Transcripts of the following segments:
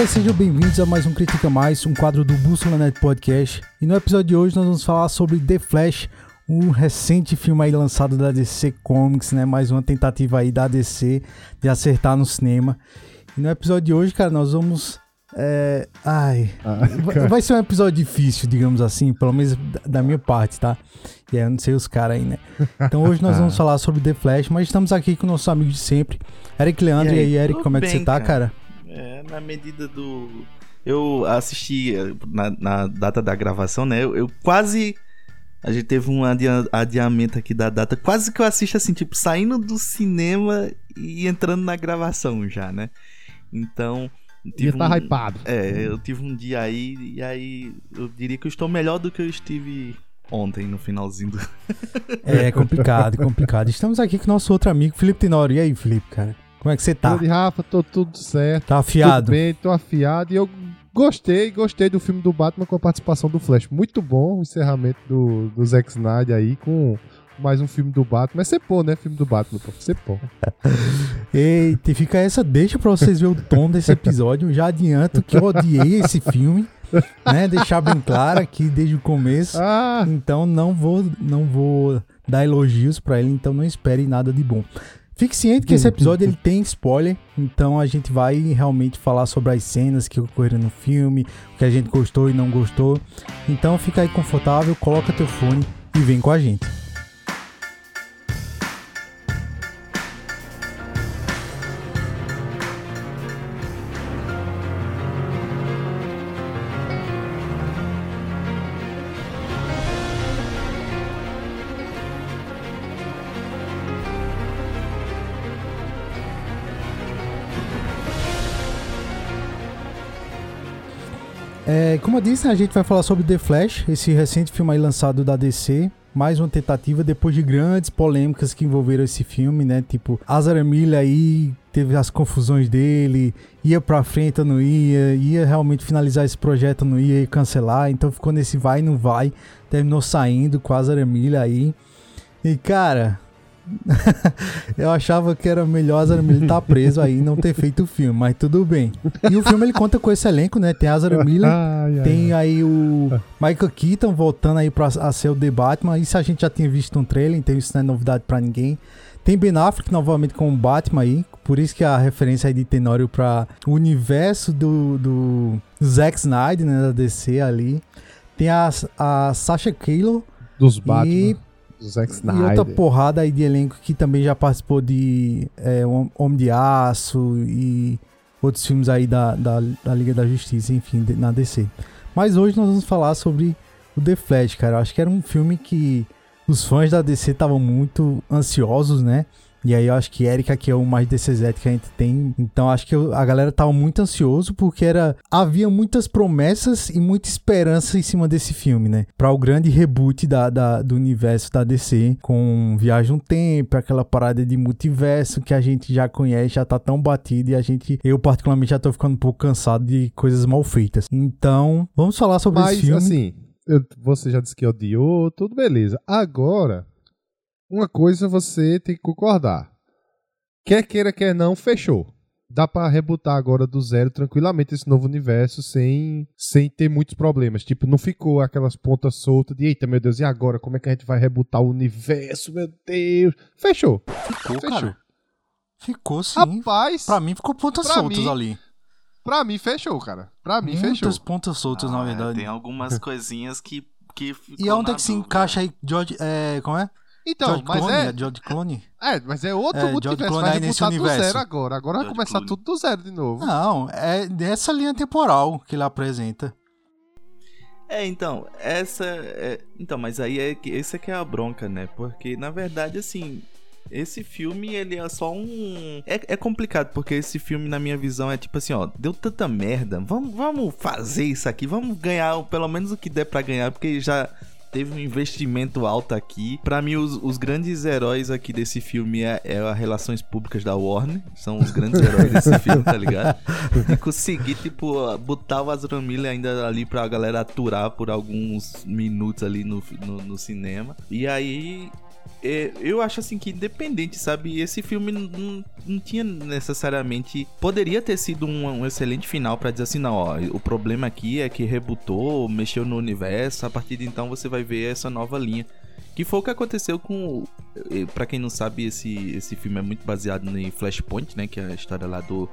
galera, sejam bem-vindos a mais um Critica Mais, um quadro do Bússola Net Podcast. E no episódio de hoje nós vamos falar sobre The Flash, um recente filme aí lançado da DC Comics, né? Mais uma tentativa aí da DC de acertar no cinema. E no episódio de hoje, cara, nós vamos. É... Ai. Ah, vai, ser um episódio difícil, digamos assim, pelo menos da- minha parte, tá? E aí, eu não sei os caras aí, né? Então hoje nós vamos falar sobre The Flash, mas estamos aqui com nossos amigos de sempre. Eric Leandro, e aí, Eric, Tudo como é que bem, você tá, cara? É, na medida do. Eu assisti eh, na, na data da gravação, né? Eu, eu quase. A gente teve um adia- adiamento aqui da data. Quase que eu assisto assim, tipo, saindo do cinema e entrando na gravação já, né? Então. Ia tá um- hypado. É, eu tive um dia aí e aí eu diria que eu estou melhor do que eu estive ontem, no finalzinho do. É complicado, complicado. Estamos aqui com nosso outro amigo, Felipe Tenório. E aí, Felipe, cara? Como é que você tá? Grande Rafa, tô tudo certo. Tá afiado? Tudo bem, tô afiado. E eu gostei, gostei do filme do Batman com a participação do Flash. Muito bom o encerramento do, do Zack Snyder aí com mais um filme do Batman. É Cepô, né? Filme do Batman, pô. Cepô. Eita, e fica essa deixa pra vocês verem o tom desse episódio. Já adianto que eu odiei esse filme, né? Deixar bem claro aqui desde o começo. Ah, Então não vou, não vou dar elogios pra ele, então não espere nada de bom. Fique ciente que esse episódio ele tem spoiler, então a gente vai realmente falar sobre as cenas que ocorreram no filme, o que a gente gostou e não gostou. Então fica aí confortável, coloca teu fone e vem com a gente. É, como eu disse, a gente vai falar sobre The Flash, esse recente filme aí lançado da DC. Mais uma tentativa depois de grandes polêmicas que envolveram esse filme, né? Tipo, Azar Miller aí teve as confusões dele, ia pra frente ou não ia, ia realmente finalizar esse projeto não ia, cancelar, então ficou nesse vai e não vai, terminou saindo com Azar Miller aí. E cara, eu achava que era melhor Azar Miller estar preso aí e não ter feito o filme, mas tudo bem. E o filme ele conta com esse elenco, né? Tem Azar Miller, ai, ai, tem aí o Michael Keaton voltando aí pra a ser o The Batman. Isso a gente já tinha visto no trailer, então isso não é novidade pra ninguém. Tem Ben Affleck novamente como Batman aí, por isso que a referência aí de Tenório pra o universo do, do Zack Snyder, né, da DC ali. Tem a, a Sasha Calo dos Batman. e, Zack e Snyder. outra porrada aí de elenco que também já participou de é, Hom- Homem de Aço e outros filmes aí da, da, da Liga da Justiça, enfim, de- na DC. Mas hoje nós vamos falar sobre o The Flash, cara. Eu acho que era um filme que os fãs da DC estavam muito ansiosos, né? E aí eu acho que Erika, que é o mais DCZ que a gente tem, então acho que eu- a galera tava muito ansioso porque era havia muitas promessas e muita esperança em cima desse filme, né? Para o grande reboot da, da- do universo da DC, com Viagem no Tempo, aquela parada de multiverso que a gente já conhece, já tá tão batido e a gente, eu particularmente já tô ficando um pouco cansado de coisas mal feitas. Então, vamos falar sobre Mas, esse filme. assim, eu- você já disse que odiou, tudo beleza. Agora, uma coisa você tem que concordar. Quer queira, quer não, fechou. Dá pra rebutar agora do zero tranquilamente esse novo universo sem, sem ter muitos problemas. Tipo, não ficou aquelas pontas soltas de eita, meu Deus, e agora? Como é que a gente vai rebutar o universo, meu Deus? Fechou. ficou, fechou. cara. Ficou sim. Rapaz, Pra mim ficou pontas soltas mim, ali. pra mim fechou, cara. Pra mim fechou. Muitas pontas soltas, na Ah, verdade. Tem algumas coisinhas que. que E aonde é que se encaixa aí George. É, como é? Então, George mas Clooney, é, George Clooney? É, mas é outro É, George multiverso. Clooney Vai aí nesse rebutar do universo. zero agora. Agora vai George começar Clooney. tudo do zero de novo. Não, é dessa linha temporal que ele apresenta. É, então, essa. é- Então, mas aí é que essa que é a bronca, né? Porque, na verdade, assim. Esse filme, ele é só um. É, é complicado, porque esse filme, na minha visão, é tipo assim, ó, deu tanta merda. Vamos, vamos fazer isso aqui, vamos ganhar pelo menos o que der pra ganhar, porque já teve um investimento alto aqui. Pra mim, os, os grandes heróis aqui desse filme é, é as relações públicas da Warner. São os grandes heróis desse filme, tá ligado? E conseguir, tipo, botar o Azra Miller ainda ali pra galera aturar por alguns minutos ali no, no, no cinema. E aí. É, eu acho assim que independente, sabe? Esse filme não, não tinha necessariamente. Poderia ter sido um, um excelente final para dizer assim, não, ó, o problema aqui é que rebutou, mexeu no universo, a partir de então você vai ver essa nova linha. Que foi o que aconteceu com. para quem não sabe, esse, esse filme é muito baseado em Flashpoint, né? Que é a história lá do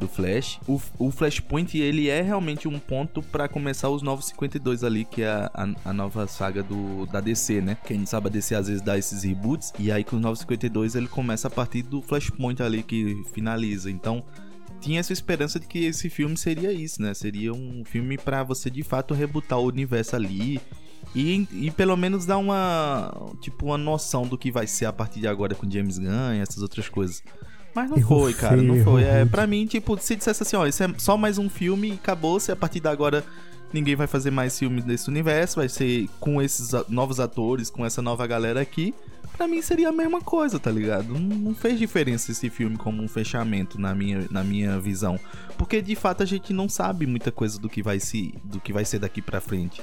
do Flash. O, o Flashpoint, ele é realmente um ponto para começar os novos 52 ali, que é a, a, a, nova saga do, da DC, né? Quem sabe a DC às vezes dá esses reboots, e aí com os novos 52 ele começa a partir do Flashpoint ali que finaliza. Então, tinha essa esperança de que esse filme seria isso, né? Seria um filme para você de fato rebootar o universo ali e, e pelo menos dar uma tipo uma noção do que vai ser a partir de agora com James Gunn e essas outras coisas. Mas não foi, cara, não foi. É, pra mim, tipo, se dissesse assim, ó, isso é só mais um filme e acabou-se, a partir de agora ninguém vai fazer mais filmes desse universo, vai ser com esses novos atores, com essa nova galera aqui. Pra mim seria a mesma coisa, tá ligado? Não, não fez diferença esse filme como um fechamento na minha, na minha visão. Porque de fato a gente não sabe muita coisa do que vai, se, do que vai ser daqui pra frente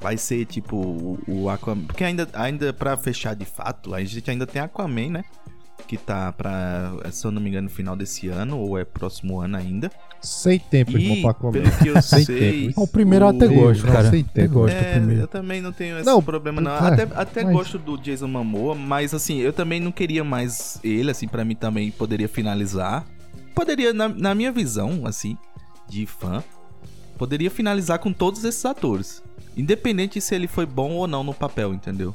vai ser tipo o, o Aquaman. Porque ainda, ainda pra fechar de fato, a gente ainda tem Aquaman, né? Que tá pra, se eu não me engano, no final desse ano, ou é próximo ano ainda. Sem tempo, e, irmão, pra comer. Pelo que eu Sem sei. tempo. O primeiro eu até gosto, Não, cara. sem Eu tempo. gosto do É, primeiro. eu também não tenho esse Não, problema, não. é, até até mas- gosto do Jason Momoa, mas assim, eu também não queria mais ele, assim, pra mim também poderia finalizar. Poderia, na, na minha visão, assim, de fã, poderia finalizar com todos esses atores. Independente se ele foi bom ou não no papel, entendeu?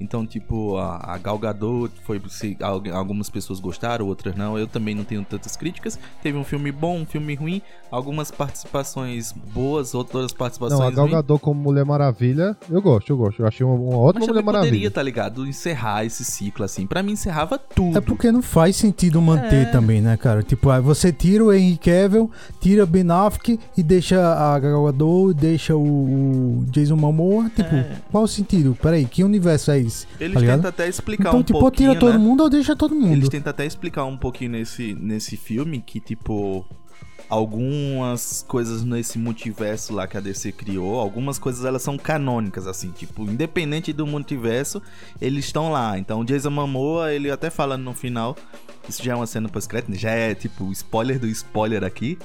Então, tipo, a, a Gal Gadot foi se al- algumas pessoas gostaram, outras não. Eu também não tenho tantas críticas. Teve um filme bom, um filme ruim, algumas participações boas, outras participações Não, a Gal ruins. Gadot como Mulher Maravilha, eu gosto, eu gosto. Eu achei uma, uma ótima Mas Mulher também poderia, Maravilha. tá ligado? Encerrar esse ciclo, assim. Pra mim, encerrava tudo. É porque não faz sentido manter É. também, né, cara? Tipo, aí você tira o Henry Cavill, tira Ben Affleck e deixa a Gal Gadot, deixa o, o Jason Momoa. Tipo, É. qual o sentido? Peraí, que universo é esse? Eles tá tentam até explicar Então, um tipo, ou pouquinho, tira todo né? mundo ou deixa todo mundo. Eles tentam até explicar um pouquinho nesse, nesse filme que, tipo, algumas coisas nesse multiverso lá que a DC criou, algumas coisas elas são canônicas, assim, tipo, independente do multiverso, eles estão lá. Então, o Jason Momoa, ele até fala no final, isso já é uma cena pós-crédito, já é, tipo, spoiler do spoiler aqui,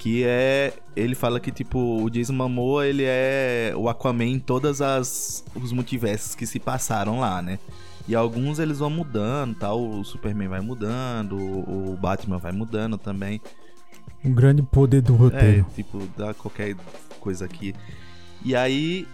que é, ele fala que, tipo, o Jason Momoa, ele é o Aquaman em todas as os multiversos que se passaram lá, né? E alguns eles vão mudando, tal. O Superman vai mudando, o Batman vai mudando também. Um grande poder do É, roteiro. tipo, dá qualquer coisa aqui. E aí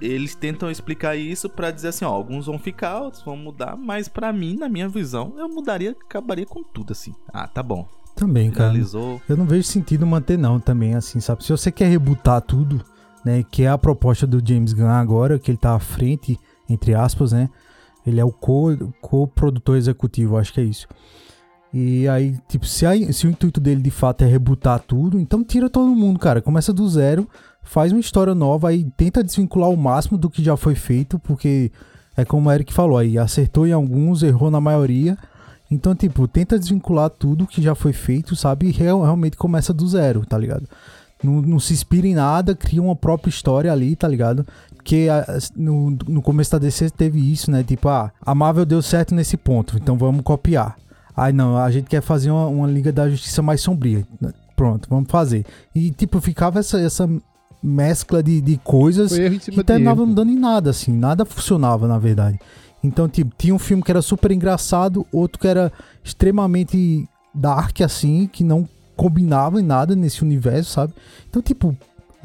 eles tentam explicar isso pra dizer assim, ó, alguns vão ficar, outros vão mudar, mas pra mim, na minha visão, eu mudaria, acabaria com tudo assim. Ah, tá bom. Também, cara. Finalizou. Eu não vejo sentido manter não também, assim, sabe? Se você quer rebutar tudo, né, que é a proposta do James Gunn agora, que ele tá à frente, entre aspas, né? Ele é o co- co-produtor executivo, acho que é isso. E aí, tipo, se, a- se o intuito dele de fato é rebutar tudo, então tira todo mundo, cara. Começa do zero, faz uma história nova aí, tenta desvincular o máximo do que já foi feito, porque é como o Eric falou aí, acertou em alguns, errou na maioria. Então, tipo, tenta desvincular tudo que já foi feito, sabe? E real- realmente começa do zero, tá ligado? Não, não se inspira em nada, cria uma própria história ali, tá ligado? Porque no, no começo da DC teve isso, né? Tipo, ah, a Marvel deu certo nesse ponto, então vamos copiar. Aí não, a gente quer fazer uma, uma Liga da Justiça mais sombria. Pronto, vamos fazer. E, tipo, ficava essa, essa mescla de, de coisas que terminava não dando em nada, assim, nada funcionava, na verdade. Então, tipo, tinha um filme que era super engraçado, outro que era extremamente dark, assim, que não combinava em nada nesse universo, sabe? Então, tipo,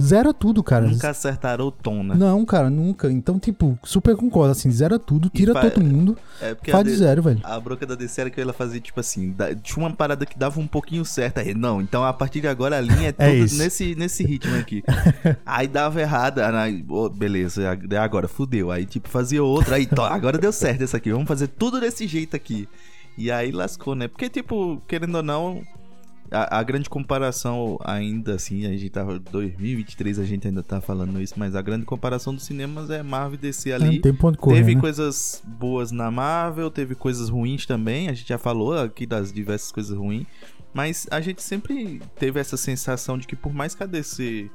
zera tudo, cara. Nunca acertaram o tom, né? Não, cara, nunca. Então, tipo, super concordo, assim, zera tudo, tira fa- todo mundo, É porque a, faz de zero, velho. a bronca da DC era que ela fazia, tipo assim, da- tinha uma parada que dava um pouquinho certo. Aí, não, então a partir de agora a linha é toda isso. nesse, nesse ritmo aqui. aí dava errado, aí, ô, beleza, é agora fudeu. Aí, tipo, fazia outra, aí, tó, agora deu certo essa aqui, vamos fazer tudo desse jeito aqui. E aí lascou, né? Porque, tipo, querendo ou não, a, a grande comparação ainda assim, a gente tava 2023, a gente ainda tá falando isso, mas a grande comparação dos cinemas é Marvel e DC ali. Não tem ponto correr, Teve né? coisas boas na Marvel, teve coisas ruins também. A gente já falou aqui das diversas coisas ruins. Mas a gente sempre teve essa sensação de que por mais que a DC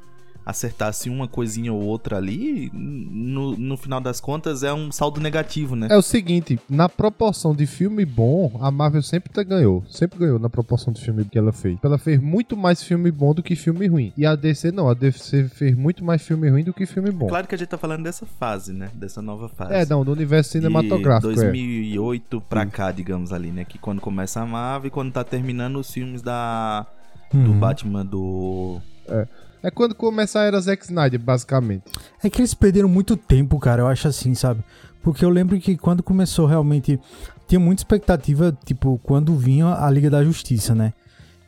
acertasse uma coisinha ou outra ali, no, no final das contas é um saldo negativo, né? É o seguinte, na proporção de filme bom, a Marvel sempre tá ganhou. Sempre ganhou na proporção de filme que ela fez. Ela fez muito mais filme bom do que filme ruim. E a DC não, a DC fez muito mais filme ruim do que filme bom. Claro que a gente tá falando dessa fase, né? Dessa nova fase. É, não, do universo cinematográfico. De 2008 é. pra cá, digamos ali, né? Que quando começa a Marvel e quando tá terminando os filmes da... Do uhum. Batman, do... É. É quando começa a era Zack Snyder, basicamente. É que eles perderam muito tempo, cara, eu acho assim, sabe? Porque eu lembro que quando começou realmente. Tinha muita expectativa, tipo, quando vinha a Liga da Justiça, né?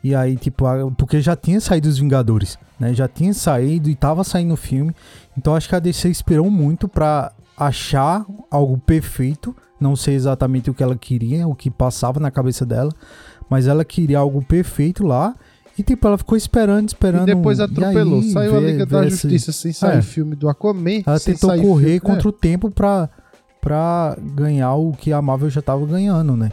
E aí, tipo, porque já tinha saído os Vingadores, né? Já tinha saído e tava saindo o filme. Então acho que a DC esperou muito pra achar algo perfeito. Não sei exatamente o que ela queria, o que passava na cabeça dela. Mas ela queria algo perfeito lá. E tipo, ela ficou esperando, esperando. E depois atropelou. Aí, Saiu a Liga da Justiça sem sair é. filme do Aquaman. Ela tentou correr filme, contra é. o tempo pra, pra ganhar o que a Marvel já tava ganhando, né?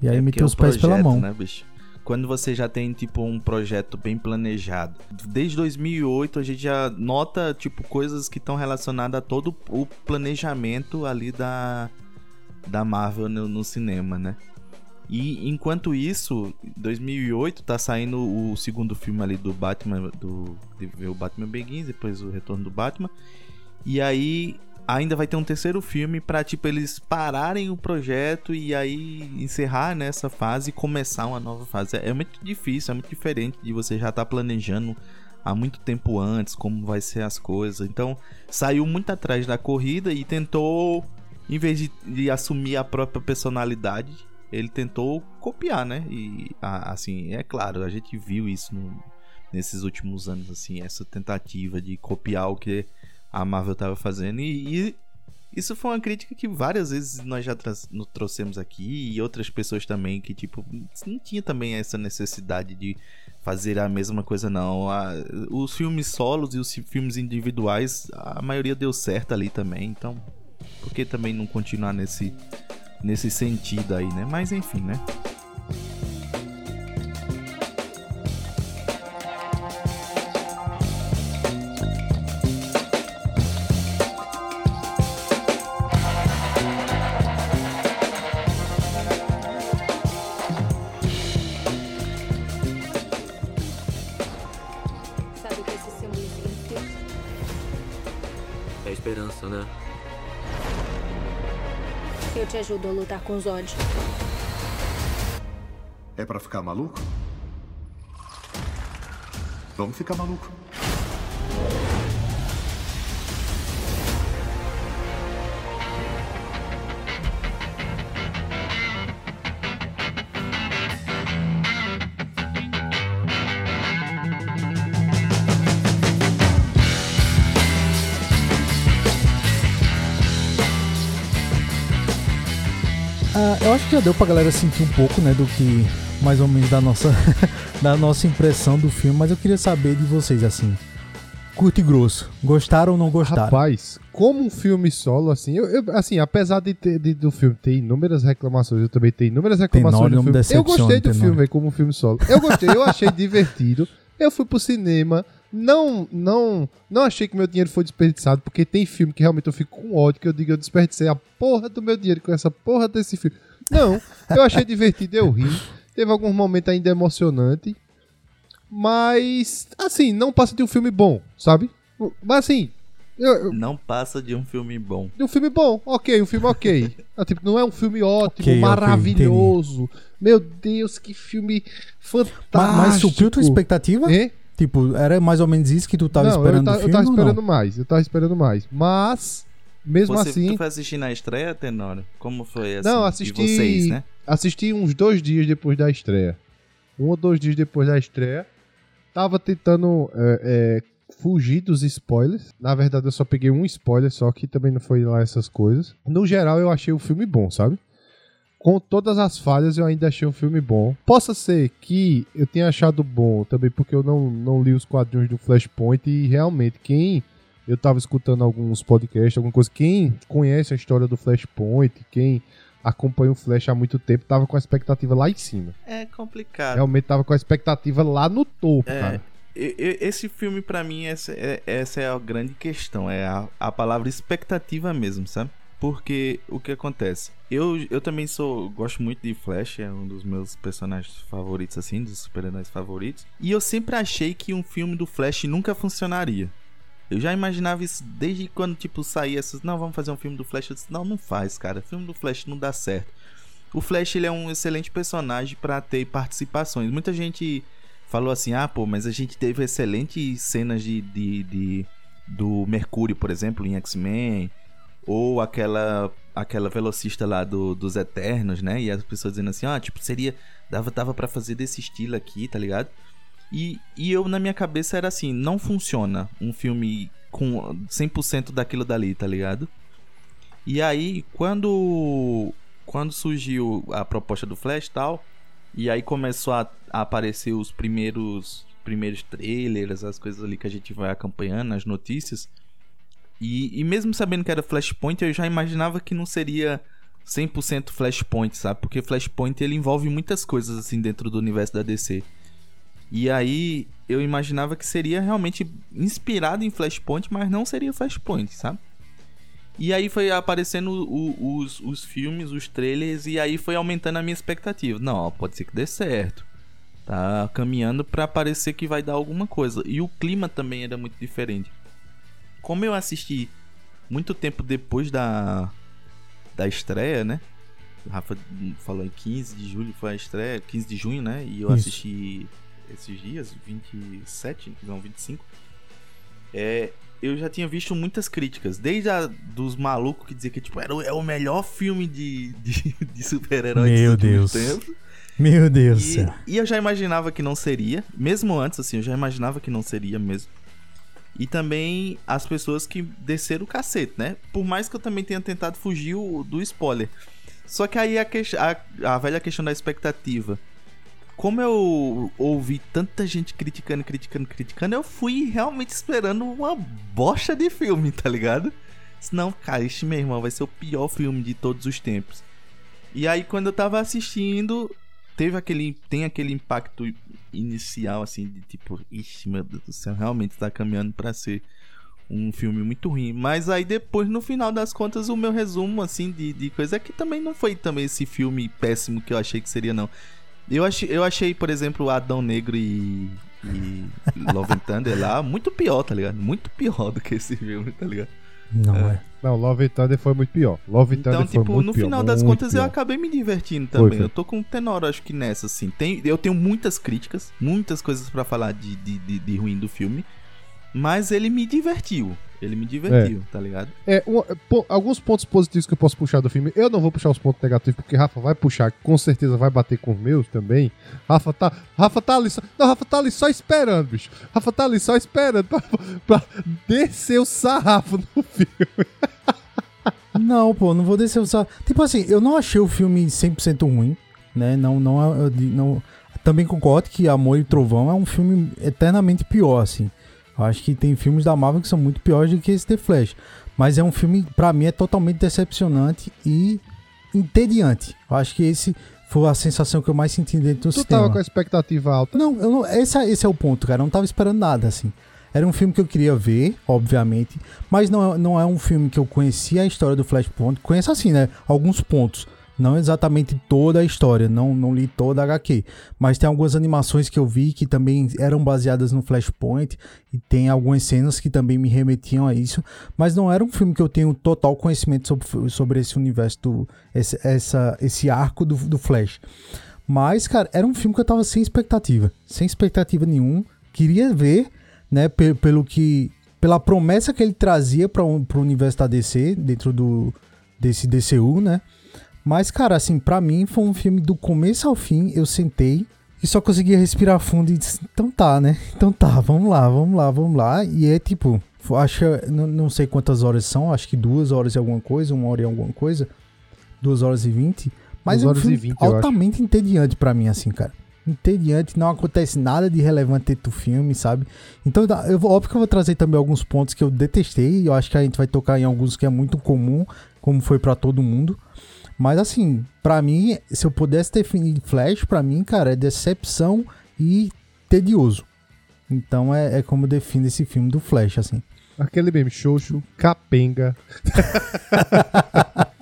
E aí é meteu os pés projeto, pela mão. Né, bicho? Quando você já tem, tipo, um projeto bem planejado. Desde 2008, a gente já nota, tipo, coisas que estão relacionadas a todo o planejamento ali da, da Marvel no, no cinema, né? E enquanto isso, 2008 tá saindo o segundo filme ali do Batman, do o Batman Begins, depois o Retorno do Batman. E aí ainda vai ter um terceiro filme para tipo eles pararem o projeto e aí encerrar nessa fase e começar uma nova fase. É muito difícil, é muito diferente de você já estar tá planejando há muito tempo antes como vai ser as coisas. Então, saiu muito atrás da corrida e tentou em vez de, de assumir a própria personalidade, ele tentou copiar, né? E assim, é claro, a gente viu isso no, nesses últimos anos, assim, essa tentativa de copiar o que a Marvel estava fazendo e, e, isso foi uma crítica que várias vezes nós já trouxemos aqui e outras pessoas também que tipo não tinha também essa necessidade de fazer a mesma coisa não. A, os filmes solos e os filmes individuais, a maioria deu certo ali também, então por que também não continuar nesse nesse sentido aí, né? Mas enfim, né? Sabe o que esse? É esperança, né? Eu te ajudo a lutar com Zod. É para ficar maluco? Vamos ficar maluco. Acho que já deu pra galera sentir um pouco, né, do que mais ou menos da nossa da nossa impressão do filme, mas eu queria saber de vocês assim, curto e grosso, gostaram ou não gostaram? Rapaz, como um filme solo assim, eu, eu assim, apesar de, ter, de, do filme ter inúmeras reclamações, eu também tenho inúmeras reclamações do filme. Eu gostei do filme como um filme solo. Eu gostei, eu achei divertido. Eu fui pro cinema, não, não, não achei que meu dinheiro foi desperdiçado, porque tem filme que realmente eu fico com ódio, que eu digo, eu desperdicei a porra do meu dinheiro com essa porra desse filme. Não, eu achei divertido, eu ri. Teve alguns momentos ainda emocionante. Mas, assim, não passa de um filme bom, sabe? Mas assim. Eu, eu... Não passa de um filme bom. De um filme bom, ok, um filme ok. ah, tipo, não é um filme ótimo, okay, maravilhoso. Okay, Meu Deus, que filme fantástico. Mas, mas supriu tua expectativa? É? Tipo, era mais ou menos isso que tu tava não, esperando eu, ta, filme, eu tava esperando mais, eu tava esperando mais. Mas mesmo Você, assim. Tu foi assistir na estreia, Tenório? Como foi assim? Não, assisti. Vocês, né? Assisti uns dois dias depois da estreia. Um ou dois dias depois da estreia. Tava tentando é, é, fugir dos spoilers. Na verdade, eu só peguei um spoiler, só que também não foi lá essas coisas. No geral, eu achei o filme bom, sabe? Com todas as falhas, eu ainda achei um filme bom. Possa ser que eu tenha achado bom também, porque eu não, não li os quadrinhos do Flashpoint e realmente quem eu tava escutando alguns podcasts, alguma coisa. Quem conhece a história do Flashpoint, quem acompanha o Flash há muito tempo, tava com a expectativa lá em cima. É complicado. Realmente tava com a expectativa lá no topo, é. cara. esse filme, pra mim, essa é, essa é a grande questão. É a, a palavra expectativa mesmo, sabe? Porque o que acontece? Eu, eu também sou. Gosto muito de Flash, é um dos meus personagens favoritos, assim, dos super-heróis favoritos. E eu sempre achei que um filme do Flash nunca funcionaria. Eu já imaginava isso desde quando, tipo, saía essas. Não, vamos fazer um filme do Flash. Eu disse, não, não faz, cara. Filme do Flash não dá certo. O Flash, ele é um excelente personagem pra ter participações. Muita gente falou assim: ah, pô, mas a gente teve excelentes cenas de, de, de- do Mercúrio, por exemplo, em X-Men. Ou aquela aquela velocista lá do, dos Eternos, né? E as pessoas dizendo assim: ah, tipo, seria. Dava, dava pra fazer desse estilo aqui, tá ligado? E, e eu, na minha cabeça, era assim: não funciona um filme com 100% daquilo dali, tá ligado? E aí, quando quando surgiu a proposta do Flash e tal, e aí começou a, a aparecer os primeiros primeiros trailers, as coisas ali que a gente vai acompanhando, as notícias. E, e mesmo sabendo que era Flashpoint, eu já imaginava que não seria 100% Flashpoint, sabe? Porque Flashpoint ele envolve muitas coisas assim dentro do universo da DC. E aí eu imaginava que seria realmente inspirado em Flashpoint, mas não seria Flashpoint, sabe? E aí foi aparecendo o- os, os filmes, os trailers, e aí foi aumentando a minha expectativa. Não, pode ser que dê certo. Tá caminhando pra parecer que vai dar alguma coisa. E o clima também era muito diferente. Como eu assisti muito tempo depois da, da estreia, né? O Rafa falou em 15 de julho foi a estreia, 15 de junho, né? E eu Isso. assisti esses dias, 27, não, 25. É, eu já tinha visto muitas críticas, desde a dos malucos que diziam que tipo, era, o- é o melhor filme de, de, de super-heróis Meu Deus. tempos. Meu Deus E, e eu já imaginava que não seria, mesmo antes, assim, eu já imaginava que não seria mesmo. E também as pessoas que desceram o cacete, né? Por mais que eu também tenha tentado fugir do spoiler. Só que aí a, que- a, a velha questão da expectativa. Como eu ouvi tanta gente criticando, criticando, criticando, eu fui realmente esperando uma bocha de filme, tá ligado? Não, cara, este meu irmão vai ser o pior filme de todos os tempos. E aí quando eu tava assistindo, teve aquele tem aquele impacto inicial assim de tipo, ixi, meu Deus do céu, realmente tá caminhando pra ser um filme muito ruim, mas aí depois no final das contas o meu resumo assim de, de coisa é que também não foi também esse filme péssimo que eu achei que seria não. Eu achei, eu achei por exemplo, Adão Negro e, e Love and Thunder lá muito pior, tá ligado? Muito pior do que esse filme, tá ligado? Não é. Não, Love and Thunder foi muito pior. Love and Então, Thunder foi tipo, muito no pior, final das contas eu pior. acabei me divertindo Foi, também. foi. Eu tô com um tenor, acho que nessa, assim. Tem, eu tenho muitas críticas, muitas coisas pra falar de, de, de, de ruim do filme. Mas ele me divertiu. Ele me divertiu, tá ligado? É, um- po- alguns pontos positivos que eu posso puxar do filme. Eu não vou puxar os pontos negativos, porque Rafa vai puxar, com certeza vai bater com os meus também. Rafa tá, Rafa tá ali só. Não, Rafa tá ali só esperando, bicho. Rafa tá ali só esperando pra, pra descer o sarrafo no filme. Não, pô, não vou descer o sal. Tipo assim, eu não achei o filme 100% ruim, né? Não, não, di- não. Também concordo que Amor e Trovão é um filme eternamente pior, assim. Eu acho que tem filmes da Marvel que são muito piores do que esse The Flash. Mas é um filme, pra mim, é totalmente decepcionante e entediante. Eu acho que esse foi a sensação que eu mais senti dentro do Tu cinema. tava com a expectativa alta. Não, eu não esse, é- esse é o ponto, cara. Eu não tava esperando nada, assim. Era um filme que eu queria ver, obviamente, mas não é, não é um filme que eu conhecia a história do Flashpoint. Conheço assim, né? Alguns pontos. Não exatamente toda a história, não, não li toda a HQ. Mas tem algumas animações que eu vi que também eram baseadas no Flashpoint. E tem algumas cenas que também me remetiam a isso. Mas não era um filme que eu tenho total conhecimento sobre, sobre esse universo, do, esse, essa, esse arco do, do Flash. Mas, cara, era um filme que eu tava sem expectativa. Sem expectativa nenhuma. Queria ver, né, pe- pelo que. Pela promessa que ele trazia para um, pro universo da DC, dentro do desse DCU, né? Mas, cara, assim, pra mim foi um filme do começo ao fim. Eu sentei e só conseguia respirar fundo e disse: então tá, né? Então tá, vamos lá, vamos lá, vamos lá. E é tipo, acho não, não sei quantas horas são, acho que duas horas e alguma coisa, uma hora e alguma coisa. Duas horas e vinte. Mas é um filme 20, eu acho. altamente entediante pra mim, assim, cara. Entediante, não acontece nada de relevante dentro do filme, sabe? Então, dá- eu óbvio que eu vou trazer também alguns pontos que eu detestei. E eu acho que a gente vai tocar em alguns que é muito comum, como foi pra todo mundo. Mas assim, pra mim, se eu pudesse definir Flash, pra mim, cara, é decepção e tedioso. Então é, é como eu defino esse filme do Flash, assim. Aquele meme, xoxo, capenga.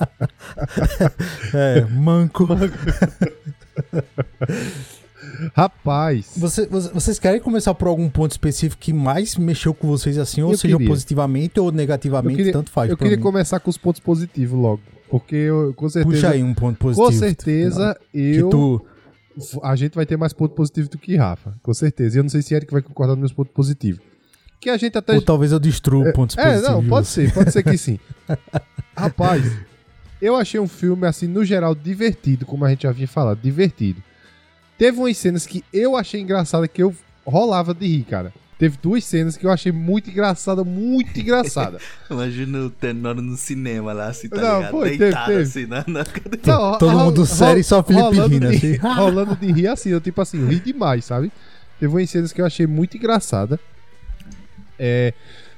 É, manco. Rapaz, Você- você- vocês querem começar por algum ponto específico que mais mexeu com vocês assim, ou Eu seja, queria. positivamente ou negativamente, queria, tanto faz eu queria mim. começar com os pontos positivos logo. Porque eu, com certeza. Puxa aí um ponto positivo. com certeza, Que eu. tu... A gente vai ter mais ponto positivo do que Rafa. Com certeza. E eu não sei se Eric vai concordar nos meus pontos positivos. Que a gente até. Ou talvez eu destrua pontos É, positivos. não, de pode ser, pode ser que sim. Rapaz, eu achei um filme, assim, no geral, divertido, como a gente já havia falado, divertido. Teve umas cenas que eu achei engraçada, que eu rolava de rir, cara. Teve duas cenas que eu achei muito engraçada, muito engraçada. Imagina o Tenor no cinema lá, assim, tá Não, ligado? foi, teve, Deitado teve. assim na, na cadeira. Não, Todo mundo ro- sério e só Felipe rolando rindo, de- assim. rolando de rir assim, eu tipo assim, eu ri demais, sabe? Teve umas cenas que eu achei muito engraçada. É.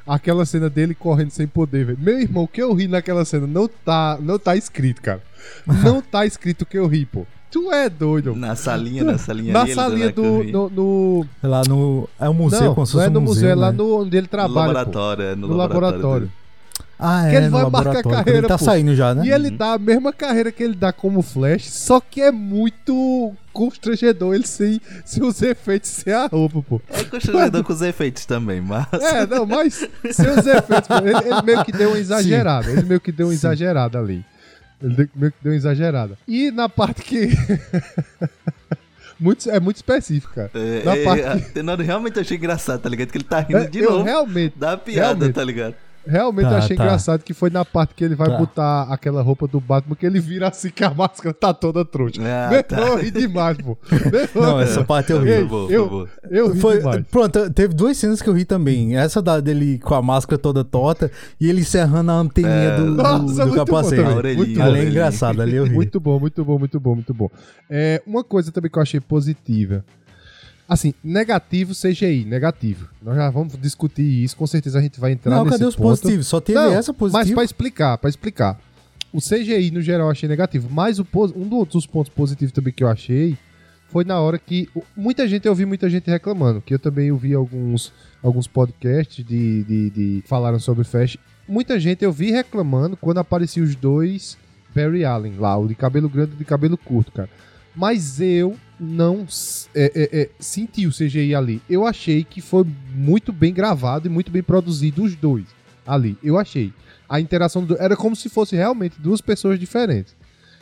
Aquela cena dele correndo sem poder, velho. Meu irmão, o que eu ri naquela cena não tá, não tá escrito, cara. Não tá escrito o que eu ri, pô. Tu é doido. Na salinha, na salinha Na ali, ele salinha a do. No, no- É Lá no. É um museu, não, não é no um museu, é lá né? no, onde ele No trabalha. pô. laboratório, é no, No laboratório. Ah, é. Que ele no vai marcar laboratório, quando carreira, Ele tá pô. saindo já, né? E ele dá a mesma carreira que ele dá como Flash, só que é muito constrangedor ele sem, sem os efeitos, sem a roupa, pô. É constrangedor com os efeitos também, mas... É, não, mas sem os efeitos, pô. Ele, ele meio que deu uma exagerada. Ele meio que deu uma Sim. exagerada ali. Ele deu- meio que deu uma exagerada. E na parte que. muito, é muito específico, cara. É, Na é, parte a- Tenor realmente achei engraçado, tá ligado? Que ele tá rindo É, de eu novo realmente, da piada, realmente. tá ligado? Realmente Tá, achei tá. engraçado que foi na parte que ele vai Tá. botar aquela roupa do Batman que ele vira assim que a máscara tá toda trouxa. Ah, Meu tá. eu ri demais, pô. Meu Não, essa parte eu ri. Ei, eu- favor. eu ri Foi, demais. pronto, teve duas cenas que eu ri também. Essa da dele com a máscara toda torta e ele serrando a anteninha É. do, do, Nossa, do muito bom capacete. Muito. Ali é engraçado, ali eu ri. Muito bom, muito bom, muito bom, muito bom. É, uma coisa também que eu achei positiva. Assim, negativo CGI, negativo. Nós já vamos discutir isso, com certeza a gente vai entrar Não, nesse cadê os ponto. positivos? Só teve Não, essa Mas positiva. pra explicar, pra explicar. O CGI no geral eu achei negativo, mas o, um dos pontos positivos também que eu achei foi na hora que muita gente, eu vi muita gente reclamando, que eu também ouvi alguns, alguns podcasts de, de, de falaram sobre Flash. Muita gente eu vi reclamando quando apareciam os dois Barry Allen lá, o de cabelo grande e de cabelo curto, cara. Mas eu não é, é, é, senti o CGI ali. Eu achei que foi muito bem gravado e muito bem produzido os dois ali. Eu achei. A interação do, era como se fosse realmente duas pessoas diferentes.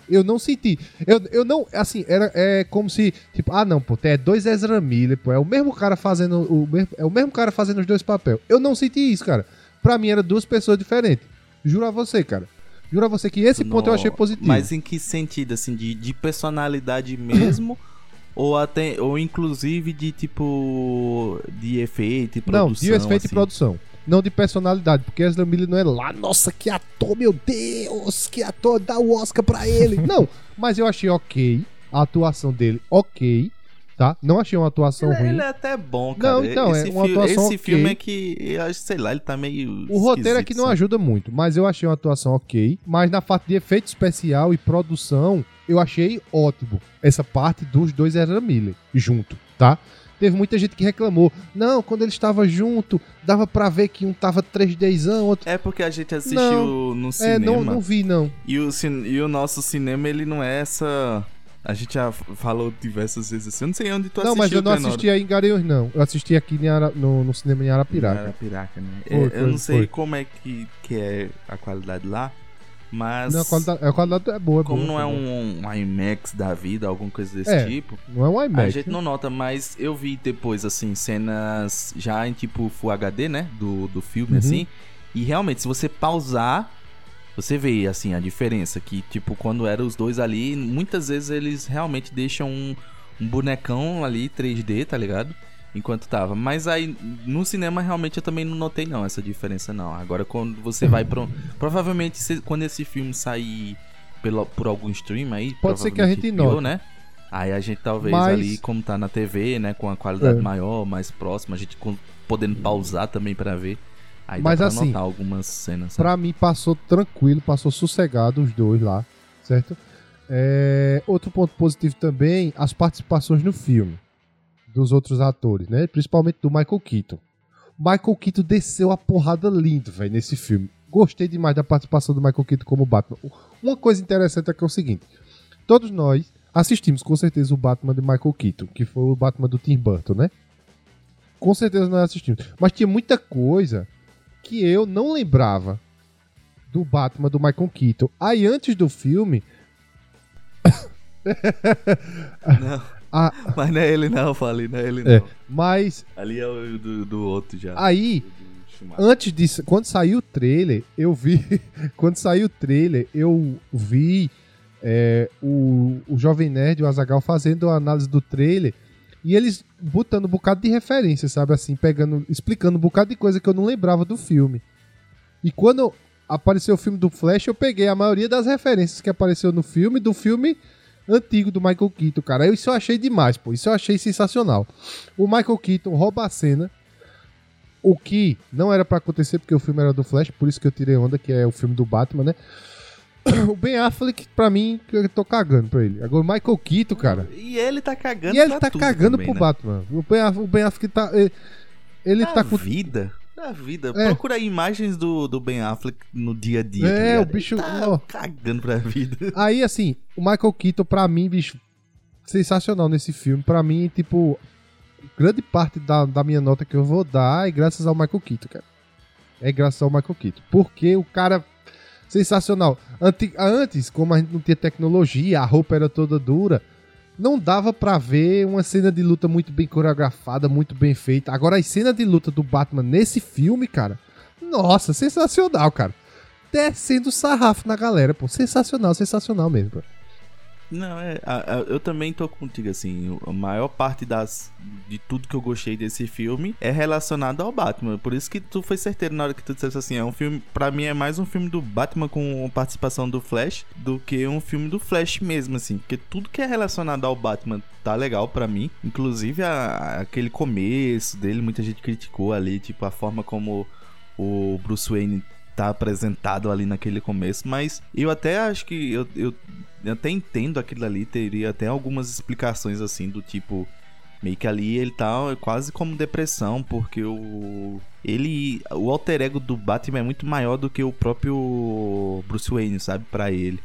Eu não senti. Eu, eu não. Assim, era, é como se. Tipo, ah, não, pô, é dois Ezra Miller, pô. É o mesmo cara fazendo. O é o mesmo cara fazendo os dois papéis. Eu não senti isso, cara. Pra mim, era duas pessoas diferentes. Juro a você, cara. Juro a você que esse ponto eu No- achei positivo. Mas em que sentido, assim, de, de personalidade mesmo? ou até, ou inclusive de tipo, de efeito e Não, produção, de efeito e assim? produção. Não de personalidade, porque Ezra Miller não é lá, nossa, que ator, meu Deus, que ator, dá o Oscar pra ele. não, mas eu achei ok, a atuação dele ok, tá? Não achei uma atuação Ele, ruim. ele é até bom, cara. Não, então, esse é uma atuação Esse filme é que, eu acho, sei lá, ele tá meio O roteiro aqui esquisito, não sabe? ajuda muito, mas eu achei uma atuação ok. Mas na parte de efeito especial e produção, eu achei ótimo essa parte dos dois Ezra Miller junto, tá? Teve muita gente que reclamou. Não, quando ele estava junto, dava pra ver que um tava 3Dzão, outro. É porque a gente assistiu Não, no É, cinema. não, não vi, não. E, o e o nosso cinema, ele não é essa. A gente já falou diversas vezes assim. Eu não sei onde tu não, assistiu. mas eu não assisti aí em Garanhuns, não. Eu assisti aqui em Ara- no, no cinema em Arapiraca. Arapiraca, né? Foi, É, foi, eu não sei foi. como é que, que é a qualidade lá, mas. Não, a qualidade, a qualidade é boa, é como boa, não é boa. um, um IMAX da vida, alguma coisa desse É, tipo, Não é um a IMAX. gente não nota, mas eu vi depois, assim, cenas já em tipo Full HD, né? Do, do filme, Uhum. assim. E realmente, se você pausar, você vê, assim, a diferença. Que, tipo, quando eram os dois ali, muitas vezes eles realmente deixam um, um bonecão ali 3D, tá ligado? Enquanto tava. Mas aí, no cinema, realmente eu também não notei, não, essa diferença, não. Agora, quando você vai um- Provavelmente, se- quando esse filme sair pelo, por algum stream aí. Pode ser que a gente note. né? Aí a gente talvez Mas- ali, como tá na TV, né, com a qualidade É. maior, mais próxima, a gente com- podendo pausar também pra ver. Aí Mas dá pra assim, algumas cenas. sabe? Pra mim passou tranquilo, passou sossegado os dois lá, certo? É, outro ponto positivo também, as participações no filme. dos outros atores, né? Principalmente do Michael Keaton. Michael Keaton desceu a porrada lindo, velho, nesse filme. Gostei demais da participação do Michael Keaton como Batman. Uma coisa interessante é que é o seguinte: todos nós assistimos com certeza o Batman de Michael Keaton, que foi o Batman do Tim Burton, né? Com certeza nós assistimos. Mas tinha muita coisa que eu não lembrava do Batman do Michael Keaton. Aí antes do filme. Não, a- mas não é ele não, falei, não é ele É. não. mas Ali é o do, do outro já. aí. Antes disso, quando saiu o trailer, eu vi. quando saiu o trailer, eu vi é, o, o Jovem Nerd, o Azagal, fazendo a análise do trailer. E eles botando um bocado de referência, sabe? Assim, pegando, explicando um bocado de coisa que eu não lembrava do filme. E quando apareceu o filme do Flash, eu peguei a maioria das referências que apareceu no filme, do filme antigo do Michael Keaton, cara. Isso eu achei demais, pô. Isso eu achei sensacional. O Michael Keaton rouba a cena. O que não era pra acontecer porque o filme era do Flash, por isso que eu tirei onda, que é o filme do Batman, né? O Ben Affleck, pra mim, eu tô cagando pra ele. Agora o Michael Keaton, cara. E ele tá cagando E ele tá cagando também, pro né? Batman. O Ben, Aff- o ben Affleck tá. Ele, ele Da tá com. vida. Da vida. É. Procura imagens do, do Ben Affleck no dia a dia. É, tá o bicho- Ele Tá ó. cagando pra vida. Aí, assim, o Michael Keaton, pra mim, bicho, sensacional nesse filme. Pra mim, tipo, grande parte da, da minha nota que eu vou dar é graças ao Michael Keaton, cara. É graças ao Michael Keaton. Porque o cara. Sensacional. Antes, como a gente não tinha tecnologia, a roupa era toda dura, não dava pra ver uma cena de luta muito bem coreografada, muito bem feita. Agora, as cenas de luta do Batman nesse filme, cara, nossa, sensacional, cara. Descendo sarrafo na galera, pô. Sensacional, sensacional mesmo, pô. Não, é. a- a- eu também tô contigo, assim. A maior parte das. De tudo que eu gostei desse filme é relacionado ao Batman. Por isso que tu foi certeiro na hora que tu dissesse assim. É um filme. Pra mim é mais um filme do Batman com participação do Flash do que um filme do Flash mesmo, assim. Porque tudo que é relacionado ao Batman tá legal pra mim. Inclusive a- aquele começo dele, muita gente criticou ali, tipo, a forma como o Bruce Wayne tá apresentado ali naquele começo, mas eu até acho que eu, eu, eu até entendo aquilo ali, teria até algumas explicações assim do tipo meio que ali ele tá quase como depressão, porque o ele o alter ego do Batman é muito maior do que o próprio Bruce Wayne, sabe, Pra ele.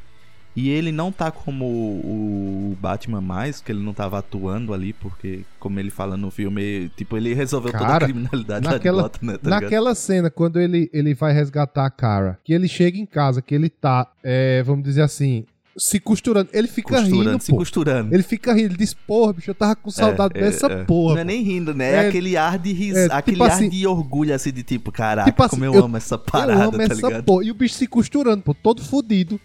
E ele não tá como o Batman mais, que ele não tava atuando ali, porque, como ele fala no filme, tipo, ele resolveu toda a Cara, criminalidade naquela- Gotham, né, tá? Naquela cena, quando ele, ele vai resgatar a cara, que ele chega em casa, que ele tá, é, vamos dizer assim, se costurando. Ele fica costurando, rindo, se pô. costurando. Ele fica rindo, ele diz, porra, bicho, eu tava com saudade É, dessa é, é. porra. Não é pô." nem rindo, né? É, É, aquele ar de ris... é, aquele tipo ar assim- de orgulho, assim, de tipo, caraca, Tipo assim, como eu, eu- amo essa Eu parada, amo tá essa ligado? porra. E o bicho se costurando, pô, todo fudido.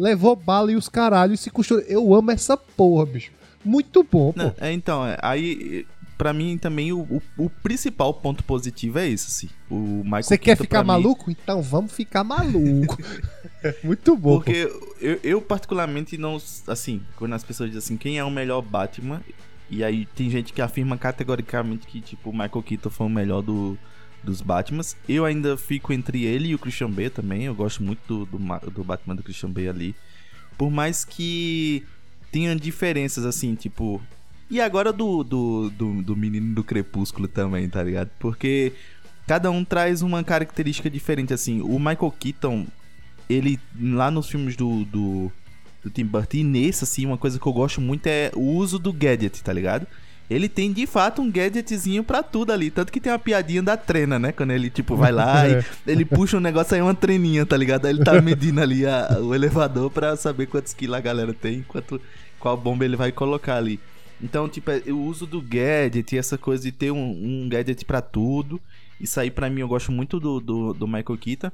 Levou bala e os caralhos e se costurando. Eu amo essa porra, bicho. Muito bom, pô. Não, é, então, é, aí, pra mim também, o, o, o principal ponto positivo é esse, assim. O Michael Você quer ficar pra mim, maluco? Então vamos ficar maluco. Muito bom. Porque eu, eu, particularmente, não. Assim, quando as pessoas dizem assim, quem é o melhor Batman? E aí tem gente que afirma categoricamente que, tipo, o Michael Keaton foi o melhor do, dos Batmans. Eu ainda fico entre ele e o Christian Bale também. Eu gosto muito do, do, do Batman do Christian Bale ali. Por mais que tenha diferenças, assim, tipo. E agora do, do, do, do menino do Crepúsculo também, tá ligado? Porque cada um traz uma característica diferente, assim. O Michael Keaton, ele lá nos filmes do, do, do Tim Burton, e nesse, assim, uma coisa que eu gosto muito é o uso do gadget, tá ligado? Ele tem de fato um gadgetzinho pra tudo ali. Tanto que tem uma piadinha da trena, né? Quando ele, tipo, vai lá e ele puxa um negócio aí, uma treninha, tá ligado? Aí ele tá medindo ali a- o elevador pra saber quantos quilos a galera tem, quanto, qual bomba ele vai colocar ali. Então, tipo, é, o uso do gadget e essa coisa de ter um, um gadget pra tudo. Isso aí, pra mim, eu gosto muito do, do, do Michael Keaton.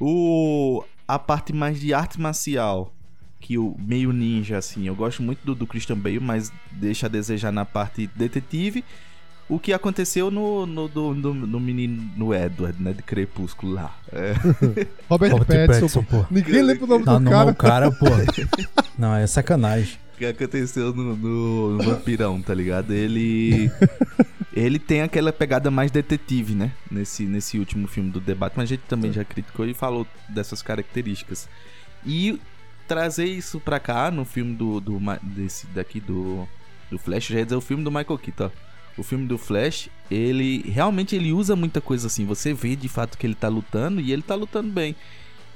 O, a parte mais de arte marcial, que o meio ninja, assim, eu gosto muito do, do Christian Bale, mas deixa a desejar na parte detetive. O que aconteceu no, no, do- do- no menino no Edward, né? De Crepúsculo lá. É. Robert, Robert Pattinson, Pattinson, pô. Ninguém lembra o nome Não, do não, cara. o cara, pô. Não, é sacanagem. O que aconteceu no, no Vampirão, tá ligado? Ele. Ele tem aquela pegada mais detetive, né? Nesse, nesse último filme do debate, mas a gente também já criticou e falou dessas características. E trazer isso pra cá no filme do. do desse daqui do. Do Flash, já ia dizer o filme do Michael Keaton. o filme do Flash, ele realmente ele usa muita coisa assim. Você vê de fato que ele tá lutando e ele tá lutando bem.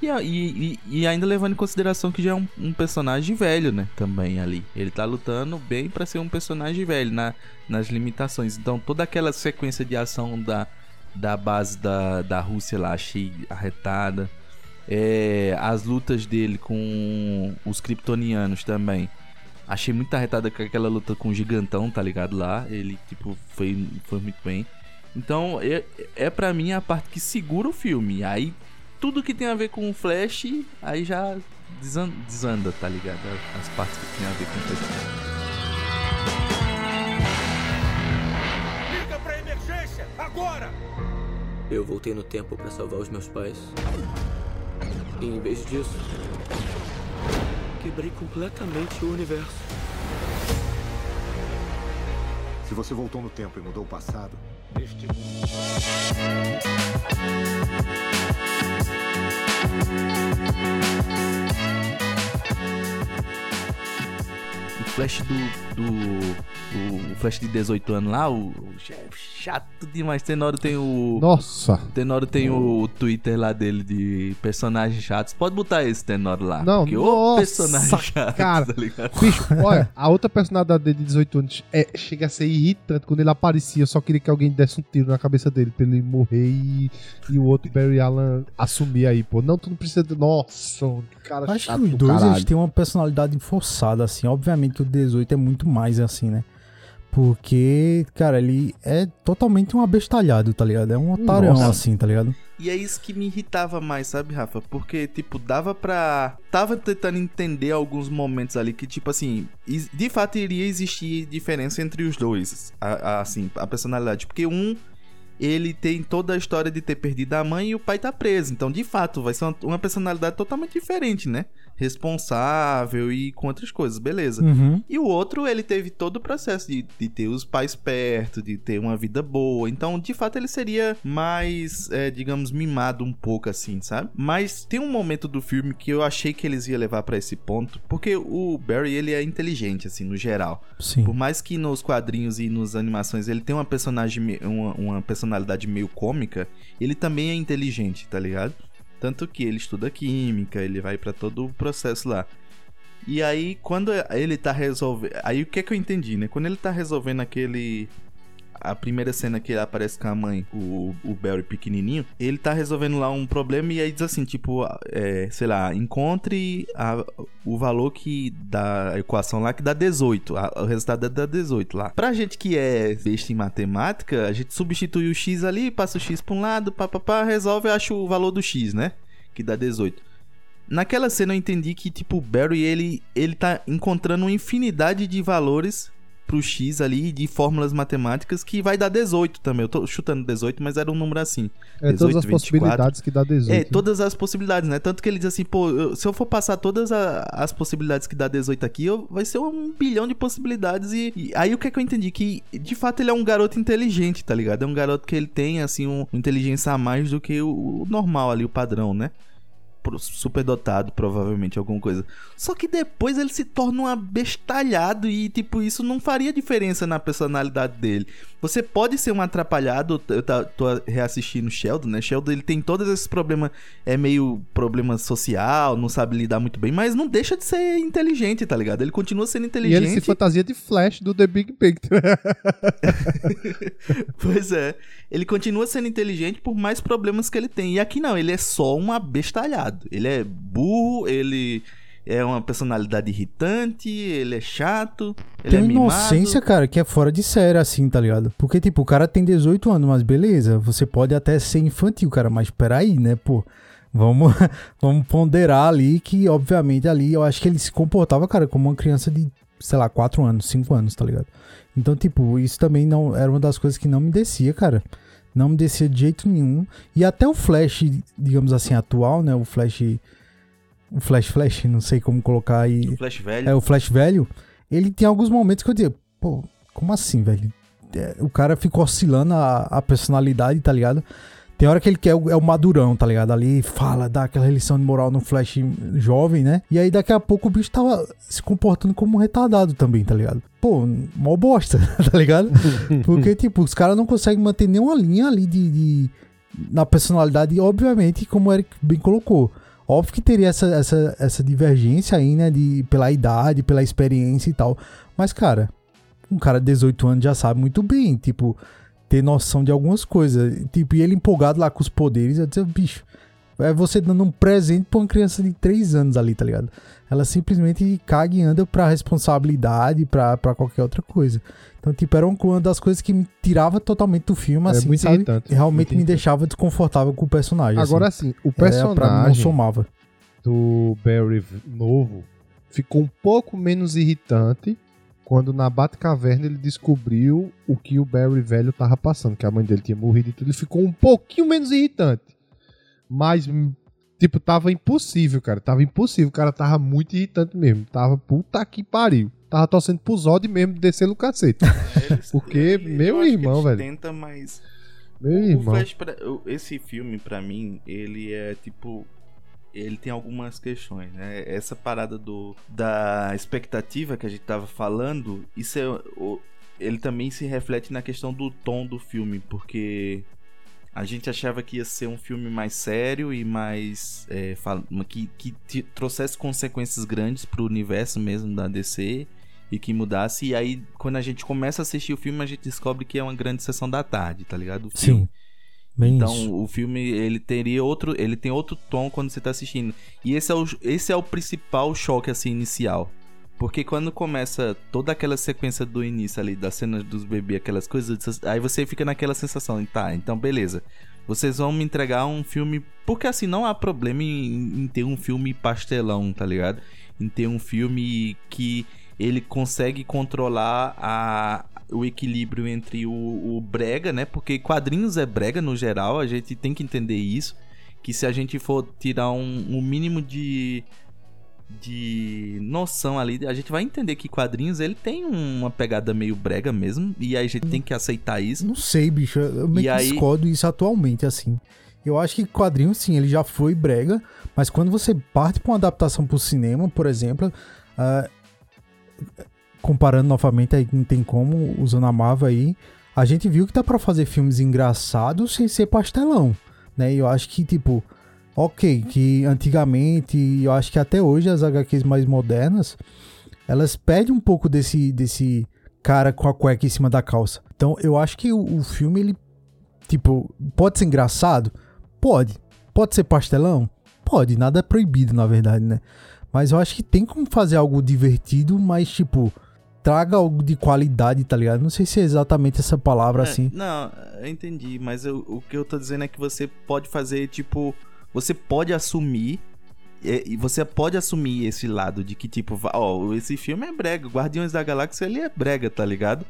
E, e, e, ainda levando em consideração que já é um, um personagem velho, né? Também ali. Ele tá lutando bem pra ser um personagem velho na, nas limitações. Então toda aquela sequência de ação da, da base da, da Rússia lá, achei arretada. É, as lutas dele com os kryptonianos também. Achei muito arretada com aquela luta com o gigantão, tá ligado? Lá. Ele, tipo, foi, foi muito bem. Então, é, é pra mim a parte que segura o filme. Aí, tudo que tem a ver com o Flash, aí já desan- desanda, tá ligado? As partes que tem a ver com o Flash. Liga pra emergência! Agora! Eu voltei no tempo para salvar os meus pais. E em vez disso, quebrei completamente o universo. Se você voltou no tempo e mudou o passado, Neste mundo. O Flash do. do o, o Flash de 18 anos lá, o, o chefe chato demais. Tenório tem o. Nossa. Tenório tem o Twitter lá dele de personagens chatos. Pode botar esse Tenório lá. Não, porque o nossa, personagem chato, cara. tá ligado? Bicho, olha, a outra personalidade dele de 18 anos é, chega a ser irritante. Quando ele aparecia, eu só queria que alguém desse um tiro na cabeça dele pra ele morrer e, e o outro Barry Allen assumir aí, pô. Não, tu não precisa de. Nossa, cara Acho chato que os do dois eles têm uma personalidade forçada, assim. Obviamente que o 18 é muito mais assim, né? Porque, cara, ele é totalmente um abestalhado, tá ligado? É um otarão, Nossa. assim, tá ligado? E é isso que me irritava mais, sabe, Rafa? Porque, tipo, dava pra. Tava tentando entender alguns momentos ali que, tipo assim, de fato iria existir diferença entre os dois. a- a- assim, a personalidade. Porque um. Ele tem toda a história de ter perdido a mãe e o pai tá preso. Então, de fato, vai ser uma, uma personalidade totalmente diferente, né? Responsável e com outras coisas, beleza. Uhum. E o outro, ele teve todo o processo de, de ter os pais perto, de ter uma vida boa. Então, de fato, ele seria mais, é, digamos, mimado um pouco assim, sabe? Mas tem um momento do filme que eu achei que eles iam levar pra esse ponto. Porque o Barry, ele é inteligente, assim, no geral. Sim. Por mais que nos quadrinhos e nas animações ele tenha uma personagem, uma, uma personalidade meio cômica, ele também é inteligente, tá ligado? Tanto que ele estuda química, ele vai pra todo o processo lá. E aí, quando ele tá resolvendo. Aí o que é que eu entendi, né? Quando ele tá resolvendo aquele. A primeira cena que ele aparece com a mãe, o, o Barry pequenininho, ele tá resolvendo lá um problema e aí diz assim, tipo, é, sei lá, encontre a- o valor que da equação lá que dá 18, a- o resultado dá 18 lá. Pra gente que é besta em matemática, a gente substitui o x ali, passa o x pra um lado, papapá, resolve acha o valor do x, né? Que dá 18. Naquela cena eu entendi que, tipo, o Barry, ele, ele tá encontrando uma infinidade de valores pro X ali, de fórmulas matemáticas, que vai dar 18 também. Eu tô chutando 18, mas era um número assim. É todas 18, as 24. possibilidades que dá 18. É, todas as possibilidades, né? Tanto que ele diz assim, pô, eu- se eu for passar todas a- as possibilidades que dá 18 aqui, eu- vai ser um bilhão de possibilidades. E, e aí o que é que eu entendi? Que de fato ele é um garoto inteligente, tá ligado? É um garoto que ele tem, assim, um, uma inteligência a mais do que o, o normal ali, o padrão, né? Pro- Super dotado, provavelmente, alguma coisa. Só que depois ele se torna um abestalhado e, tipo, isso não faria diferença na personalidade dele. Você pode ser um atrapalhado, eu tô reassistindo Sheldon, né? Sheldon, ele tem todos esses problemas, é meio problema social, não sabe lidar muito bem, mas não deixa de ser inteligente, tá ligado? Ele continua sendo E inteligente. ele se fantasia de Flash do The Big Picture. Pois é. Ele continua sendo inteligente por mais problemas que ele tem. E aqui não, ele é só um abestalhado. Ele é burro, ele é uma personalidade irritante, ele é chato, ele Tem é mimado. inocência, cara, que é fora de série, assim, tá ligado? Porque, tipo, o cara tem 18 anos, mas beleza, você pode até ser infantil, cara, mas peraí, né, pô? Vamos, vamos ponderar ali que, obviamente, ali eu acho que ele se comportava, cara, como uma criança de, sei lá, 4 anos, 5 anos, tá ligado? Então, tipo, isso também não era uma das coisas que não me descia, cara. Não me descia de jeito nenhum. E até o Flash, digamos assim, atual, né? O Flash. O Flash Flash, não sei como colocar aí. O Flash velho. É, o Flash velho, ele tem alguns momentos que eu digo, pô, como assim, velho? É, o cara fica oscilando a, a personalidade, tá ligado? Tem hora que ele quer o- é o madurão, tá ligado? Ali fala, dá aquela lição de moral no Flash jovem, né? E aí daqui a pouco o bicho tava se comportando como um retardado também, tá ligado? Pô, mó bosta, tá ligado? Porque, tipo, os caras não conseguem manter nenhuma linha ali de, de- na personalidade, obviamente, como o Eric bem colocou. Óbvio que teria essa, essa, essa divergência aí, né? De, pela idade, pela experiência e tal. Mas, cara, um cara de 18 anos já sabe muito bem, tipo, ter noção de algumas coisas. Tipo, e ele empolgado lá com os poderes, eu disse, bicho, é você dando um presente pra uma criança de 3 anos ali, tá ligado? Ela simplesmente caga e anda pra responsabilidade, pra, pra qualquer outra coisa. Então, tipo, era uma das coisas que me tirava totalmente do filme, É assim, muito sabe? irritante, realmente muito me deixava desconfortável com o personagem. Agora assim. assim, o É, mim não personagem somava. do Barry novo ficou um pouco menos irritante quando na Batcaverna ele descobriu o que o Barry velho tava passando, que a mãe dele tinha morrido e tudo, ele ficou um pouquinho menos irritante. Mas, hum, tipo, tava impossível, cara. Tava impossível. O cara tava muito irritante mesmo. Tava puta que pariu. Tava torcendo pro Zod mesmo descer no cacete. Eles- Porque, ele- meu irmão, velho. Tenta, mas Meu o irmão. Flash, pra- esse filme, pra mim, ele é tipo. Ele tem algumas questões, né? Essa parada do da expectativa que a gente tava falando, isso é. o- ele também se reflete na questão do tom do filme, porque a gente achava que ia ser um filme mais sério e mais. é, que, que trouxesse consequências grandes pro universo mesmo da DC e que mudasse. E aí, quando a gente começa a assistir o filme, a gente descobre que é uma grande sessão da tarde, tá ligado? Sim. Bem Então, isso. o filme ele teria outro, ele tem outro tom quando você tá assistindo. E esse é o, esse é o principal choque assim inicial. Porque quando começa toda aquela sequência do início ali, das cenas dos bebês, aquelas coisas, aí você fica naquela sensação, tá, então beleza. Vocês vão me entregar um filme. Porque assim, não há problema em, em ter um filme pastelão, tá ligado? Em ter um filme que ele consegue controlar a, o equilíbrio entre o, o brega, né? Porque quadrinhos é brega no geral, a gente tem que entender isso. Que se a gente for tirar um, um mínimo de, de noção ali, a gente vai entender que quadrinhos ele tem uma pegada meio brega mesmo. E aí a gente tem que aceitar isso. Não sei, bicho. Eu meio E que aí- discordo isso atualmente, assim. Eu acho que quadrinho, sim, ele já foi brega, mas quando você parte pra uma adaptação pro cinema, por exemplo, ah, comparando novamente, aí não tem como, usando a Marvel aí, a gente viu que dá pra fazer filmes engraçados sem ser pastelão, né? E eu acho que, tipo, ok, que antigamente, eu acho que até hoje as HQs mais modernas, elas perdem um pouco desse, desse cara com a cueca em cima da calça. Então eu acho que o, o filme, ele, tipo, pode ser engraçado? Pode. Pode ser pastelão? Pode, nada é proibido, na verdade, né? Mas eu acho que tem como fazer algo divertido, mas, tipo, traga algo de qualidade, tá ligado? Não sei se é exatamente essa palavra É, assim. Não, eu entendi, mas eu- o que eu tô dizendo é que você pode fazer, tipo, você pode assumir. E e você pode assumir esse lado de que, tipo, ó, esse filme é brega. Guardiões da Galáxia ele é brega, tá ligado?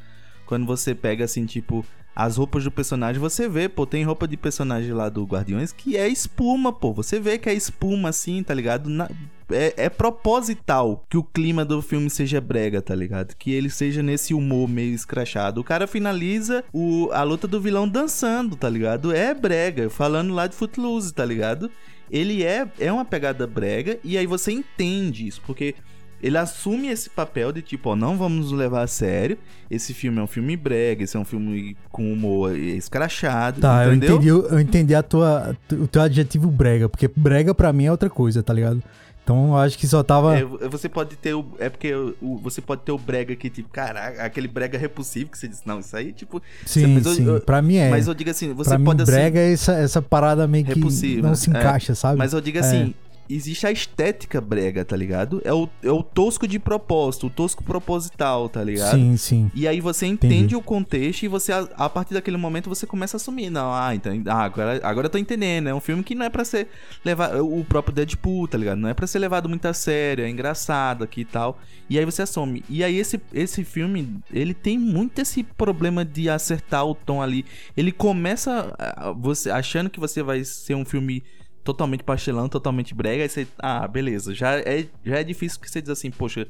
Quando você pega assim, tipo, as roupas do personagem, você vê, pô, tem roupa de personagem lá do Guardiões que é espuma, pô. Você vê que é espuma assim, tá ligado? Na- é, é proposital que o clima do filme seja brega, tá ligado? Que ele seja nesse humor meio escrachado. O cara finaliza o, a luta do vilão dançando, tá ligado? É brega, falando lá de Footloose, tá ligado? Ele é, é uma pegada brega e aí você entende isso, porque ele assume esse papel de tipo, ó, não vamos nos levar a sério. Esse filme é um filme brega, esse é um filme com humor escrachado, Tá, eu entendeu? entendi, eu entendi a tua, o teu adjetivo brega, porque brega pra mim é outra coisa, tá ligado? Então eu acho que só tava. É, você pode ter o. É porque o, você pode ter o brega que, tipo, caraca, aquele brega repulsivo que você diz, não, isso aí, tipo. sim, eu- sim. eu- pra mim é. Mas eu digo assim, você pra pode mim, assim. brega é essa, essa parada meio que Repulsiva, não se é. encaixa, sabe? Mas eu digo assim, existe a estética brega, tá ligado? É o, é o tosco de propósito, o tosco proposital, tá ligado? Sim, sim. E aí você entende Entendi. o contexto e você, a, a partir daquele momento, você começa a assumir. Não, ah, então, ah, agora, agora eu tô entendendo. É um filme que não é pra ser levado. O próprio Deadpool, tá ligado? Não é pra ser levado muito a sério, é engraçado aqui e tal. E aí você assume. E aí esse, esse filme, ele tem muito esse problema de acertar o tom ali. Ele começa você achando que você vai ser um filme totalmente pastelão, totalmente brega, aí você, ah, beleza, já é, já é difícil que você diz assim, poxa,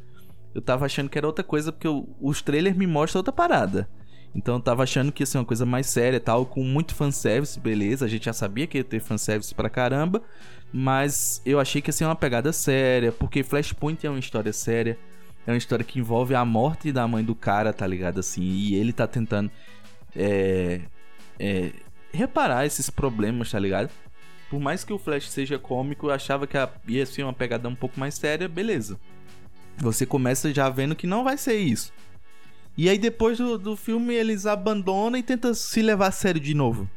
eu tava achando que era outra coisa, porque o- os trailers me mostram outra parada. Então eu tava achando que ia ser uma coisa mais séria tal, com muito fanservice, beleza. A gente já sabia que ia ter fanservice pra caramba. Mas eu achei que ia ser uma pegada séria, porque Flashpoint é uma história séria. É uma história que envolve a morte da mãe do cara, tá ligado? Assim, e ele tá tentando é, é, reparar esses problemas, tá ligado? Por mais que o Flash seja cômico, eu achava que ia ser uma pegada um pouco mais séria, beleza. Você começa já vendo que não vai ser isso. E aí depois do, do filme eles abandonam e tentam se levar a sério de novo.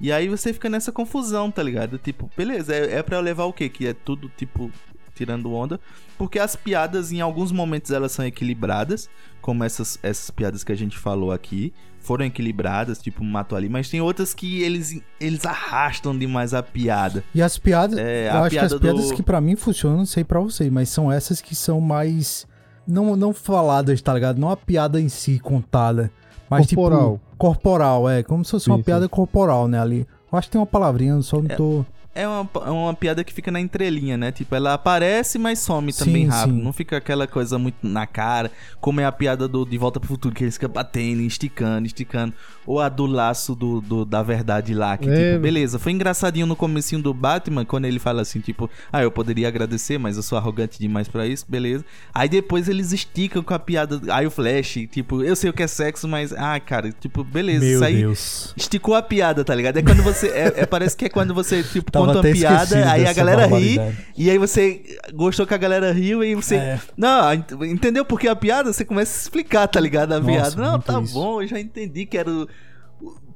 E aí você fica nessa confusão, tá ligado? Tipo, beleza, é, é pra levar o quê? Que é tudo, tipo, tirando onda. Porque as piadas, em alguns momentos, elas são equilibradas. Como essas, essas piadas que a gente falou aqui. Foram equilibradas, tipo, matou ali. Mas tem outras que eles, eles arrastam demais a piada. E as piadas, É, eu a acho que as piada piadas do- que pra mim funcionam, não sei pra você, mas são essas que são mais não não faladas, tá ligado? Não a piada em si contada, mas Corporal. tipo corporal, é, como se fosse uma Sim, piada corporal, né, ali. Eu acho que tem uma palavrinha, só não tô É uma, é uma piada que fica na entrelinha, né? Tipo, ela aparece, mas some Sim, também rápido. sim. Não fica aquela coisa muito na cara. Como é a piada do De Volta pro Futuro, que eles ficam batendo, esticando, esticando. Ou a do laço do, do- da verdade lá. Que, É. tipo, beleza, foi engraçadinho no comecinho do Batman, quando ele fala assim, tipo, ah, eu poderia agradecer, mas eu sou arrogante demais pra isso, beleza. Aí depois eles esticam com a piada. Aí o Flash, tipo, eu sei o que é sexo, mas, ah, cara, tipo, beleza, Meu isso aí. Deus. Esticou a piada, tá ligado? É quando você. É, é- parece que é quando você, tipo, Tava conta uma piada, aí a galera ri, e aí você gostou que a galera riu, e você. É. Não, ent- entendeu porque a piada? Você começa a explicar, tá ligado? A Nossa, piada. Não, tá isso. bom, eu já entendi que era. o-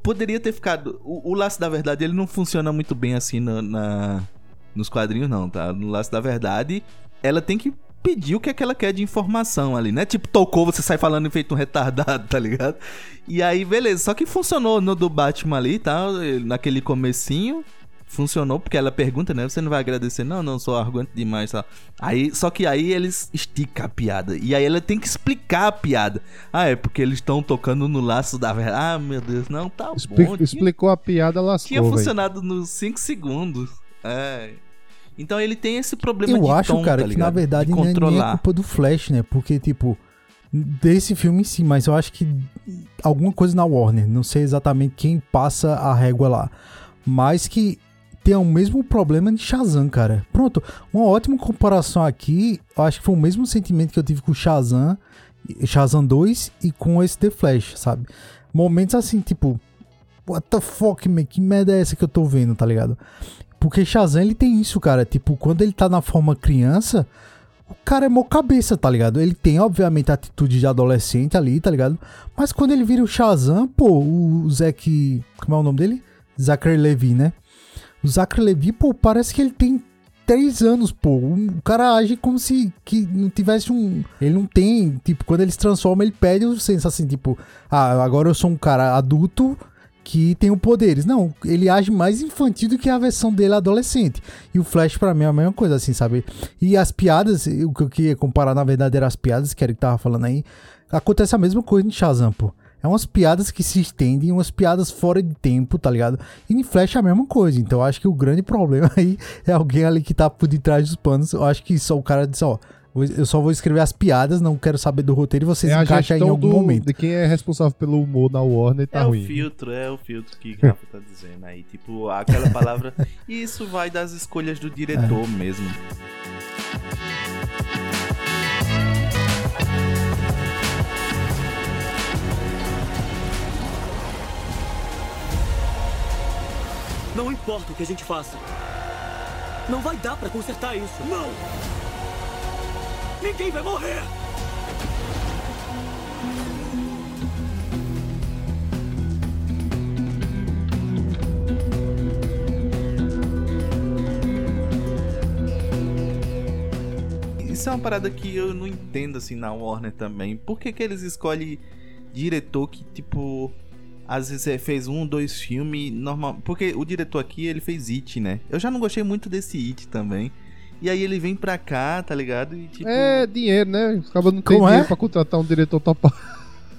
Poderia ter ficado. O, o laço da verdade, ele não funciona muito bem assim na, na- nos quadrinhos, não, tá? No laço da verdade, ela tem que pedir o que é que ela quer de informação ali, né? Tipo, tocou, você sai falando e feito um retardado, tá ligado? E aí, beleza. Só que funcionou no do Batman ali, tá? Naquele comecinho. Funcionou, porque ela pergunta, né? Você não vai agradecer? Não, não, sou arrogante demais, tá? Aí, só que aí eles esticam a piada. E aí ela tem que explicar a piada. Ah, é porque eles estão tocando no laço da verdade. Ah, meu Deus, não, tá Expli- bom. tinha- explicou a piada, lascou, tinha funcionado nos 5 segundos. É. Então ele tem esse problema Eu de acho, tom, cara, tá que na verdade de não é culpa do Flash, né? Porque, tipo, desse filme em si, mas eu acho que alguma coisa na Warner, não sei exatamente quem passa a régua lá, mas que tem o mesmo problema de Shazam, cara. Pronto, uma ótima comparação aqui, eu acho que foi o mesmo sentimento que eu tive com Shazam, Shazam 2 e com esse The Flash, sabe? Momentos assim, tipo, what the fuck, man, que merda é essa que eu tô vendo, tá ligado? Porque Shazam, ele tem isso, cara. Tipo, quando ele tá na forma criança, o cara é mó cabeça, tá ligado? Ele tem, obviamente, a atitude de adolescente ali, tá ligado? Mas quando ele vira o Shazam, pô, o Zack. Como é o nome dele? Zachary Levi, né? O Zachary Levi, pô, parece que ele tem três anos, pô. O cara age como se que não tivesse um. Ele não tem. Tipo, quando ele se transforma, ele perde o senso assim, tipo, ah, agora eu sou um cara adulto que tem poderes. Não, ele age mais infantil do que a versão dele adolescente. E o Flash, pra mim, é a mesma coisa, assim, sabe? E as piadas, o que eu queria comparar, na verdade, eram as piadas, que era que tava falando aí. Acontece a mesma coisa em Shazam, pô. É umas piadas que se estendem, umas piadas fora de tempo, tá ligado? E em Flash é a mesma coisa. Então eu acho que o grande problema aí é alguém ali que tá por detrás dos panos. Eu acho que só o cara disse, ó, eu só vou escrever as piadas, não quero saber do roteiro e vocês É encaixam aí em algum do, momento. de quem é responsável pelo humor na Warner tá é ruim. o filtro, é o filtro que o Rafa tá dizendo aí. Tipo, aquela palavra. Isso vai das escolhas do diretor mesmo. Não importa o que a gente faça. Não vai dar pra consertar isso. Não! Ninguém vai morrer! Isso é uma parada que eu não entendo assim na Warner também. Por que, que eles escolhem diretor que, tipo, às vezes é, fez um, dois filmes normal. Porque o diretor aqui, ele fez It, né? Eu já não gostei muito desse It também. E aí ele vem pra cá, tá ligado? E tipo. É dinheiro, né? Acaba não tem Como é? dinheiro pra contratar um diretor topado.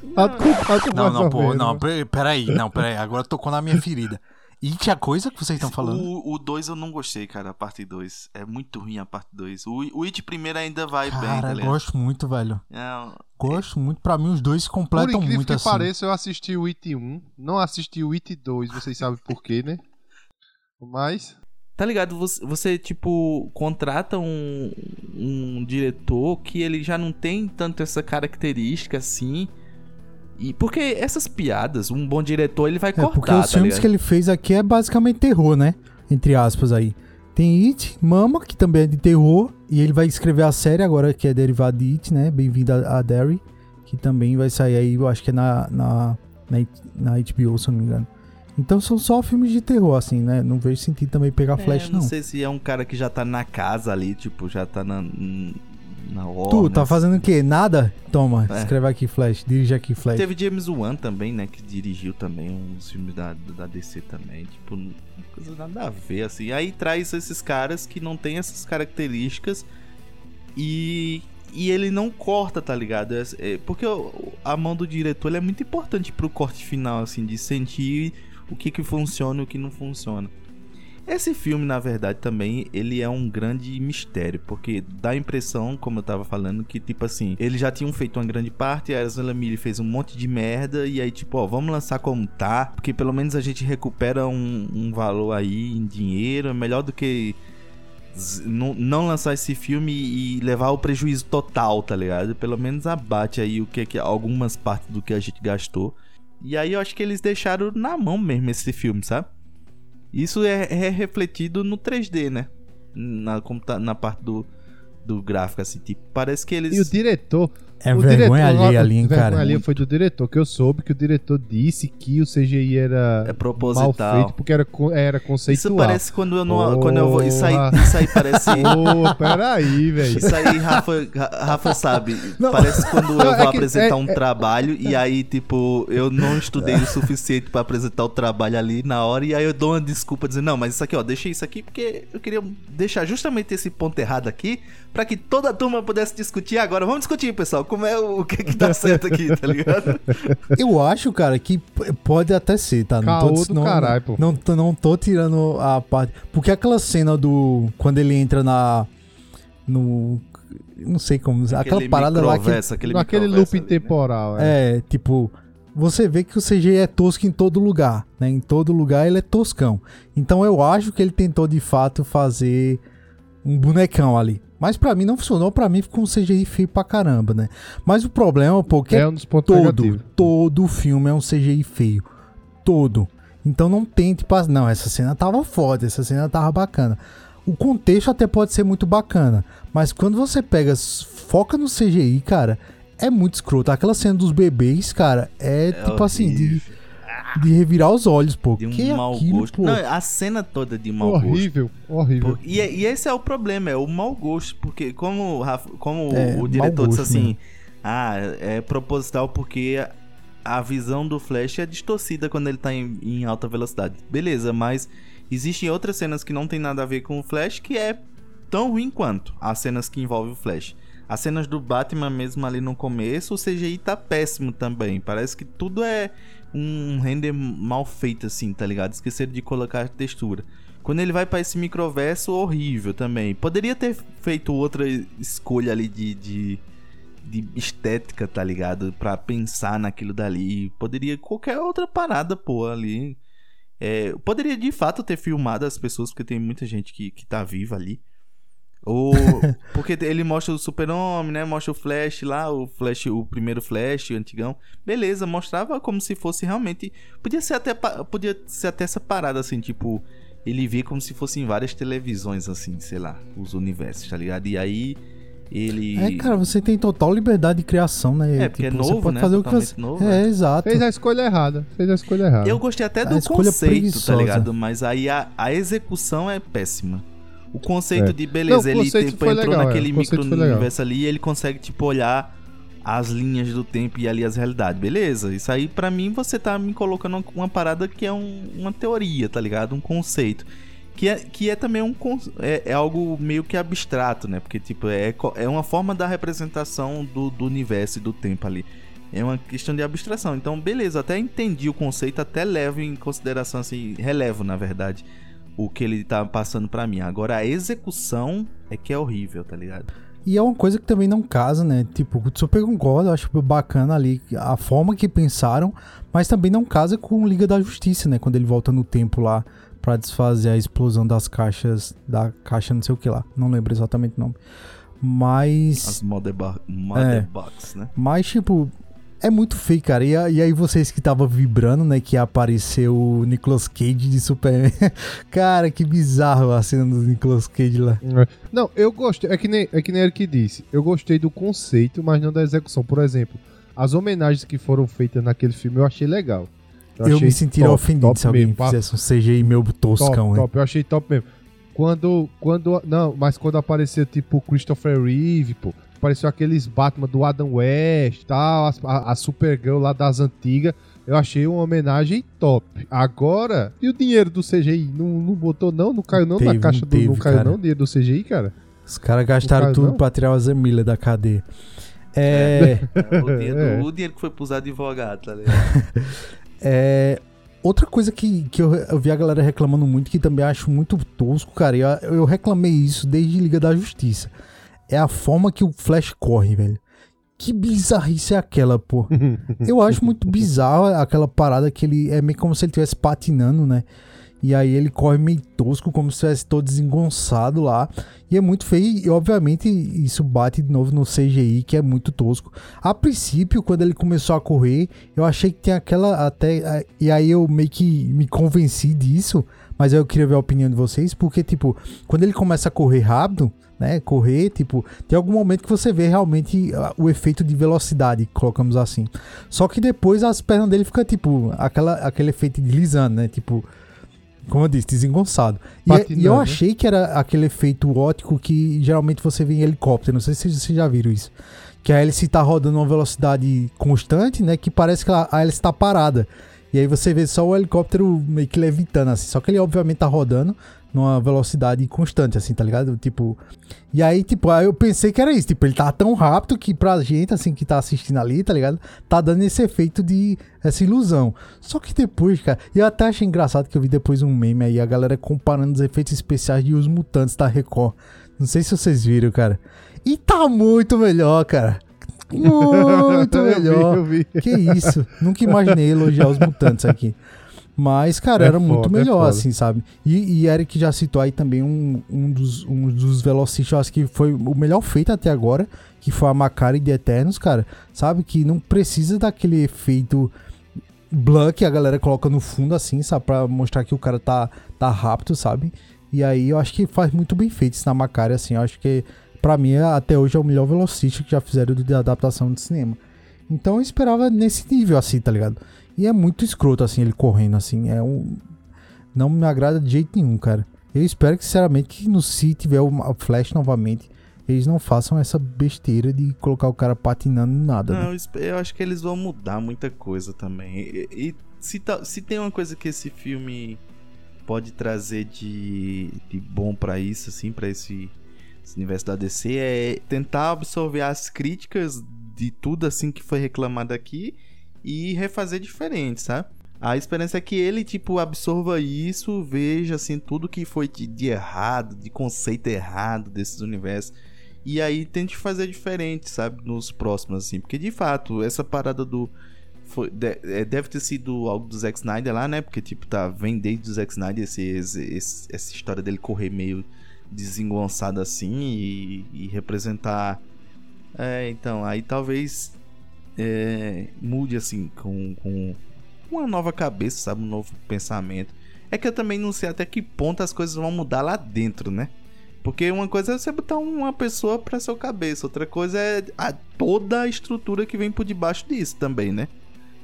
Não, mais não, pô, não, né? pe- peraí, não, peraí, agora tocou na minha ferida. It é a coisa que vocês estão falando? O 2 eu não gostei, cara, a parte 2. É muito ruim a parte 2. O, o It primeiro ainda vai bem, tá Cara, ligado? gosto muito, velho. Não, Gosto muito. Pra mim, os dois se Por completam incrível muito que assim. pareça, eu assisti o It 1, não assisti o It 2, vocês sabem por quê, né? Mas. Tá ligado? Você, você, tipo, contrata um, um diretor que ele já não tem tanto essa característica assim. E porque essas piadas, um bom diretor, ele vai É, cortar, porque os tá filmes ligado? que ele fez aqui é basicamente terror, né? Entre aspas aí. Tem It, Mama, que também é de terror. E ele vai escrever a série agora, que é derivado de It, né? Bem-vindo a, a Derry. Que também vai sair aí, eu acho que é na, na, na, na HBO, se eu não me engano. Então são só filmes de terror, assim, né? Não vejo sentido também pegar Flash, É, não. não sei se é um cara que já tá na casa ali, tipo, já tá na, na hora. Tu, tá fazendo o quê? Nada? Toma, É. escreve aqui Flash, dirige aqui Flash. Teve James Wan também, né? Que dirigiu também uns filmes da, da DC também. Tipo, coisa nada a ver, assim. Aí traz esses caras que não tem essas características e. E ele não corta, tá ligado? É- é- porque a mão do diretor é muito importante pro corte final, assim, de sentir o que que funciona e o que não funciona. Esse filme, na verdade, também, ele é um grande mistério, porque dá a impressão, como eu tava falando, que, tipo assim, eles já tinham feito uma grande parte, a Ezra Miller fez um monte de merda, e aí, tipo, ó, vamos lançar como tá, porque pelo menos a gente recupera um, um valor aí em dinheiro, é melhor do que não, não lançar esse filme e levar o prejuízo total, tá ligado? Pelo menos abate aí o que, que algumas partes do que a gente gastou. E aí eu acho que eles deixaram na mão mesmo esse filme, sabe? Isso é, é refletido no 3D, né? Na, na parte do, do gráfico, assim, tipo, parece que eles. E o diretor. É o vergonha diretor, alheia ali, hein, vergonha cara. alheia foi do diretor, que eu soube que o diretor disse que o CGI era É mal proposital. feito porque era, era conceitual. Isso parece quando eu não. Quando eu vou. Isso aí, isso aí parece. Ô, peraí, velho. Isso aí, Rafa, Ra- Rafa sabe. Não. Parece quando Não, eu é vou que- apresentar é- um é- trabalho e aí, tipo, eu não estudei o suficiente pra apresentar o trabalho ali na hora e aí eu dou uma desculpa dizendo, não, mas isso aqui, ó, deixa isso aqui porque eu queria deixar justamente esse ponto errado aqui pra que toda a turma pudesse discutir agora. Vamos discutir, pessoal, como é o, o que que tá certo aqui, tá ligado? Eu acho, cara, que pode até ser, tá? Não Caô tô, do caralho, pô. Não, tô- não tô tirando a parte. Porque aquela cena do. Quando ele entra na. No. Não sei como. aquela Aquele parada lá que. aquele, Aquele loop ali, né? temporal. É. É, tipo. Você vê que o CGI é tosco em todo lugar, né? Em todo lugar ele é toscão. Então eu acho que ele tentou de fato fazer um bonecão ali. Mas pra mim não funcionou, pra mim ficou um CGI feio pra caramba, né? Mas o problema, pô, que É, é um dos pontos todo, negativos. todo filme é um CGI feio. Todo. Então não tente passar. Não, essa cena tava foda, essa cena tava bacana. O contexto até pode ser muito bacana, mas quando você pega, foca no CGI, cara, é muito escroto. Aquela cena dos bebês, cara, é, É tipo assim, de, horrível. De revirar os olhos, pô. De um que é mau aquilo, gosto. pô? Não, a cena toda de mau gosto. Horrível, horrível. E, e esse é o problema, é o mau gosto, porque como, como É, o diretor disse assim, mesmo. ah, é proposital porque a visão do Flash é distorcida quando ele tá em, em alta velocidade. Beleza, mas existem outras cenas que não tem nada a ver com o Flash que é tão ruim quanto as cenas que envolvem o Flash. As cenas do Batman mesmo ali no começo, o CGI tá péssimo também. Parece que tudo é um render mal feito assim, tá ligado? Esqueceram de colocar textura. Quando ele vai pra esse microverso, horrível também. Poderia ter feito outra escolha ali de, de, de estética, tá ligado? Pra pensar naquilo dali. Poderia qualquer outra parada, pô, ali. É, poderia de fato ter filmado as pessoas, porque tem muita gente que, que tá viva ali. Ou, porque ele mostra o super-homem, né? Mostra o Flash lá, o Flash, o primeiro Flash, o antigão. Beleza, mostrava como se fosse realmente. Podia ser até, podia ser até essa parada, assim, tipo. Ele vê como se fossem várias televisões, assim, sei lá, os universos, tá ligado? E aí ele. É, cara, você tem total liberdade de criação, né? É, porque é você novo, pode né? fazer o que Totalmente você... novo, É, né? exato. Fez a escolha errada. Fez a escolha errada. Eu gostei até A do conceito, preguiçosa. tá ligado? Mas aí a, a execução é péssima. O conceito É. de beleza, Não, ele conceito tipo, entrou legal, é. naquele O conceito foi legal. micro-universo ali e ele consegue, tipo, olhar as linhas do tempo e ali as realidades. Beleza, isso aí pra mim você tá me colocando uma parada que é um- uma teoria, tá ligado? Um conceito. Que é, que é também um é, é algo meio que abstrato, né? Porque, tipo, é, é uma forma da representação do, do universo e do tempo ali. É uma questão de abstração. Então, beleza, até entendi o conceito, até levo em consideração, assim, relevo, na verdade, o que ele tá passando pra mim. Agora, a execução é que é horrível, tá ligado? E é uma coisa que também não casa, né? Tipo, super concordo, eu acho bacana ali a forma que pensaram, mas também não casa com Liga da Justiça, né? Quando ele volta no tempo lá pra desfazer a explosão das caixas, da caixa não sei o que lá, não lembro exatamente o nome. Mas. As Mother, Bo Mother É. Box, né? Mas, tipo, é muito feio, cara. E, e aí vocês que tava vibrando, né? Que apareceu o Nicolas Cage de Superman. cara, que bizarro a cena do Nicolas Cage lá. Não, eu gostei. É que nem, é que nem ele que disse. Eu gostei do conceito, mas não da execução. Por exemplo, as homenagens que foram feitas naquele filme eu achei legal. Eu, achei me sentiria top, ofendido top se alguém mesmo, fizesse um CGI meu toscão, top, top, eu achei top mesmo. Quando, quando, não, mas quando apareceu tipo Christopher Reeve, pô, apareceu aqueles Batman do Adam West, tal, a, a Supergirl lá das antigas, eu achei uma homenagem top. Agora, e o dinheiro do CGI? Não, não botou não? Não caiu não Teve, na caixa não do, não teve, caiu cara. não o dinheiro do CGI, cara? Os caras gastaram Não faz, tudo não? pra tirar o Zemilla da cadeia. É. O dinheiro, É. o dinheiro que foi pros advogados, tá ligado? É, outra coisa que, que eu, eu vi a galera reclamando muito, que também acho muito tosco, cara, e eu, eu reclamei isso desde Liga da Justiça. É a forma que o Flash corre, velho. Que bizarrice é aquela, pô? Eu acho muito bizarro aquela parada que ele é meio como se ele estivesse patinando, né? E aí ele corre meio tosco, como se estivesse todo desengonçado lá. E é muito feio. E obviamente isso bate de novo no CGI, que é muito tosco. A princípio, quando ele começou a correr, eu achei que tinha aquela até. E aí eu meio que me convenci disso. Mas eu queria ver a opinião de vocês. Porque, tipo, quando ele começa a correr rápido, né? Correr, tipo, tem algum momento que você vê realmente ah, o efeito de velocidade, colocamos assim. Só que depois as pernas dele ficam, tipo, aquela, aquele efeito deslizando, né? Tipo, como eu disse, desengonçado. E, é, e eu achei que era aquele efeito ótico que geralmente você vê em helicóptero. Não sei se vocês já viram isso. Que a hélice tá rodando uma velocidade constante, né? Que parece que a a hélice tá parada. E aí você vê só o helicóptero meio que levitando, assim. Só que ele obviamente tá rodando numa velocidade constante, assim, tá ligado? Tipo. E aí, tipo, aí eu pensei que era isso. Tipo, ele tá tão rápido que pra gente, assim, que tá assistindo ali, tá ligado? Tá dando esse efeito de. essa ilusão. Só que depois, cara. Eu até achei engraçado que eu vi depois um meme aí, a galera comparando os efeitos especiais de Os Mutantes da Record. Não sei se vocês viram, cara. E tá muito melhor, cara. Muito Eu vi, melhor. eu vi. Que isso? Nunca imaginei elogiar os mutantes aqui. Mas, cara, É era muito foda, é melhor, foda. assim, sabe? E, e Eric já citou aí também um, um, dos, um dos velocistas, eu acho que foi o melhor feito até agora, que foi a Macari de Eternos, cara. Sabe? Que não precisa daquele efeito blur que a galera coloca no fundo, assim, sabe? Pra mostrar que o cara tá, tá rápido, sabe? E aí eu acho que faz muito bem feito isso na Macari, assim. Eu acho que, pra mim, até hoje é o melhor velocista que já fizeram de adaptação de cinema. Então eu esperava nesse nível, assim, tá ligado? E é muito escroto, assim, ele correndo, assim. É um. Não me agrada de jeito nenhum, cara. Eu espero que, sinceramente, que no se tiver o Flash novamente, eles não façam essa besteira de colocar o cara patinando em nada, Não, né? eu acho que eles vão mudar muita coisa também. E, e se, tá- se tem uma coisa que esse filme pode trazer de, de bom pra isso, assim, pra esse, esse universo da DC, é tentar absorver as críticas de tudo assim que foi reclamado aqui e refazer diferente, sabe? A esperança é que ele, tipo, absorva isso, veja, assim, tudo que foi de, de errado, de conceito errado desses universos. E aí tente fazer diferente, sabe? Nos próximos, assim. Porque, de fato, essa parada do... foi- de- é, deve ter sido algo do Zack Snyder lá, né? Porque, tipo, tá... Vem desde o Zack Snyder esse, esse- esse- essa história dele correr meio desengonçado assim e, e representar... É, então, aí talvez é, mude, assim, com, com uma nova cabeça, sabe? Um novo pensamento. É que eu também não sei até que ponto as coisas vão mudar lá dentro, né? Porque uma coisa é você botar uma pessoa pra sua cabeça, outra coisa é a, toda a estrutura que vem por debaixo disso também, né?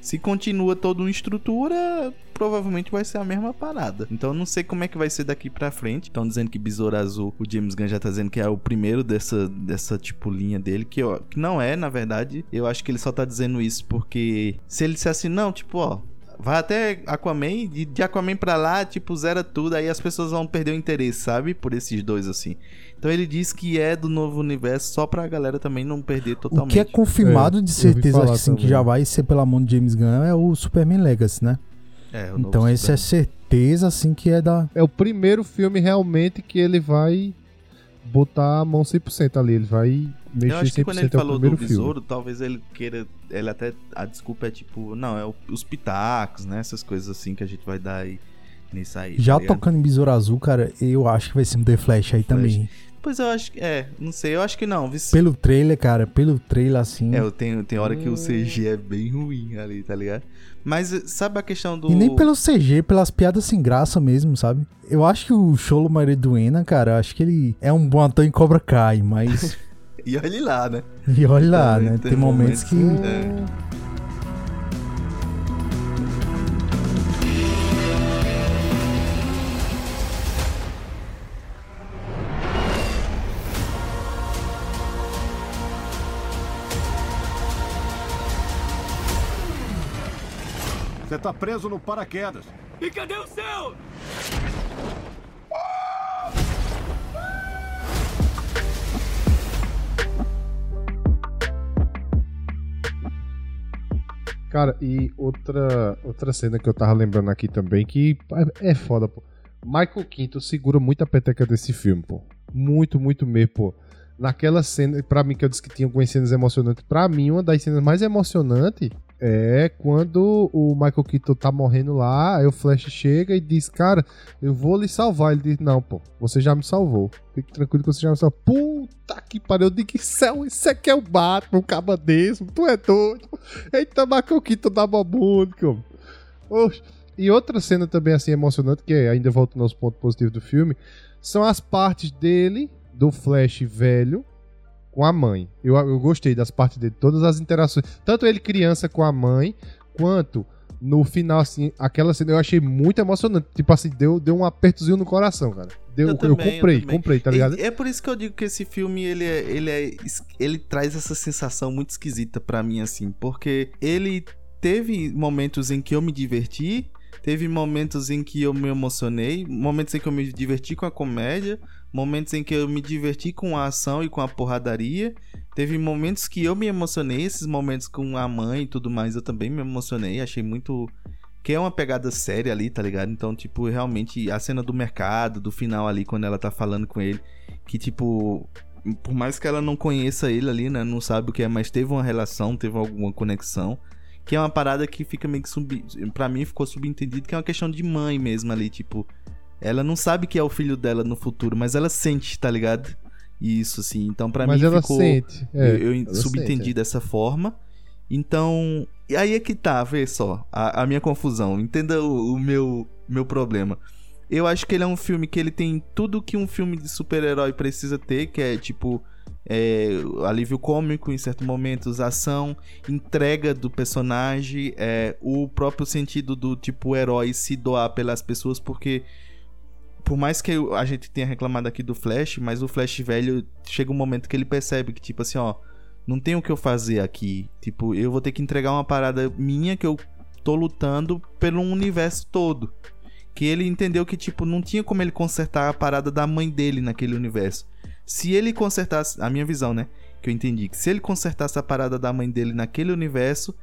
Se continua toda uma estrutura, provavelmente vai ser a mesma parada. Então não sei como é que vai ser daqui pra frente. Estão dizendo que Besouro Azul, o James Gunn já tá dizendo que é o primeiro dessa, dessa tipo linha dele, que, ó, que não é, na verdade. Eu acho que ele só tá dizendo isso porque se ele dissesse não, tipo, ó, vai até Aquaman, de, de Aquaman pra lá, tipo, zera tudo, aí as pessoas vão perder o interesse, sabe? Por esses dois, assim. Então ele diz que é do novo universo só pra galera também não perder O totalmente. que é confirmado É, de certeza, assim, que já vai ser pela mão de James Gunn é o Superman Legacy, né? É, o novo Então esse é Superman. certeza, assim, que é da... É o primeiro filme realmente que ele vai botar a mão 100% ali. Ele vai mexer Eu acho que 100% quando ele falou do besouro, talvez ele queira. Ele até. A desculpa é tipo. Não, é o- os pitacos, né? Essas coisas assim que a gente vai dar aí nisso aí. Já tá tocando em Besouro Azul, cara, eu acho que vai ser um The Flash aí Flash. também. Pois eu acho que. É, não sei, eu acho que não. Pelo trailer, cara, pelo trailer, assim... É, eu tenho, tem hora Hum. que o CG é bem ruim ali, tá ligado? Mas sabe a questão do. E nem pelo CG, pelas piadas sem graça mesmo, sabe? Eu acho que o Cholo Mareduena, cara, acho que ele é um bom ator em Cobra Kai, mas... E olha lá, né? e olha lá, Também né? tem Tem momentos que... momentos- É. Você tá preso no paraquedas. E cadê o céu? Cara, e outra, outra cena que eu tava lembrando aqui também, que é, é foda, pô. Michael Quinto segura muito a peteca desse filme, pô. Muito, muito mesmo, pô. Naquela cena, pra mim, que eu disse que tinha algumas cenas emocionantes, pra mim, uma das cenas mais emocionantes é quando o Michael Keaton tá morrendo lá, aí o Flash chega e diz, cara, eu vou lhe salvar. Ele diz, não, pô, você já me salvou. Fique tranquilo que você já me salvou. Puta que pariu, eu digo, céu, isso aqui é o Batman, um caba desse, tu é doido. Eita, Michael Keaton da. Oxe. E outra cena também, assim, emocionante, que é, ainda voltando aos pontos positivos do filme, são as partes dele, do Flash velho, com a mãe. Eu, eu gostei das partes dele, todas as interações. Tanto ele criança com a mãe, quanto no final, assim, aquela cena eu achei muito emocionante. Tipo assim, deu, deu um apertozinho no coração, cara. Deu, Eu eu, também, eu comprei, também. comprei, tá ligado? É, é por isso que eu digo que esse filme ele é, ele é ele traz essa sensação muito esquisita pra mim assim, porque ele teve momentos em que eu me diverti, teve momentos em que eu me emocionei, momentos em que eu me diverti com a comédia, momentos em que eu me diverti com a ação e com a porradaria. Teve momentos que eu me emocionei, esses momentos com a mãe e tudo mais, eu também me emocionei, achei muito que é uma pegada séria ali, tá ligado? Então, tipo, realmente a cena do mercado, do final ali, quando ela tá falando com ele, que tipo, por mais que ela não conheça ele ali, né, não sabe o que é, mas teve uma relação, teve alguma conexão, que é uma parada que fica meio que sub, para mim ficou subentendido que é uma questão de mãe mesmo ali, tipo, ela não sabe que é o filho dela no futuro, mas ela sente, tá ligado? Isso assim. Então, pra Mas mim ela ficou sente. é, eu, eu subentendi sente, é. dessa forma. Então, e aí é que tá, vê só, a, a minha confusão. Entenda o, o meu, meu problema. Eu acho que ele é um filme que ele tem tudo que um filme de super-herói precisa ter, que é tipo é, alívio cômico em certos momentos, ação, entrega do personagem, é, o próprio sentido do tipo herói se doar pelas pessoas, porque por mais que a gente tenha reclamado aqui do Flash, mas o Flash velho chega um momento que ele percebe que tipo assim, ó, não tem o que eu fazer aqui, tipo, eu vou ter que entregar uma parada minha que eu tô lutando pelo universo todo. Que ele entendeu que, tipo, não tinha como ele consertar a parada da mãe dele naquele universo. Se ele consertasse. A minha visão, né? Que eu entendi. Que se ele consertasse a parada da mãe dele naquele universo,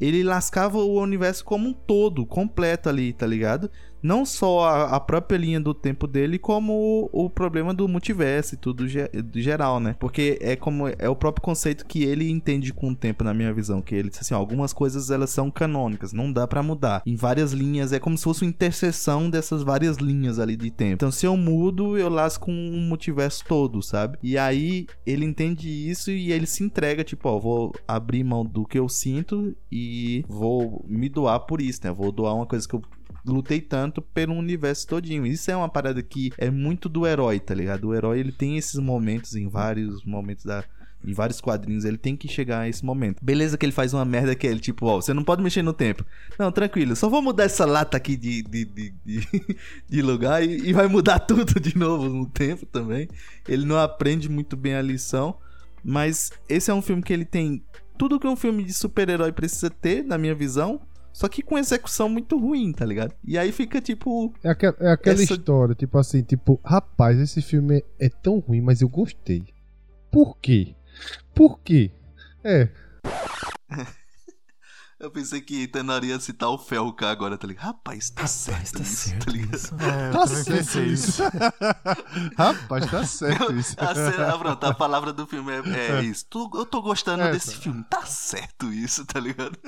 ele lascava o universo como um todo, completo ali, tá ligado? Não só a, a própria linha do tempo dele, como o, o problema do multiverso e tudo ge- geral, né? Porque é como é o próprio conceito que ele entende com o tempo, na minha visão. Que ele disse assim: ó, algumas coisas elas são canônicas, não dá pra mudar. Em várias linhas, é como se fosse uma interseção dessas várias linhas ali de tempo. Então, se eu mudo, eu lasco um multiverso todo, sabe? E aí ele entende isso e ele se entrega, tipo, ó, vou abrir mão do que eu sinto e vou me doar por isso, né? Vou doar uma coisa que eu lutei tanto pelo universo todinho. Isso é uma parada que é muito do herói, tá ligado? O herói ele tem esses momentos em vários momentos da em vários quadrinhos, ele tem que chegar a esse momento. Beleza que ele faz uma merda que é ele, tipo, ó, você não pode mexer no tempo. Não, tranquilo, só vou mudar essa lata aqui de, de, de, de, de lugar e, e vai mudar tudo de novo no tempo também. Ele não aprende muito bem a lição, mas esse é um filme que ele tem tudo que um filme de super-herói precisa ter, na minha visão, Só que com execução muito ruim, tá ligado? E aí fica tipo. É aquela, é aquela Essa- história, tipo assim, tipo, rapaz, esse filme é, é tão ruim, mas eu gostei. Por quê? Por quê? É, Eu pensei que Tenor ia citar o Felca agora, tá ligado? Rapaz, tá certo tá isso, certo tá ligado? isso. É, tá certo isso. rapaz, tá certo isso. A, cena, pronto, a palavra do filme é, é isso. Tu- eu tô gostando É, desse tá. filme. Tá certo isso, tá ligado?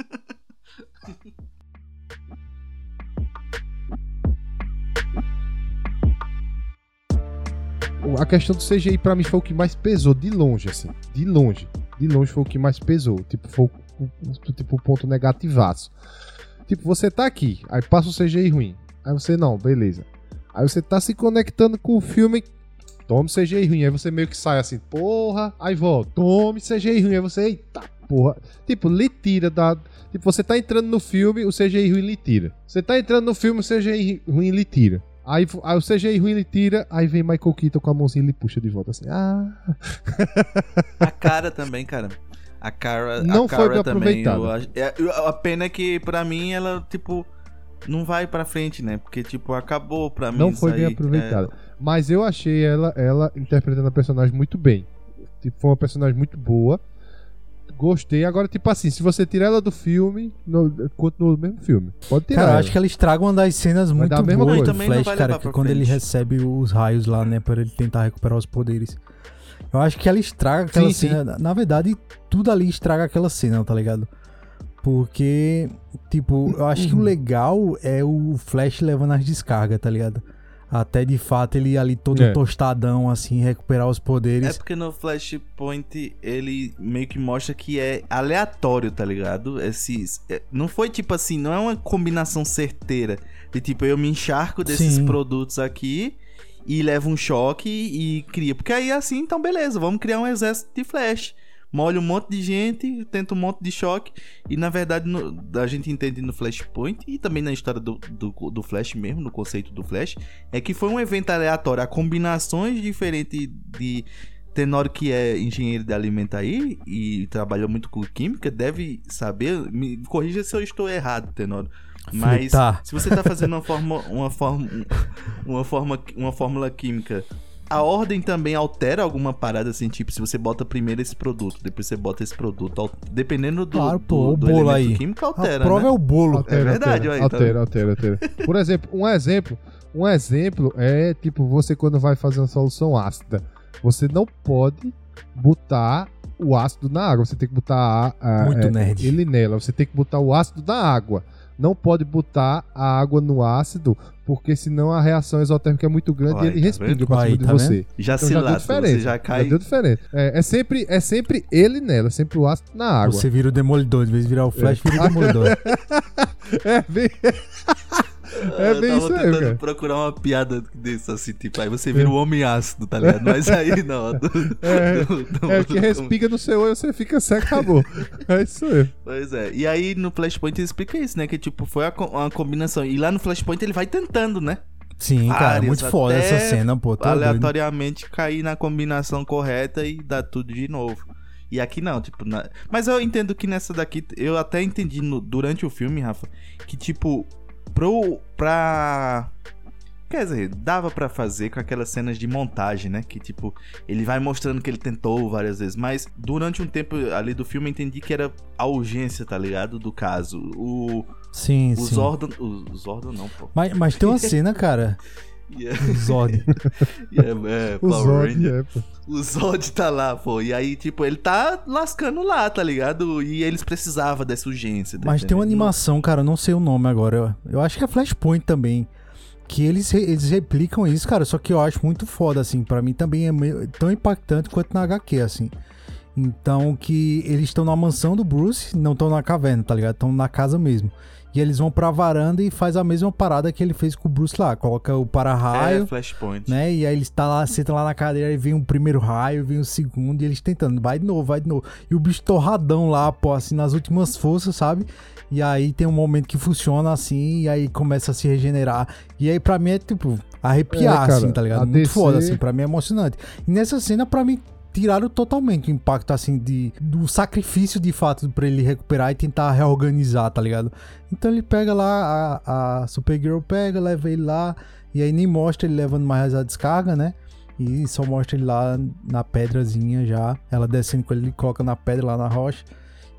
A questão do CGI pra mim foi o que mais pesou, de longe, assim. De longe. De longe foi o que mais pesou. Tipo, foi o, o- tipo, ponto negativaço. Tipo, você tá aqui, aí passa o CGI ruim. Aí você, não, beleza. Aí você tá se conectando com o filme, tome CGI ruim. Aí você meio que sai assim, porra, aí volta, tome CGI ruim. Aí você, eita porra. Tipo, lhe tira da. Tipo, você tá entrando no filme, o CGI ruim lhe tira. Você tá entrando no filme, o CGI ruim lhe tira. Aí, aí o CGI ruim ele tira, aí vem Michael Keaton com a mãozinha e ele puxa de volta assim. Ah, A cara também, cara. A cara. Não a foi cara bem também. eu acho- é, eu- a pena é que, pra mim, ela, tipo. Não vai pra frente, né? Porque, tipo, acabou pra mim. não foi bem aí. aproveitada. Mas eu achei ela, ela interpretando a personagem muito bem. Tipo, foi uma personagem muito boa. Gostei. Agora, tipo assim, se você tirar ela do filme, no, continua no mesmo filme. Pode tirar. Cara, eu ela. acho que ela estraga uma das cenas muito a mesma boas coisa. do Flash, vai cara, que quando ele frente. recebe os raios lá, né, pra ele tentar recuperar os poderes. Eu acho que ela estraga aquela Sim, sim. cena. Na verdade, tudo ali estraga aquela cena, tá ligado? Porque, tipo, eu acho que o legal é o Flash levando as descargas, tá ligado? Até de fato ele ali todo É. tostadão, assim, recuperar os É poderes. porque no Flashpoint ele meio que mostra que é aleatório, tá ligado? Esses, é, não foi tipo assim, não é uma combinação certeira. De tipo, eu me encharco desses Sim. produtos aqui e levo um choque e cria. Porque aí assim, então beleza, vamos criar um exército de Flash. Molha um monte de gente, tenta um monte de choque. E na verdade, no- a gente entende no Flashpoint e também na história do, do, do Flash mesmo, no conceito do Flash, é que foi um evento aleatório. Há combinações diferentes de. Tenório que é engenheiro de alimento aí e trabalhou muito com química, deve saber. Me corrija se eu estou errado, Tenório. Mas se você tá fazendo uma forma, uma forma, uma forma, uma fórmula química, a ordem também altera alguma parada assim, tipo, se você bota primeiro esse produto, depois você bota esse produto, dependendo do, Claro, do, pô, o do bolo elemento aí. químico A altera, prova né? é o bolo. Altera, verdade, altera, aí, tá altera, altera, altera. Por exemplo, um exemplo, um exemplo é tipo você quando vai fazer uma solução ácida, você não pode botar o ácido na água, você tem que botar a, a- Muito é, nerd. ele nela, você tem que botar o ácido na água. Não pode botar a água no ácido, porque senão a reação exotérmica é muito grande e ele tá respinga pra cima Aí, de tá você. Já Então se já deu lasca, você já cai. deu diferente. É, é sempre, é sempre ele nela, sempre o ácido na água. Você vira o demolidor, em vez de virar o Flash, vira o demolidor. É bem, é eu bem tava isso aí, tentando cara. procurar uma piada desse, assim, tipo, aí você vira o homem ácido, tá ligado? Mas aí não. do- É, do- do- É que respinga no seu olho, você fica seco, acabou. É isso aí. Pois é. E aí no Flashpoint ele explica isso, né? Que tipo, foi uma combinação. E lá no Flashpoint ele vai tentando, né? Sim, cara, Várias, muito foda essa cena, pô. Tá doido. aleatoriamente cair na combinação correta e dar tudo de novo. E aqui não, tipo. na- Mas eu entendo que nessa daqui. Eu até entendi no- durante o filme, Rafa, que tipo. Pro. Pra. Quer dizer, dava pra fazer com aquelas cenas de montagem, né? Que tipo, ele vai mostrando que ele tentou várias vezes. Mas durante um tempo ali do filme eu entendi que era a urgência, tá ligado? Do caso. O. Sim, O sim. Zordon. O Zordon não, pô. Mas, mas tem uma cena, cara. Yeah, o Zod. yeah, é, O Power Zod, Ranger. é, pô. O Zod tá lá, pô. E aí, tipo, ele tá lascando lá, tá ligado? E eles precisavam dessa urgência. tá Mas tem uma animação, cara, eu não sei o nome agora. Eu, eu acho que é Flashpoint também. Que eles, eles replicam isso, cara. Só que eu acho muito foda, assim. Pra mim também é meio- tão impactante quanto na HQ, assim. Então, que eles estão na mansão do Bruce, não estão na caverna, tá ligado? Estão na casa mesmo. E eles vão pra varanda e faz a mesma parada que ele fez com o Bruce lá. Coloca o para-raio É, Flashpoint. né? E aí eles tá lá, sentam lá na cadeira e vem o primeiro raio, vem o segundo, e eles tentando, vai de novo, vai de novo. E o bicho torradão lá, pô, assim, nas últimas forças, sabe? E aí tem um momento que funciona assim, e aí começa a se regenerar. E aí pra mim é tipo, arrepiar, É, cara, assim, tá ligado? a Muito DC foda, assim, pra mim é emocionante. E nessa cena, pra mim, tiraram totalmente o impacto, assim, de, do sacrifício de fato pra ele recuperar e tentar reorganizar, tá ligado? Então ele pega lá, a, a Supergirl pega, leva ele lá, e aí nem mostra ele levando mais a descarga, né? E só mostra ele lá na pedrazinha já. Ela descendo com ele, ele coloca na pedra lá na rocha.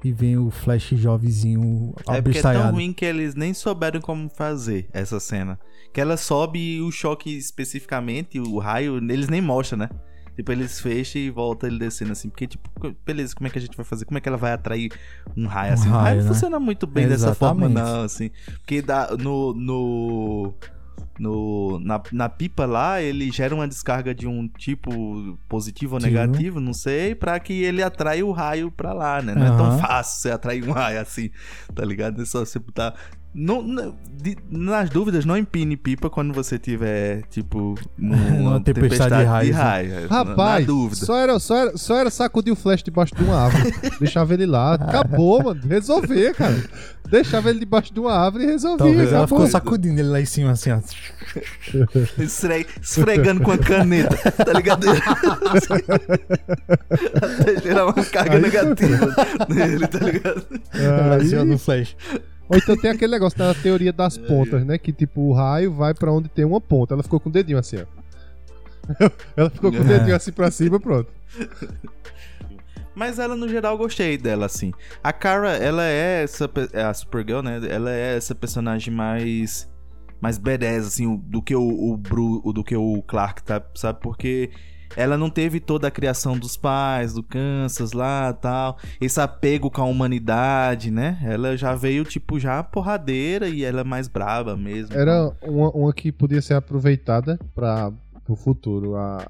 E vem o Flash jovenzinho É porque é tão ruim que eles nem souberam como fazer essa cena. Que ela sobe e o choque especificamente, o raio, eles nem mostram, né? Tipo, eles fecham e volta ele descendo assim. Porque, tipo, beleza, como é que a gente vai fazer? Como é que ela vai atrair um raio Um assim? o raio raio, não né? funciona muito bem dessa forma, Exatamente. não, assim. Porque dá, no. no no, na, na pipa lá, ele gera uma descarga de um tipo positivo ou Sim. negativo, não sei, pra que ele atrai o raio pra lá, né? Não é tão fácil você atrair um raio assim, tá ligado? É só você botar. Não, não- de- nas dúvidas, não empine pipa quando você tiver, tipo, numa Numa tempestade de raios, né? Rapaz, na dúvida. só era, só, era, só era sacudir o flash debaixo de uma árvore. Deixava ele lá. Acabou, mano. Resolver, cara. Deixava ele debaixo de uma árvore e resolvia. Talvez ela ficou sacudindo ele lá em cima, assim, ó. Esfre- esfregando com a caneta, tá ligado? Até gerar uma carga Aí- negativa nele, tá ligado? Aí- do Flash. Ou então tem aquele negócio da teoria das pontas, né? Que tipo, o raio vai pra onde tem uma ponta. Ela ficou com o dedinho assim, ó. Ela ficou com o É. dedinho assim pra cima, pronto. Mas ela, no geral, gostei dela, assim. A Kara, ela é essa... é A Supergirl, né? Ela é essa personagem mais... Mais badass, assim, do que o, o Bru... Do que o Clark, tá? Sabe? Porque... Ela não teve toda a criação dos pais, do Kansas lá tal. Esse apego com a humanidade, né? Ela já veio, tipo, já porradeira e ela é mais brava mesmo. Era uma, uma que podia ser aproveitada para o futuro. A,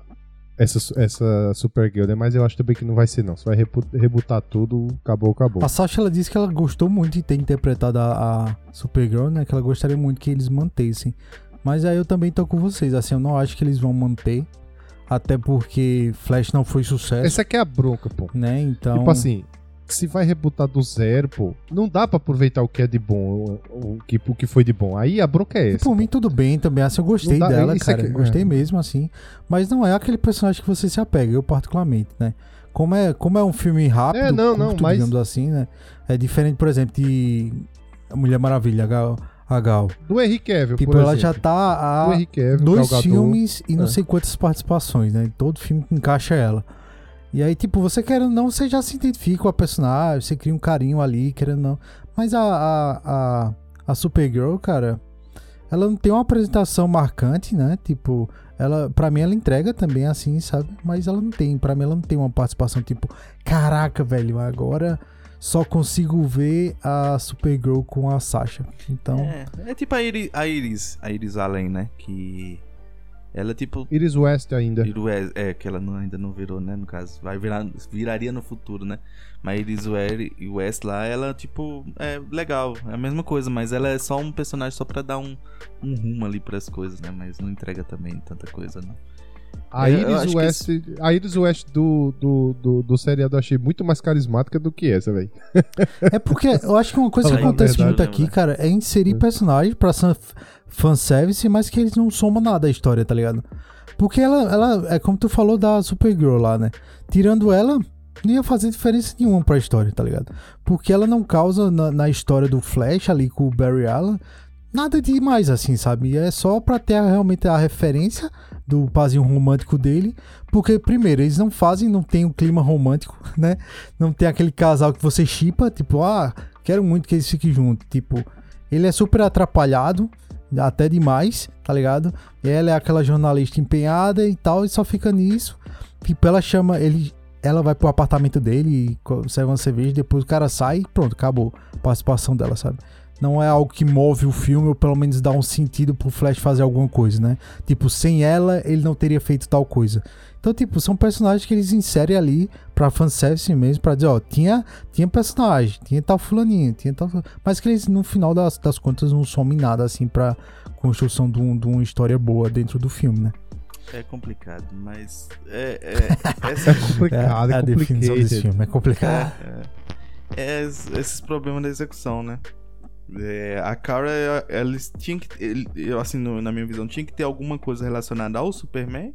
essa, essa Supergirl, né? Mas eu acho também que não vai ser, não. Você vai rebu- rebutar tudo, acabou, acabou. A Sasha, ela disse que ela gostou muito de ter interpretado a, a Supergirl, né? Que ela gostaria muito que eles mantessem. Mas aí eu também tô com vocês, assim, eu não acho que eles vão manter. Até porque Flash não foi sucesso, Essa aqui é a bronca, pô. né? Então... Tipo assim, se vai rebutar do zero, pô, não dá pra aproveitar o que é de bom, o, que, o que foi de bom. Aí a bronca é E essa. por mim tudo bem também, assim, eu gostei Não dá- dela, é cara, que- gostei é. mesmo, assim, mas não é aquele personagem que você se apega, eu particularmente, né, como é, como é um filme rápido, É, não, não, curto, mas- digamos assim, né, é diferente, por exemplo, de Mulher Maravilha, a Gal. Do Henry Cavill, tipo, por ela exemplo. já tá há Cavill, dois Gal Gadot. filmes e não É. sei quantas participações, né, todo filme que encaixa ela. E aí, tipo, você querendo ou não, você já se identifica com a personagem, você cria um carinho ali, querendo ou não. Mas a, a, a, a Supergirl, cara, ela não tem uma apresentação marcante, né? Tipo, ela, pra mim, ela entrega também assim, sabe? Mas ela não tem, pra mim, ela não tem uma participação tipo, caraca, velho, agora só consigo ver a Supergirl com a Sasha. Então, É, é tipo a Iris, a Iris, a Iris Allen, né? Que ela tipo Iris West ainda. Iris West- é que ela não- ainda não virou, né? No caso, vai virar, viraria no futuro, né? Mas Iris West, West lá, ela tipo é legal, é a mesma coisa, mas ela é só um personagem só pra dar um, um rumo ali pras coisas, né? Mas não entrega também tanta coisa, não. A Iris West, a Iris West do, do, do, do seriado eu achei muito mais carismática do que essa, velho. É porque eu acho que uma coisa que acontece verdade, muito né, aqui, cara, é inserir personagens pra fanservice, mas que eles não somam nada à história, tá ligado? Porque ela, ela, é como tu falou da Supergirl lá, né? Tirando ela, não ia fazer diferença nenhuma pra história, tá ligado? Porque ela não causa na, na história do Flash ali com o Barry Allen nada demais, assim, sabe? É só pra ter realmente a referência do pazinho romântico dele. Porque, primeiro, eles não fazem, não tem um clima romântico, né? Não tem aquele casal que você chipa, tipo, ah, quero muito que eles fiquem juntos. Tipo, ele é super atrapalhado, até demais, tá ligado? Ela é aquela jornalista empenhada e tal, e só fica nisso. Tipo, ela chama ele. Ela vai pro apartamento dele serve uma cerveja, depois o cara sai e pronto, acabou a participação dela, sabe? Não é algo que move o filme, ou pelo menos dá um sentido pro Flash fazer alguma coisa, né? Tipo, sem ela, ele não teria feito tal coisa. Então, tipo, são personagens que eles inserem ali pra fanservice mesmo, pra dizer, ó, tinha, tinha personagem, tinha tal fulaninho, tinha tal... Mas que eles, no final das, das contas, não somem nada, assim, pra construção de, um- de uma história boa dentro do filme, né? É complicado, mas é, é, essa- Complicado, é é, a definição desse filme, é complicado. é es- esses problemas da execução, né? É, a Kara, eles tinham que. Eu, assim, no- na minha visão, tinha que ter alguma coisa relacionada ao Superman.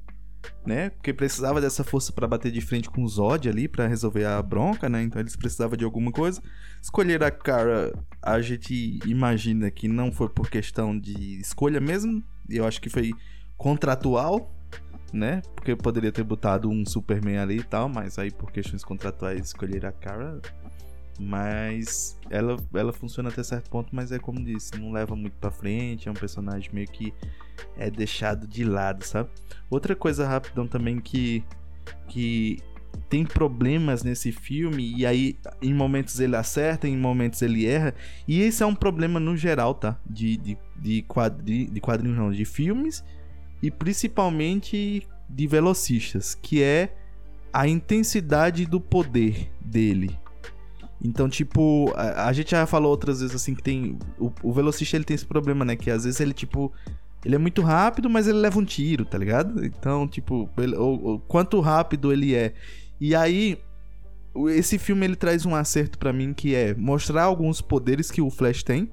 né? Porque precisava dessa força pra bater de frente com o Zod ali, pra resolver a bronca, né? Então eles precisavam de alguma coisa. Escolher a cara, a gente imagina que não foi por questão de escolha mesmo. Eu acho que foi contratual, né? Porque poderia ter botado um Superman ali e tal, mas aí por questões contratuais escolher a cara. Mas ela, ela funciona até certo ponto, mas é como disse, não leva muito pra frente, é um personagem meio que é deixado de lado, sabe? Outra coisa rapidão também que que tem problemas nesse filme e aí em momentos ele acerta, em momentos ele erra, e esse é um problema no geral, tá? De, de, de, quadri, de quadrinhos não, de filmes e principalmente de velocistas, que é a intensidade do poder dele. Então, tipo, a, a gente já falou outras vezes assim que tem. O, o velocista ele tem esse problema, né? Que às vezes ele, tipo. Ele é muito rápido, mas ele leva um tiro, tá ligado? Então, tipo, ele, quanto rápido ele é. E aí, esse filme ele traz um acerto pra mim que é mostrar alguns poderes que o Flash tem,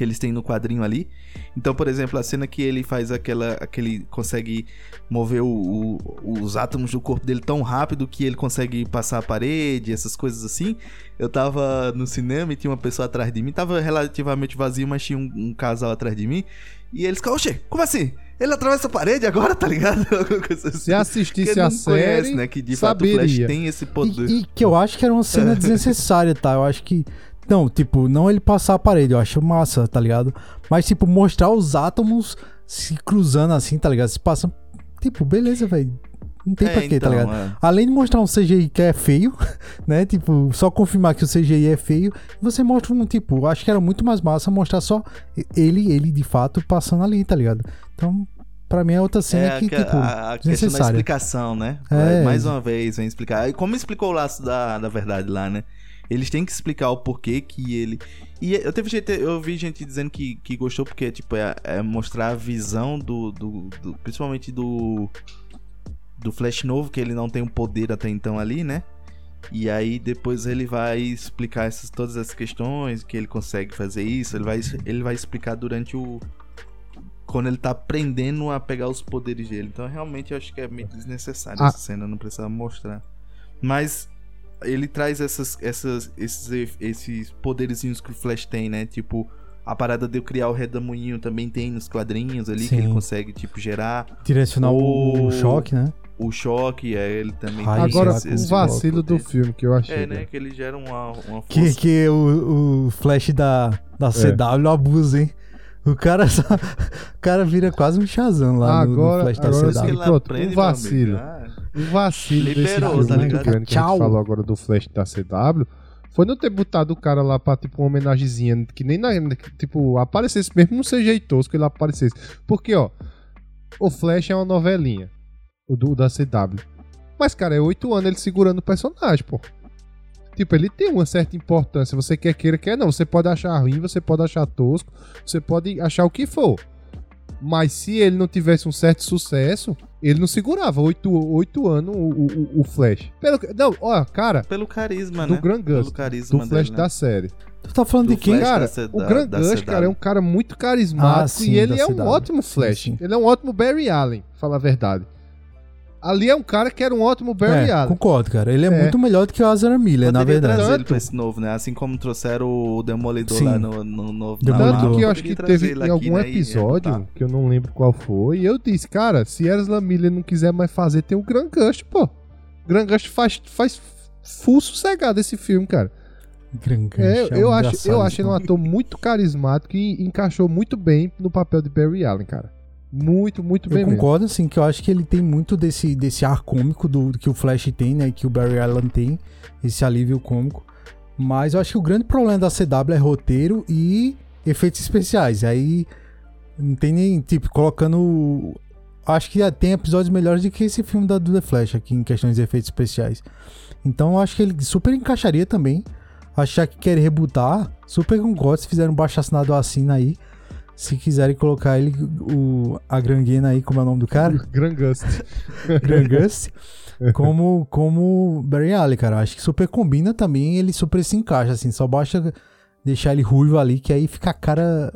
que eles têm no quadrinho ali. Então, por exemplo, a cena que ele faz aquela, aquele consegue mover o- o- os átomos do corpo dele tão rápido que ele consegue passar a parede, essas coisas assim. Eu tava no cinema e tinha uma pessoa atrás de mim, tava relativamente vazio, mas tinha um, um casal atrás de mim. E eles ficaram, oxê, como assim? Ele atravessa a parede agora, tá ligado? Assim. Se assistisse Porque a série, conhece, né? Que de fato o Flash saberia. tem esse poder. E, e que eu acho que era uma cena desnecessária, tá? Eu acho que. Não, tipo, não ele passar a parede, eu acho massa, tá ligado? Mas, tipo, mostrar os átomos se cruzando assim, tá ligado? Se passam. Tipo, beleza, velho. Não tem É, pra quê, tá então, ligado? é. Além de mostrar um CGI que é feio, né? Tipo, só confirmar que o CGI é feio, você mostra um, tipo, acho que era muito mais massa mostrar só ele, ele de fato passando ali, tá ligado? Então, pra mim é outra cena É que, a, tipo, a, a questão da explicação, né? É. Mais uma vez, vem explicar. E como explicou o laço da, da verdade lá, né? Eles têm que explicar o porquê que ele. E eu teve gente, eu vi gente dizendo que, que gostou porque, tipo, é, é mostrar a visão do, do, do- Principalmente do. Do Flash novo, que ele não tem um poder até então ali, né? E aí depois ele vai explicar essas, todas essas questões, que ele consegue fazer isso, ele vai, ele vai explicar durante o. Quando ele tá aprendendo a pegar os poderes dele. Então realmente eu acho que é meio desnecessário Ah. essa cena, não precisava mostrar. Mas ele traz essas, essas, esses, esses poderzinhos que o Flash tem, né? Tipo, a parada de eu criar o redemoinho também tem nos quadrinhos ali, que ele Sim. consegue, tipo, gerar direcionar o... o- choque, né? o choque, é, ele também Ai, tem Agora, esse- o esse vacilo do filme que eu achei. É, né? velho. Que ele gera uma, uma Que, força. que o, o Flash da, da É. CW abusa, hein? O cara só, o cara vira quase um Shazam lá no- Agora- no, Flash da agora CW. ele Pronto, aprende, um vacilo. ah, O vacilo desse Liberou, filme tá muito grande que a gente falou agora do Flash da CW foi não ter botado o cara lá pra, tipo, uma homenagemzinha, que nem na, tipo, aparecesse mesmo não seja tosco que ele aparecesse. Porque, ó, o Flash é uma novelinha, o do, da CW. Mas, cara, é oito anos ele segurando o personagem, pô. Tipo, ele tem uma certa importância. Você quer queira, quer não. Você pode achar ruim, você pode achar tosco, você pode achar o que for. Mas se ele não tivesse um certo sucesso, ele não segurava oito, oito anos o, o, o Flash. Pelo, que- não, ó, cara, Pelo carisma, do né? Gran Gus, Pelo carisma do Flash dele, da né? série. Tu tá falando Do de quem? Flash Cara, da o da- Gran da cara, é um cara muito carismático Ah, sim, e ele da é um CW. ótimo Sim, Flash. sim. Ele é um ótimo Barry Allen, fala a verdade. Ali é um cara que era um ótimo Barry É, Allen. concordo, cara. Ele é, É. muito melhor do que o Azra Miller, na Poderia verdade. trazer ele Tanto- pra esse novo, né? Assim como trouxeram o Demolidor Sim. lá no, no novo. Demolidor. Tanto que eu acho que teve em aqui, algum né, episódio, que eu não lembro qual foi, e eu disse, cara, se Ezra Miller não quiser mais fazer, tem o Gran Gust, pô. Gran Gust faz, faz full sossegado esse filme, cara. Gran Gus, É, é eu um acho, eu acho ele um ator muito carismático e encaixou muito bem no papel de Barry Allen, cara. Muito, muito bem Eu mesmo. concordo, assim, que eu acho que ele tem muito desse, desse ar cômico do, que o Flash tem, né? Que o Barry Allen tem, esse alívio cômico. Mas eu acho que o grande problema da CW é roteiro e efeitos especiais. Aí não tem nem, tipo, colocando. Acho que tem episódios melhores do que esse filme da do The Flash aqui em questões de efeitos especiais. Então eu acho que ele super encaixaria também. Achar que querem rebutar, super concordo. Se fizerem um baixo assinado assina aí. Se quiserem colocar ele, o, a Granguena aí, como é o nome do cara? Gran Gust. Gran Gus, como, como Barry Allen, cara. Acho que super combina também, ele super se encaixa, assim. Só basta deixar ele ruivo ali, que aí fica a cara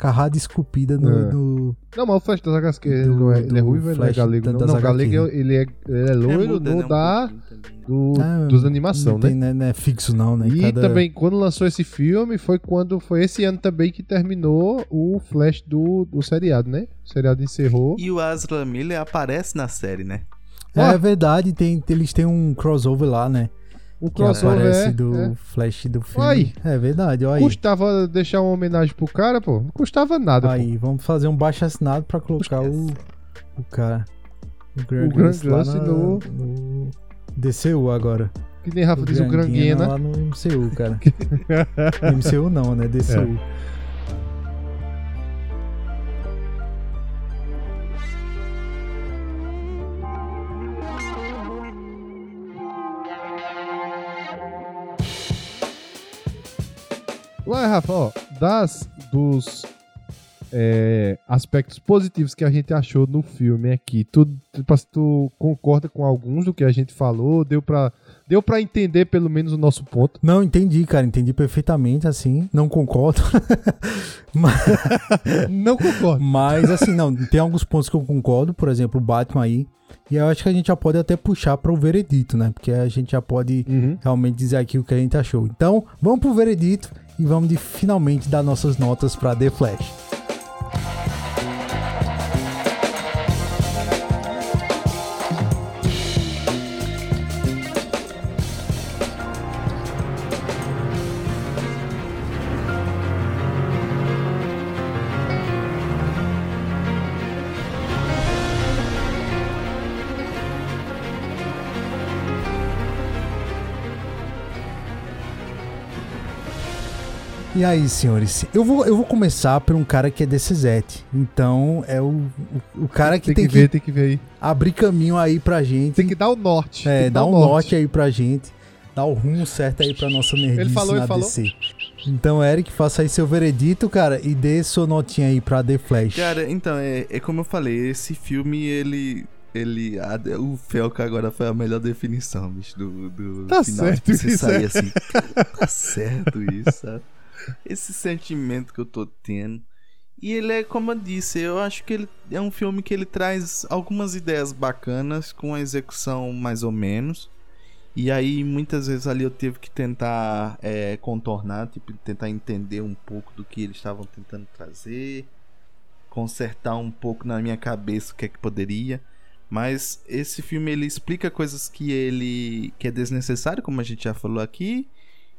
carrada esculpida no, É. no- Não, mas o Flash das HQ, ele, Do- não é, ele é ruivo, ele não é galego. Não, não galego ele é, ele é loiro muda, no né, da, também. do, Ah, dos animação, não né? tem, né? Não é fixo, não, né? E Cada- também, quando lançou esse filme, foi quando foi esse ano também que terminou o Flash do, do seriado, né? O seriado encerrou. E o Azra Miller aparece na série, né? É Ah. verdade, tem, eles têm um crossover lá, né? O Que crossover aparece é, do é. Flash do filme. Aí. É verdade, olha aí. Custava deixar uma homenagem pro cara, pô? Não custava nada, pô. Aí, vamos fazer um baixo assinado pra colocar o, o cara. O Grant, O na- no- no DCU agora. Que nem Rafa diz o Granguena lá no MCU, cara. MCU não, né? DCU. Ué, Rafa, ó, das dos é, aspectos positivos que a gente achou no filme aqui, tu, tu concorda com alguns do que a gente falou? Deu pra, deu pra entender pelo menos o nosso ponto? Não, entendi, cara. Entendi perfeitamente, assim. Não concordo. mas, Não concordo. mas, assim, não. Tem alguns pontos que eu concordo. Por exemplo, o Batman aí. E eu acho que a gente já pode até puxar para o veredito, né? Porque a gente já pode Uhum. realmente dizer aqui o que a gente achou. Então, vamos pro veredito e vamos de finalmente dar nossas notas para The Flash. E aí, senhores, eu vou, eu vou começar por um cara que é DCZ. Então, é o, o, o cara que Tem, tem, que, ver, tem que ver aí. abrir caminho aí pra gente. Tem que dar o norte. É, que dá um norte aí pra gente. Dá o rumo certo aí pra nossa nerdice Ele falou, na ele falou. DC. Então, Eric, faça aí seu veredito, cara, e dê sua notinha aí pra The Flash. Cara, então, é, é como eu falei, esse filme, ele. Ele. a- o Felca agora foi a melhor definição, bicho, do, do Tá final. certo tipo, você isso, sair é. assim. Tá certo isso, sabe? Esse sentimento que eu tô tendo. E ele é, como eu disse, eu acho que ele é um filme que ele traz algumas ideias bacanas, com a execução mais ou menos. E aí, muitas vezes ali eu tive que tentar é, contornar, tipo, tentar entender um pouco do que eles estavam tentando trazer, consertar um pouco na minha cabeça o que é que poderia. Mas esse filme ele explica coisas que ele que é desnecessário, como a gente já falou aqui,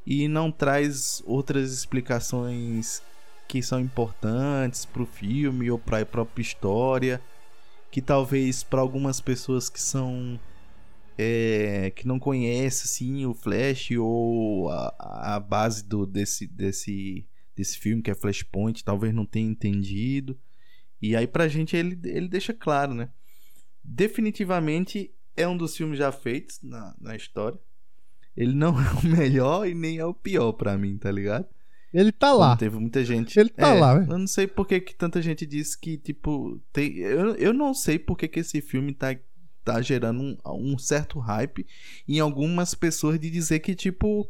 e não traz outras explicações que são importantes pro filme ou para a própria história, que talvez para algumas pessoas que são é, que não conhecem assim o Flash ou a, a base do desse desse desse filme que é Flashpoint, talvez não tenha entendido. E aí pra gente ele, ele deixa claro, né? Definitivamente é um dos filmes já feitos na, na história. Ele não é o melhor e nem é o pior pra mim, tá ligado? Ele tá lá. Teve muita gente. Ele tá É, lá, né? Eu não sei por que, que tanta gente disse que, tipo. Tem... Eu, eu não sei por que, que esse filme tá, tá gerando um, um certo hype em algumas pessoas de dizer que, tipo.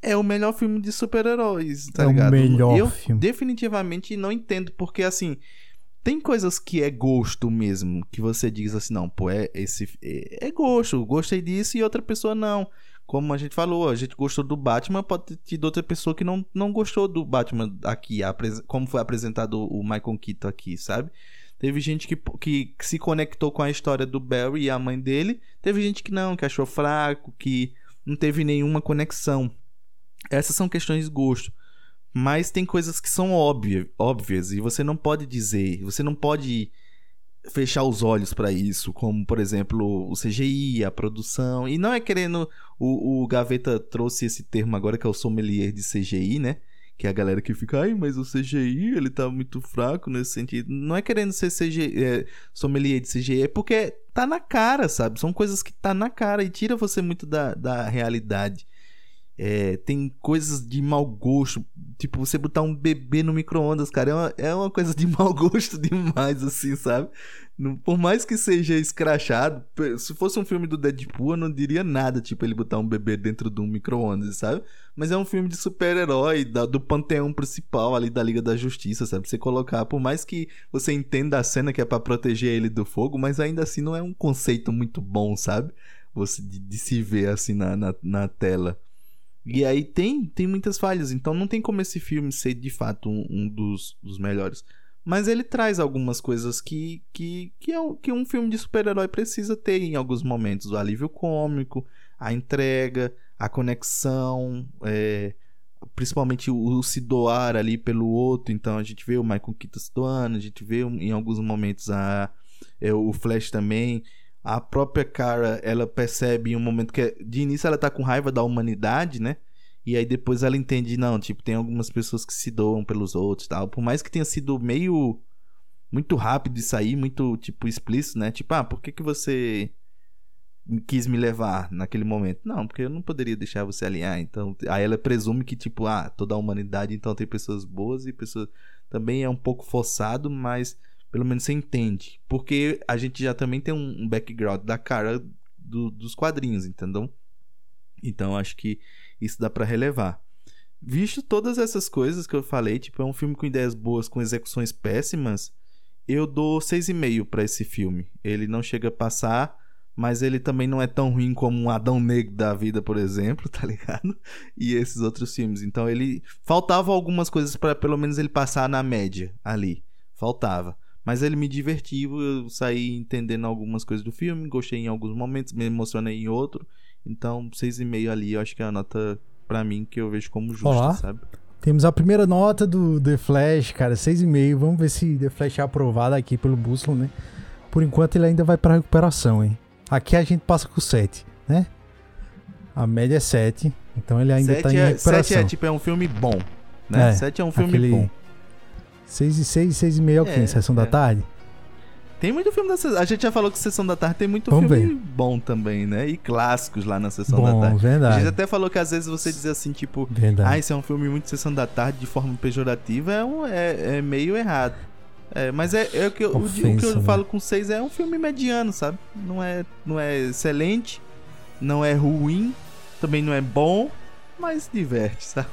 É o melhor filme de super-heróis, tá É o ligado? melhor eu filme. definitivamente não entendo, porque assim. Tem coisas que é gosto mesmo, que você diz assim, não, pô, é esse é, é gosto, gostei disso e outra pessoa não. Como a gente falou, a gente gostou do Batman, pode ter tido outra pessoa que não, não gostou do Batman aqui, como foi apresentado o Michael Keaton aqui, sabe? Teve gente que, que se conectou com a história do Barry e a mãe dele, teve gente que não, que achou fraco, que não teve nenhuma conexão. Essas são questões de gosto. Mas tem coisas que são óbvia, óbvias e você não pode dizer, você não pode fechar os olhos pra isso, como por exemplo o CGI, a produção. E não é querendo. O, o Gaveta trouxe esse termo agora que é o sommelier de CGI, né? Que é a galera que fica, ai, mas o CGI ele tá muito fraco nesse sentido. Não é querendo ser CGI, é, sommelier de CGI, é porque tá na cara, sabe? São coisas que tá na cara e tira você muito da, da realidade. É, tem coisas de mau gosto. Tipo, você botar um bebê no micro-ondas, cara, é uma, é uma coisa de mau gosto demais, assim, sabe? Não- por mais que seja escrachado, se fosse um filme do Deadpool, eu não diria nada, tipo, ele botar um bebê dentro de um micro-ondas, sabe? Mas é um filme de super-herói, do panteão principal ali da Liga da Justiça, sabe? Você colocar, por mais que você entenda a cena que é pra proteger ele do fogo, mas ainda assim não é um conceito muito bom, sabe? Você, de, de se ver assim na, na, na tela. E aí tem, tem muitas falhas, então não tem como esse filme ser de fato um, um dos, dos melhores. Mas ele traz algumas coisas que, que, que, é um, que um filme de super-herói precisa ter em alguns momentos. O alívio cômico, a entrega, a conexão, é, principalmente o, o se doar ali pelo outro. Então a gente vê o Michael Keaton se doando, a gente vê em alguns momentos a, é, o Flash também. A própria cara, ela percebe em um momento que de início ela tá com raiva da humanidade, né? E aí depois ela entende, não, tipo, tem algumas pessoas que se doam pelos outros, tal. Por mais que tenha sido meio muito rápido isso aí, muito tipo explícito, né? Tipo, ah, por que que você quis me levar naquele momento? Não, porque eu não poderia deixar você alinhar. Então, aí ela presume que tipo, ah, toda a humanidade então tem pessoas boas e pessoas também é um pouco forçado, mas pelo menos você entende. Porque a gente já também tem um background da cara do- dos quadrinhos, entendeu? Então acho que isso dá pra relevar. Visto todas essas coisas que eu falei, tipo, é um filme com ideias boas, com execuções péssimas, eu dou 6,5 pra esse filme. Ele não chega a passar, mas ele também não é tão ruim como um Adão Negro da vida, por exemplo, tá ligado? E esses outros filmes. Então ele faltava algumas coisas pra pelo menos ele passar na média ali. Faltava. Mas ele me divertiu, eu saí entendendo algumas coisas do filme, gostei em alguns momentos, me emocionei em outro. Então, 6,5 ali, eu acho que é a nota pra mim que eu vejo como justa, Olá. sabe? Temos a primeira nota do The Flash, cara, 6,5. Vamos ver se The Flash é aprovado aqui pelo Bússola, né? Por enquanto ele ainda vai pra recuperação, hein? Aqui a gente passa com 7, né? A média é 7, então ele ainda tá em Sete é, recuperação. sete é tipo é um filme bom, né? É, 7 é um filme Aquele bom. 6 e 6, 6 e meio é o quê? É, Sessão da é. tarde? Tem muito filme da sessão. A gente já falou que Sessão da Tarde tem muito Vamos filme bom também, né? E clássicos lá na Sessão da Bom, Tarde. A verdade. gente até falou que às vezes você diz assim, tipo, Verdade. ah, esse é um filme muito Sessão da Tarde de forma pejorativa, é, um, é, é meio errado. É, mas é, é o, que eu, o, de- o que Ofensa, eu né? falo com seis é um filme mediano, sabe? Não é, não é excelente, não é ruim, também não é bom, mas diverte, sabe?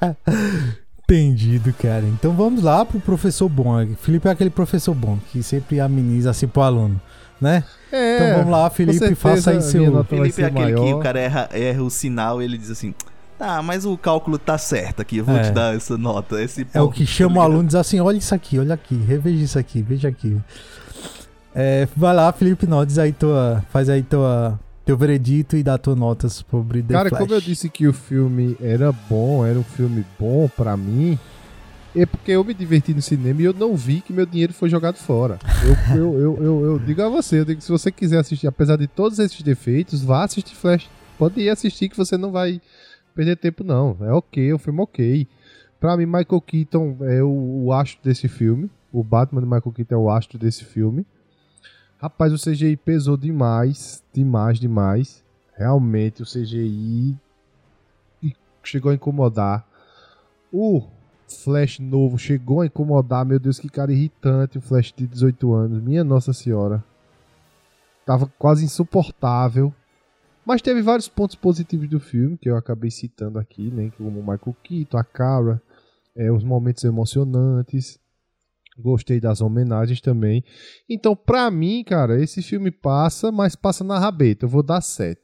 Entendido, cara. Então vamos lá pro professor bom. Felipe é aquele professor bom que sempre ameniza assim pro aluno, né? É, Então vamos lá, Felipe, certeza faça aí seu- Felipe é aquele que maior. o cara erra, erra o sinal e ele diz assim. Tá, mas o cálculo tá certo aqui, eu vou É. te dar essa nota. Esse É o ponto, que tá chama o aluno e diz assim: olha isso aqui, olha aqui, reveja isso aqui, veja aqui. É, vai lá, Felipe Nodes, aí tua, faz aí tua, teu veredito e dá tua nota sobre The Cara, Flash. como eu disse que o filme era bom, era um filme bom pra mim, é porque eu me diverti no cinema e eu não vi que meu dinheiro foi jogado fora. Eu, eu, eu, eu, eu digo a você, eu digo que se você quiser assistir, apesar de todos esses defeitos, vá assistir Flash. Pode ir assistir que você não vai perder tempo, não. É ok, é um filme ok. Pra mim, Michael Keaton é o, o astro desse filme. O Batman de Michael Keaton é o astro desse filme. Rapaz, o CGI pesou demais, demais, demais. Realmente o CGI chegou a incomodar. O Flash novo chegou a incomodar. Meu Deus, que cara irritante. O Flash de 18 anos. Minha Nossa Senhora. Tava quase insuportável. Mas teve vários pontos positivos do filme, que eu acabei citando aqui, né? Como o Michael Keaton, a Cara, é, os momentos emocionantes. Gostei das homenagens também. Então, pra mim, cara, esse filme passa, mas passa na rabeta. Eu vou dar 7.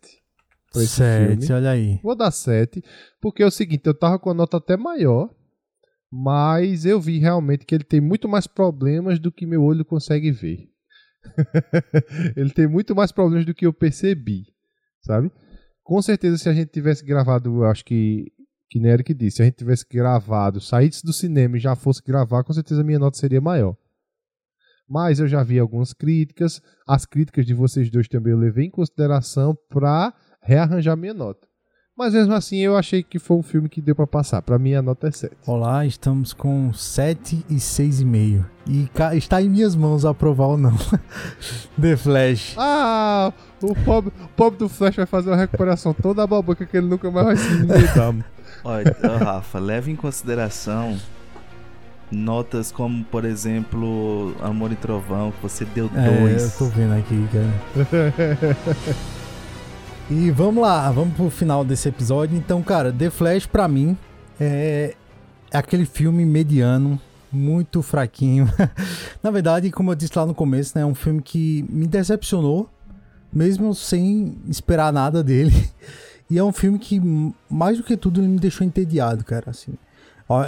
pra esse Sete, filme. olha aí. Vou dar 7, porque é o seguinte, eu tava com a nota até maior, mas eu vi realmente que ele tem muito mais problemas do que meu olho consegue ver. ele tem muito mais problemas do que eu percebi, sabe? Com certeza, se a gente tivesse gravado, eu acho que, que nem Eric disse, se a gente tivesse gravado, saísse do cinema e já fosse gravar, com certeza a minha nota seria maior. Mas eu já vi algumas críticas, as críticas de vocês dois também eu levei em consideração para rearranjar minha nota. Mas mesmo assim, eu achei que foi um filme que deu pra passar. Pra mim, a nota é 7. Olá, estamos com 7 e 6,5. E está em minhas mãos aprovar ou não. The Flash. Ah, o pobre, o pobre do Flash vai fazer uma recuperação toda a babaca que ele nunca mais vai se limitar. Olha, Rafa, leve em consideração notas como, por exemplo, Amor e Trovão, que você deu É, eu dois. tô vendo aqui, cara. E vamos lá, vamos pro final desse episódio. Então, cara, The Flash pra mim é, é aquele filme mediano, muito fraquinho. Na verdade, como eu disse lá no começo, né, é um filme que me decepcionou, mesmo sem esperar nada dele. E é um filme que, mais do que tudo, me deixou entediado, cara, assim.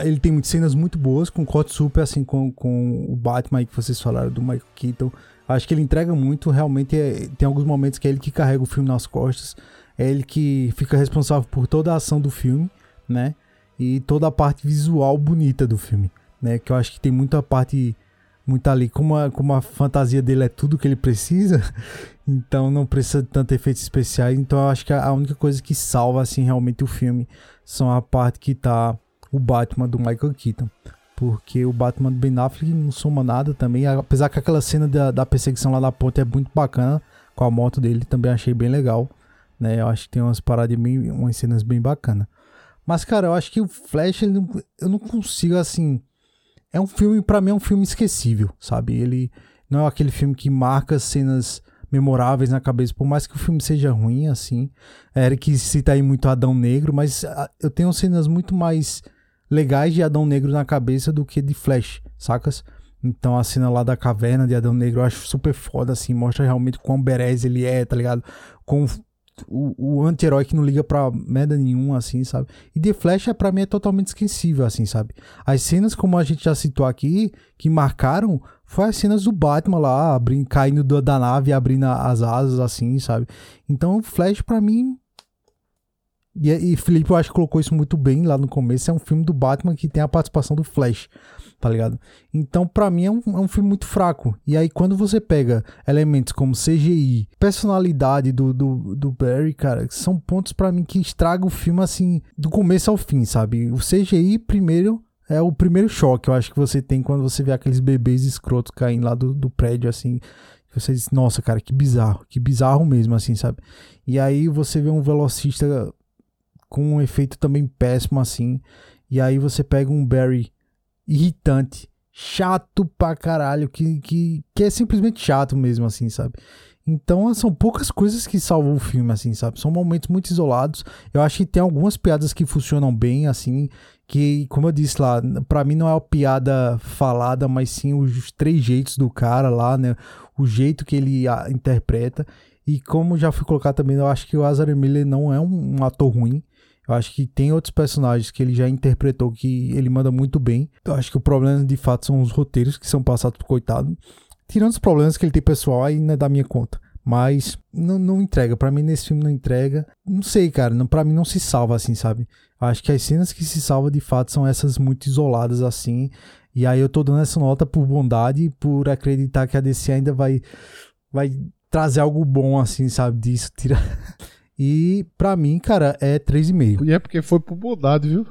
Ele tem muitas cenas muito boas, com corte super, assim, com, com o Batman que vocês falaram, do Michael Keaton. Acho que ele entrega muito, realmente é- tem alguns momentos que é ele que carrega o filme nas costas, é ele que fica responsável por toda a ação do filme, né? E toda a parte visual bonita do filme, né? Que eu acho que tem muita parte, muita ali, como a, como a fantasia dele é tudo que ele precisa, então não precisa de tanto efeitos especiais, então eu acho que a a única coisa que salva, assim, realmente o filme são a parte que tá o Batman do Michael Keaton. Porque o Batman do Ben Affleck não soma nada também. Apesar que aquela cena da, da perseguição lá na ponte é muito bacana. Com a moto dele também achei bem legal. Né? Eu acho que tem umas paradas bem. umas cenas bem bacanas. Mas, cara, eu acho que o Flash, ele não- eu não consigo assim. É um filme, pra mim, é um filme esquecível, sabe? Ele não é aquele filme que marca cenas memoráveis na cabeça, por mais que o filme seja ruim, assim. Eric cita aí muito Adão Negro, mas ah, eu tenho cenas muito mais legais de Adão Negro na cabeça do que de Flash, sacas? Então a cena lá da caverna de Adão Negro eu acho super foda, assim, mostra realmente quão berés ele é, tá ligado? Com o, o anti-herói que não liga pra merda nenhuma, assim, sabe? E The Flash, é, pra mim, é totalmente esquecível, assim, sabe? As cenas, como a gente já citou aqui, que marcaram, foi as cenas do Batman lá, abrindo, caindo da, da nave, abrindo as asas, assim, sabe? Então, Flash, pra mim, e, e Felipe, eu acho que colocou isso muito bem lá no começo. É um filme do Batman que tem a participação do Flash, tá ligado? Então, pra mim, é um, é um filme muito fraco. E aí, quando você pega elementos como CGI, personalidade do, do, do Barry, cara, são pontos pra mim que estragam o filme, assim, do começo ao fim, sabe? O CGI, primeiro, é o primeiro choque, eu acho que você tem quando você vê aqueles bebês escrotos caindo lá do, do prédio, assim. Você diz, nossa, cara, que bizarro, que bizarro mesmo, assim, sabe? E aí você vê um velocista com um efeito também péssimo assim. E aí você pega um Barry irritante, chato pra caralho, que, que, que é simplesmente chato mesmo assim, sabe? Então são poucas coisas que salvam o filme, assim, sabe? São momentos muito isolados. Eu acho que tem algumas piadas que funcionam bem, assim, que, como eu disse lá, pra mim não é uma piada falada, mas sim os três jeitos do cara lá, né? O jeito que ele a, interpreta. E como já fui colocar também, eu acho que o Azar Miller não é um, um ator ruim. Eu acho que tem outros personagens que ele já interpretou que ele manda muito bem. Eu acho que o problema de fato são os roteiros que são passados pro coitado. Tirando os problemas que ele tem pessoal, aí não é da minha conta. Mas não, não entrega. Pra mim, nesse filme não entrega. Não sei, cara. Não, pra mim não se salva assim, sabe? Eu acho que as cenas que se salva de fato são essas muito isoladas assim. E aí eu tô dando essa nota por bondade, por acreditar que a DC ainda vai, vai trazer algo bom assim, sabe? Disso. Tira... E pra mim, cara, é 3,5. E é porque foi por bondade, viu?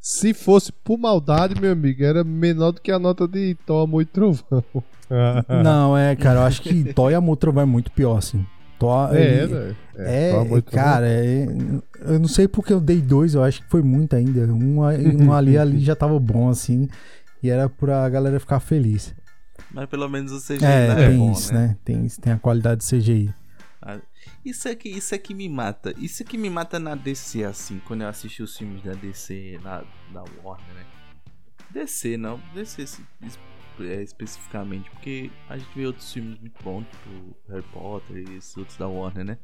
Se fosse por maldade, meu amigo, era menor do que a nota de Thor, Amor e Trovão. Não, é, cara, eu acho que Thor e Amor e Trovão é muito pior, assim. Thor, É, ele- né? É, Amor e Trovão. cara, é- eu não sei porque eu dei dois, eu acho que foi muito ainda. Um, um ali, ali já tava bom, assim, e era pra galera ficar feliz. Mas pelo menos o CGI É, é tem bom, isso, né? né? Tem, tem a qualidade de CGI. Isso é que isso é que me mata. Isso é que me mata na DC, assim, quando eu assisti os filmes da DC, na, da Warner, né? DC, não. DC é, especificamente, porque a gente vê outros filmes muito bons, tipo Harry Potter e esses outros da Warner, né?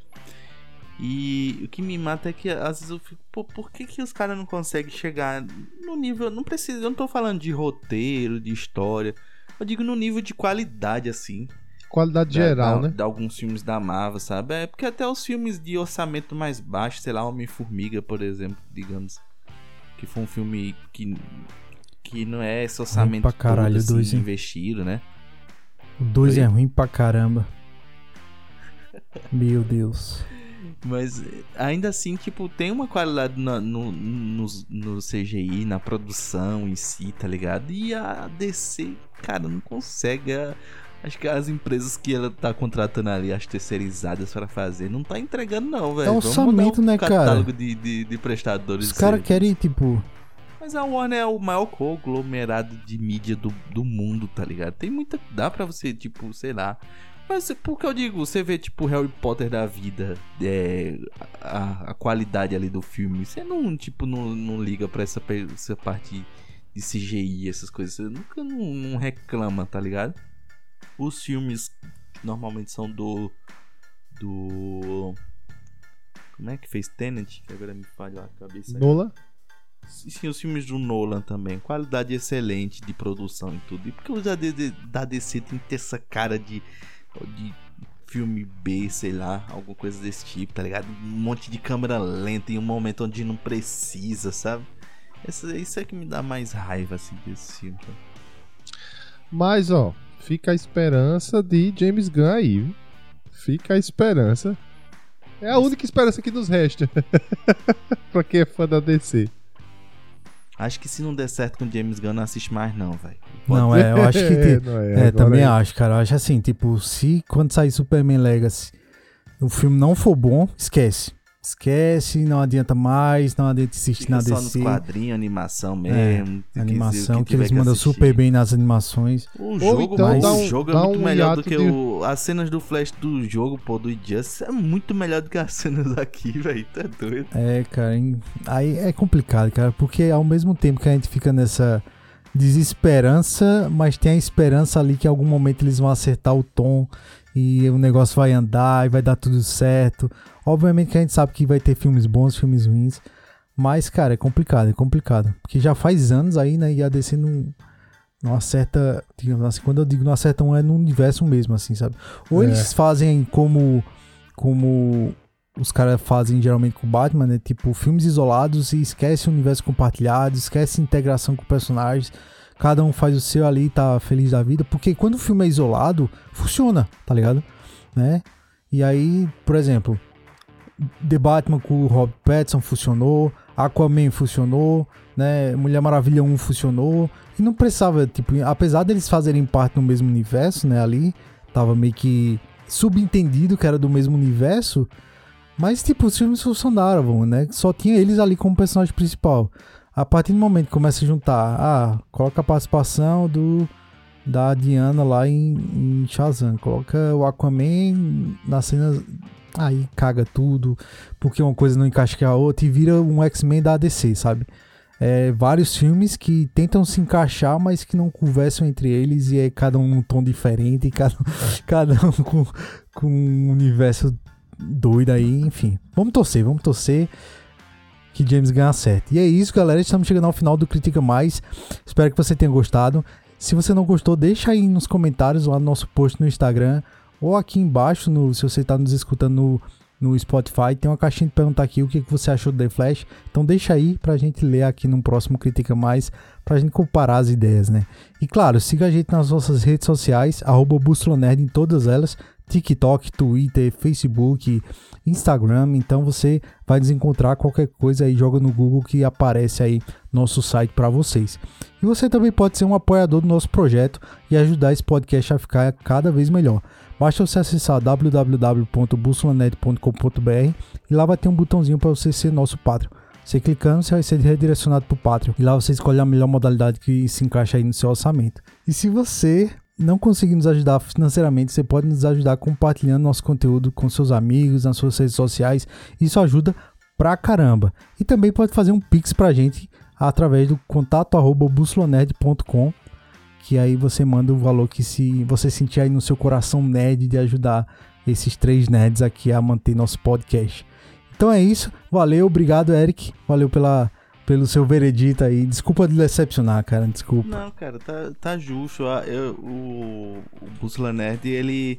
E o que me mata é que às vezes eu fico, pô, por que, que os caras não conseguem chegar no nível. Não precisa, eu não tô falando de roteiro, de história. Eu digo no nível de qualidade, assim Qualidade da- geral, da- né? De alguns filmes da Marvel, sabe? É porque até os filmes de orçamento mais baixo, sei lá, Homem-Formiga, por exemplo, digamos, que foi um filme que, que não é esse orçamento pra caralho, todo, assim, dois, investido, né? O 2 Oi? é ruim pra caramba. Meu Deus. Mas ainda assim, tipo, tem uma qualidade na- no, no, no CGI, na produção em si, tá ligado? E a DC, cara, não consegue. Acho que as empresas que ela tá contratando ali, as terceirizadas pra fazer, não tá entregando, não, velho. Mudar orçamento, o né, cara? catálogo de, de, de prestadores. Os caras querem, tipo. Mas a Warner é o maior conglomerado de mídia do, do mundo, tá ligado? Tem muita. Dá pra você, tipo, sei lá. Mas por que eu digo, você vê, tipo, Harry Potter da vida, é, a, a qualidade ali do filme, você não, tipo, não, não liga pra essa, essa parte de CGI, essas coisas. Você nunca não, não reclama, tá ligado? Os filmes normalmente são do. Do. Como é que fez Tenet? Que agora me falha a cabeça. Nola? Sim, os filmes do Nolan também. Qualidade excelente de produção e tudo. E porque os da, da DC tem que ter essa cara de, de filme B, sei lá, alguma coisa desse tipo, tá ligado? Um monte de câmera lenta em um momento onde não precisa, sabe? Essa- isso é que me dá mais raiva, assim, desse filme. Mas, ó, fica a esperança de James Gunn aí, viu? Fica a esperança. É a única esperança que nos resta. pra quem é fã da DC. Acho que se não der certo com James Gunn, não assiste mais, não, velho. Não, é, eu acho que. tem- não é, É, agora também é. acho, cara. Eu acho assim, tipo, se quando sair Superman Legacy o filme não for bom, esquece. Esquece, não adianta mais, não adianta insistir Fica na só nos DC. quadrinhos, animação É, mesmo. que Animação, o que, eles mandam assistir. super bem nas animações. O Ou jogo, então mas dá o um- jogo é dá muito um melhor do que de- o. As cenas do Flash do jogo, pô, do Injustice, é muito melhor do que as cenas aqui, velho. Tá doido. É, cara, aí é complicado, cara, porque ao mesmo tempo que a gente fica nessa desesperança, mas tem a esperança ali que em algum momento eles vão acertar o tom e o negócio vai andar e vai dar tudo certo. Obviamente que a gente sabe que vai ter filmes bons, filmes ruins, mas, cara, é complicado, é complicado. Porque já faz anos aí, né, e a DC não, não acerta, digamos assim, quando eu digo não acerta um, é no universo mesmo, assim, sabe? Ou É. eles fazem como, como os caras fazem geralmente com o Batman, né? Tipo, filmes isolados e esquece o universo compartilhado, esquece integração com personagens. Cada um faz o seu ali e tá feliz da vida. Porque quando o filme é isolado, funciona, tá ligado? Né? E aí, por exemplo, The Batman com o Rob Pattinson funcionou, Aquaman funcionou, né? Mulher Maravilha 1 funcionou. E não precisava, tipo, apesar deles fazerem parte do mesmo universo, né? Ali, tava meio que subentendido que era do mesmo universo. Mas, tipo, os filmes funcionaram, né? Só tinha eles ali como personagem principal. A partir do momento que começa a juntar, ah, coloca a participação do da Diana lá em, em Shazam, coloca o Aquaman na cena, aí caga tudo, porque uma coisa não encaixa com a outra e vira um X-Men da DC, sabe? É, vários filmes que tentam se encaixar, mas que não conversam entre eles e é cada um num tom diferente, e cada, cada um com, com um universo doido aí, enfim. Vamos torcer, vamos torcer que James ganhe certo. E é isso, galera. Estamos chegando ao final do Critica Mais. Espero que você tenha gostado. Se você não gostou, deixa aí nos comentários lá no nosso post no Instagram ou aqui embaixo, no, se você está nos escutando no, no Spotify, tem uma caixinha de perguntar aqui o que, você achou do The Flash. Então deixa aí pra gente ler aqui no próximo Critica Mais, pra gente comparar as ideias, né? E claro, siga a gente nas nossas redes sociais, arroba em todas elas, TikTok, Twitter, Facebook, Instagram. Então você vai nos encontrar qualquer coisa aí, joga no Google que aparece aí nosso site para vocês. E você também pode ser um apoiador do nosso projeto e ajudar esse podcast a ficar cada vez melhor. Basta você acessar www.bussolanet.com.br e lá vai ter um botãozinho para você ser nosso Patreon. Você clicando, você vai ser redirecionado para o Patreon. E lá você escolhe a melhor modalidade que se encaixa aí no seu orçamento. E se você não conseguir nos ajudar financeiramente, você pode nos ajudar compartilhando nosso conteúdo com seus amigos, nas suas redes sociais. Isso ajuda pra caramba. E também pode fazer um pix pra gente através do contato arroba que aí você manda o valor que se você sentir aí no seu coração nerd de ajudar esses três nerds aqui a manter nosso podcast. Então é isso, valeu, obrigado Eric, valeu pela, pelo seu veredito aí, desculpa de decepcionar, cara, desculpa. Não, cara, tá, tá justo. Ah, eu- o, o Bússola Nerd, ele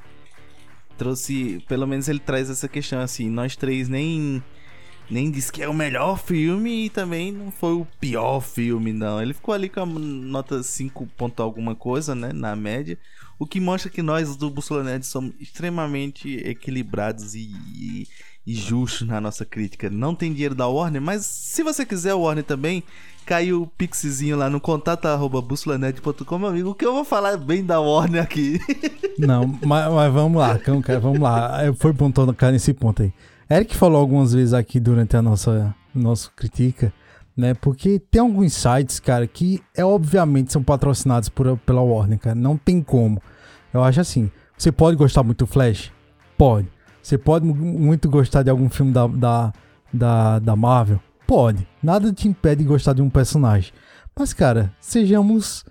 trouxe. Pelo menos ele traz essa questão assim. Nós três nem. Nem disse que é o melhor filme e também não foi o pior filme, não. Ele ficou ali com a nota 5 ponto alguma coisa, né? Na média. O que mostra que nós do Bússola Nerd somos extremamente equilibrados e, e, e justos na nossa crítica. Não tem dinheiro da Warner, mas se você quiser Warner também, caiu o pixzinho lá no contato arroba meu amigo, que eu vou falar bem da Warner aqui. Não, mas, mas vamos lá, cara, vamos lá. Eu Foi bom tocar nesse ponto aí. Eric falou algumas vezes aqui durante a nossa, nossa crítica, né? Porque tem alguns sites, cara, que é obviamente são patrocinados por, pela Warner, cara. Não tem como. Eu acho assim. Você pode gostar muito do Flash? Pode. Você pode mu- muito gostar de algum filme da, da, da, da Marvel? Pode. Nada te impede de gostar de um personagem. Mas, cara, sejamos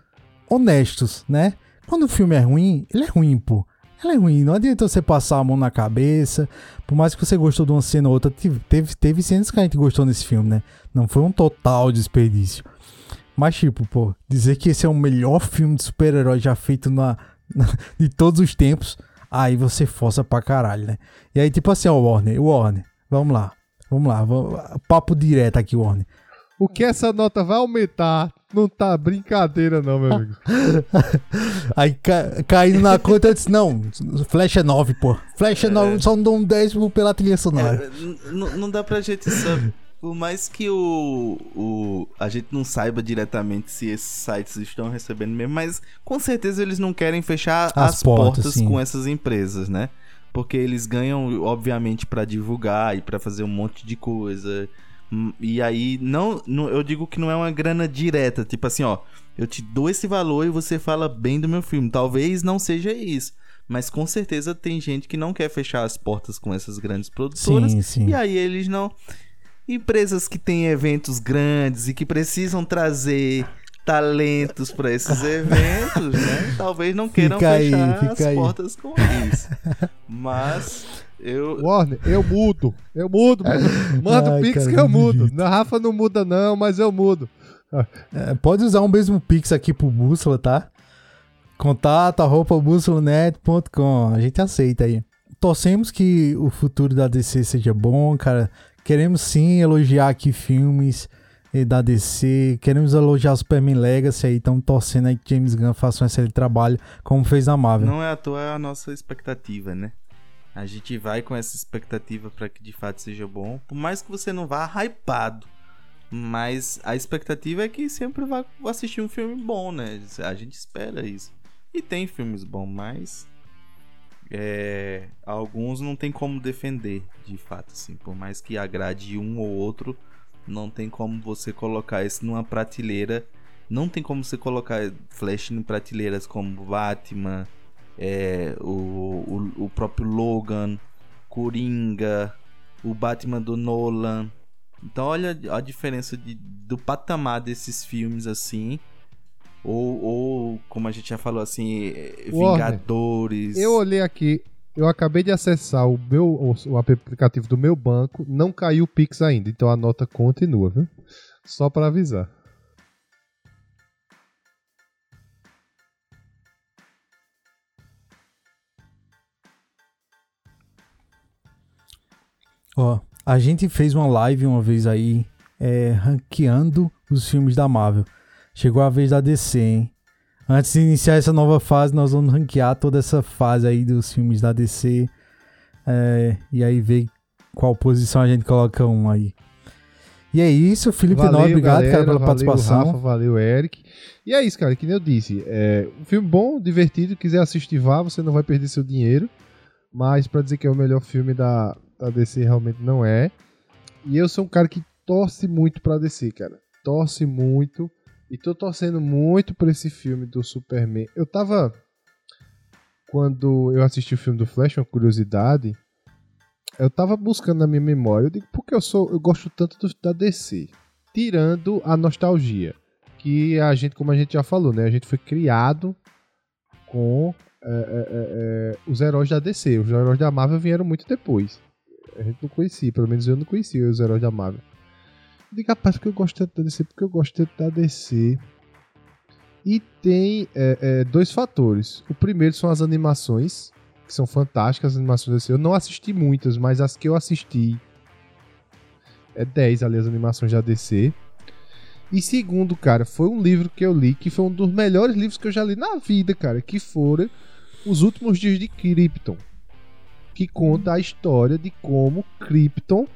honestos, né? Quando o filme é ruim, ele é ruim, pô. Ele é ruim. Não adianta você passar a mão na cabeça. Por mais que você gostou de uma cena ou outra, teve, teve cenas que a gente gostou nesse filme, né? Não foi um total desperdício. Mas, tipo, pô, dizer que esse é o melhor filme de super-herói já feito na, na- de todos os tempos, aí você força pra caralho, né? E aí, tipo assim, ó, Warner, Warner, vamos lá, vamos lá, vamos- papo direto aqui, Warner. O que essa nota vai aumentar não tá brincadeira, não, meu amigo. Aí ca, caindo na conta, eu disse, não, Flash é 9, pô. Flash é 9, só não dou um décimo pela trilha sonora. É, não dá pra gente saber. Por mais que o, o a gente não saiba diretamente se esses sites estão recebendo mesmo, mas com certeza eles não querem fechar As as, portas, portas, com essas empresas, né? Porque eles ganham, obviamente, pra divulgar e pra fazer um monte de coisa. E aí, não, não, eu digo que não é uma grana direta. Tipo assim, ó, eu te dou esse valor e você fala bem do meu filme. Talvez não seja isso. Mas com certeza tem gente que não quer fechar as portas com essas grandes produtoras. Sim, sim. E aí eles não. Empresas que têm eventos grandes e que precisam trazer talentos para esses eventos, né? Talvez não queiram aí, fechar as aí. portas com isso. Mas eu. Warner, eu mudo. Eu mudo. mano. Manda o Pix cara, que eu mudo. Na Rafa não muda, não, mas eu mudo. É, pode usar o mesmo Pix aqui pro Bússola, tá? Contato arroba bússolanet.com. A gente aceita aí. Torcemos que o futuro da DC seja bom, cara. Queremos sim elogiar aqui filmes eh, da DC. Queremos elogiar o Superman Legacy aí. Estamos torcendo aí que James Gunn faça um excelente trabalho, como fez na Marvel. Não é à toa a nossa expectativa, né? A gente vai com essa expectativa para que de fato seja bom. Por mais que você não vá hypado. Mas a expectativa é que sempre vá assistir um filme bom, né? A gente espera isso. E tem filmes bons, mas. é, alguns não tem como defender, de fato, assim. Por mais que agrade um ou outro, não tem como você colocar isso numa prateleira. Não tem como você colocar Flash em prateleiras como Batman, é, o, o, o próprio Logan, Coringa, o Batman do Nolan. Então olha a diferença de, do patamar desses filmes assim. Ou, ou como a gente já falou assim, Warner, Vingadores. Eu olhei aqui, eu acabei de acessar o meu o, o aplicativo do meu banco, não caiu o Pix ainda, então a nota continua, viu? Só pra avisar. Ó, a gente fez uma live uma vez aí, é, ranqueando os filmes da Marvel. Chegou a vez da DC, hein? Antes de iniciar essa nova fase, nós vamos ranquear toda essa fase aí dos filmes da DC. é, e aí ver qual posição a gente coloca um aí. E é isso, Felipe Tenor, obrigado, galera, cara, pela valeu, participação. Rafa, valeu, Eric. E é isso, cara, que nem eu disse. É um filme bom, divertido, quiser assistir, vá, você não vai perder seu dinheiro. Mas pra dizer que é o melhor filme da, da DC, realmente não é. E eu sou um cara que torce muito pra DC, cara. Torce muito. E tô torcendo muito pra esse filme do Superman. Eu tava. Quando eu assisti o filme do Flash, uma curiosidade. Eu tava buscando na minha memória. Eu digo, por que eu sou. Eu gosto tanto do- da DC? Tirando a nostalgia. Que a gente, como a gente já falou, né? A gente foi criado com é, é, é, os heróis da DC. Os heróis da Marvel vieram muito depois. A gente não conhecia, pelo menos eu não conhecia os heróis da Marvel. Digo, rapaz, porque eu gosto tanto da DC, porque eu gosto tanto da DC. E tem é, é, dois fatores. O primeiro são as animações, que são fantásticas, as animações da DC. Eu não assisti muitas, mas as que eu assisti. É 10 ali as animações da DC. E segundo, cara, foi um livro que eu li que foi um dos melhores livros que eu já li na vida, cara, que foram Os Últimos Dias de Krypton. Que conta a história de como Krypton.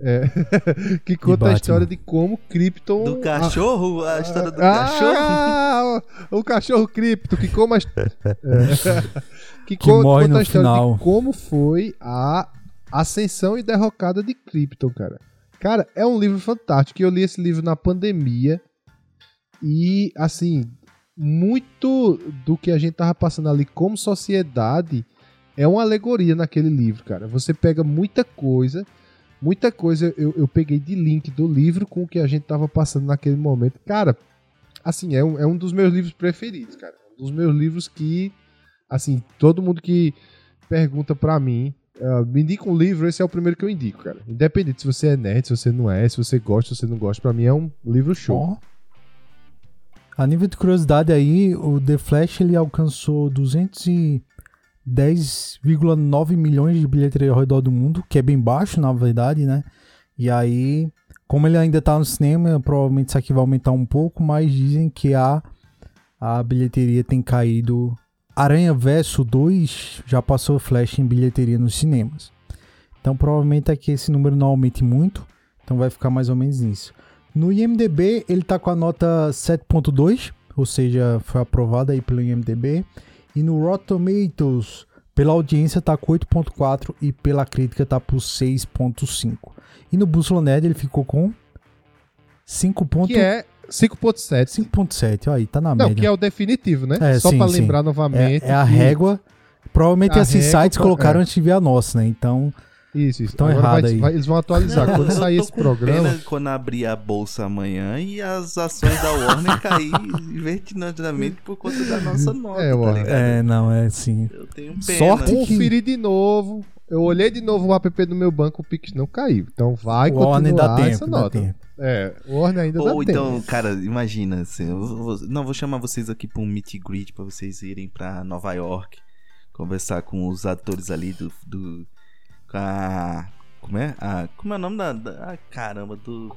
é, que conta a história de como Krypton. Do cachorro? A história do Ah, cachorro? o, o cachorro Krypton, que como a, é, que, Que morre conta a história final. de como foi a ascensão e derrocada de Krypton, cara. Cara, é um livro fantástico. Eu li esse livro na pandemia e, assim, muito do que a gente tava passando ali como sociedade é uma alegoria naquele livro, cara. Você pega muita coisa, muita coisa eu, eu peguei de link do livro com o que a gente tava passando naquele momento. Cara, assim, é um, é um dos meus livros preferidos, cara. Um dos meus livros que, assim, todo mundo que pergunta pra mim, ah, me indica um livro, esse é o primeiro que eu indico, cara. Independente se você é nerd, se você não é, se você gosta, se você não gosta, pra mim é um livro show. Ó. A nível de curiosidade aí, o The Flash ele alcançou 210,9 milhões de bilheteria ao redor do mundo, que é bem baixo, na verdade, né? E aí, como ele ainda tá no cinema, provavelmente isso aqui vai aumentar um pouco, mas dizem que a, a bilheteria tem caído. Aranha Verso 2 já passou Flash em bilheteria nos cinemas. Então provavelmente é que esse número não aumente muito, então vai ficar mais ou menos nisso. No IMDB ele tá com a nota 7.2, ou seja, foi aprovado aí pelo IMDB. E no Rotten Tomatoes, pela audiência tá com 8.4 e pela crítica tá por 6.5. E no Bússola Nerd ele ficou com 5.7. Que é 5.7. 5.7, ó aí, tá na Não, média. que é o definitivo, né? É, Só sim, pra sim. lembrar É, novamente. é a que- régua. Provavelmente A esses régua sites pra- colocaram é. antes de ver a nossa, né? Então, Isso, isso. Tão Agora errado vai- aí. vai- eles vão atualizar. Quando Eu sair tô esse com programa. pena quando abrir a bolsa amanhã e as ações da Warner cair vertiginosamente por conta da nossa nota, É, tá Warner. ligado? é, não, é assim. Eu tenho pena. Sorte que- Conferi de novo. Eu olhei de novo o app do meu banco, o Pix não caiu. Então vai o Warner continuar dá essa tempo, dá nota. tempo. É, o Warner ainda dá Ou tempo. então, cara, imagina, assim, eu vou- não, vou chamar vocês aqui pra um meet and greet pra vocês irem pra Nova York, conversar com os atores ali do. do a. Como é? A, como é o nome da. da ah, caramba, do.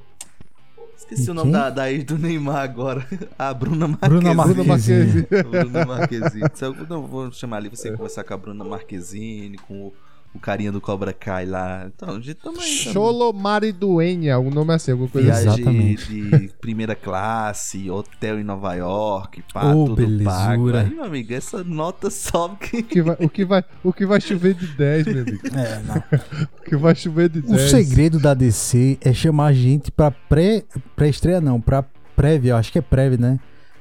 Esqueci o nome quem? da, da ex do Neymar agora. A Bruna Marquezine. Bruna Bruna Marquezine. Marquezine. Bruna Marquezine. Então, não, vou chamar ali você conversar com a Bruna Marquezine, com o, o carinha do Cobra Kai lá. Então, a gente também. Cholomari Duenha, o nome é assim, alguma coisa assim. Viagem Exatamente. de primeira classe, hotel em Nova York, pá, Ô, tudo belezura. pago. Aí, meu amigo, essa nota sobe que... O que, vai, o, que vai, o que vai chover de 10, meu amigo? É, não. O que vai chover de 10. O segredo da DC é chamar gente pra pré, pré-estreia, não, pra prévia, eu acho que é prévia, né?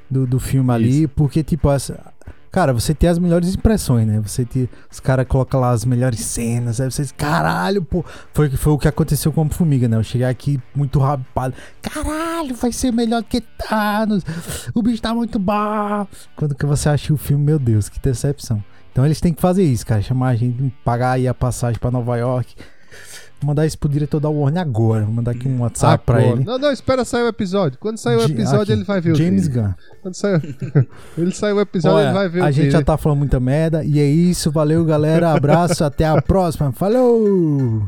Do, do filme ali, porque, tipo, essa. Cara, você tem as melhores impressões, né? Você tem, os caras colocam lá as melhores cenas, aí vocês, caralho, pô. Foi, foi o que aconteceu com a Formiga, né? Eu cheguei aqui muito rapado, caralho, vai ser melhor que Thanos, o bicho tá muito bom. Quando que você acha o filme, meu Deus, que decepção. Então eles têm que fazer isso, cara, chamar a gente, pagar aí a passagem pra Nova York. Vou mandar isso pro diretor da Warner agora. Vou mandar aqui um WhatsApp pra Agora. ele. Não, não, espera sair o episódio. Quando sair o episódio, aqui, ele vai ver James o trailer. Gunn. Quando sair, ele sair o episódio, Olha, ele vai ver a o gente já trailer. tá falando muita merda. E é isso. Valeu, galera. Abraço. até a próxima. Falou!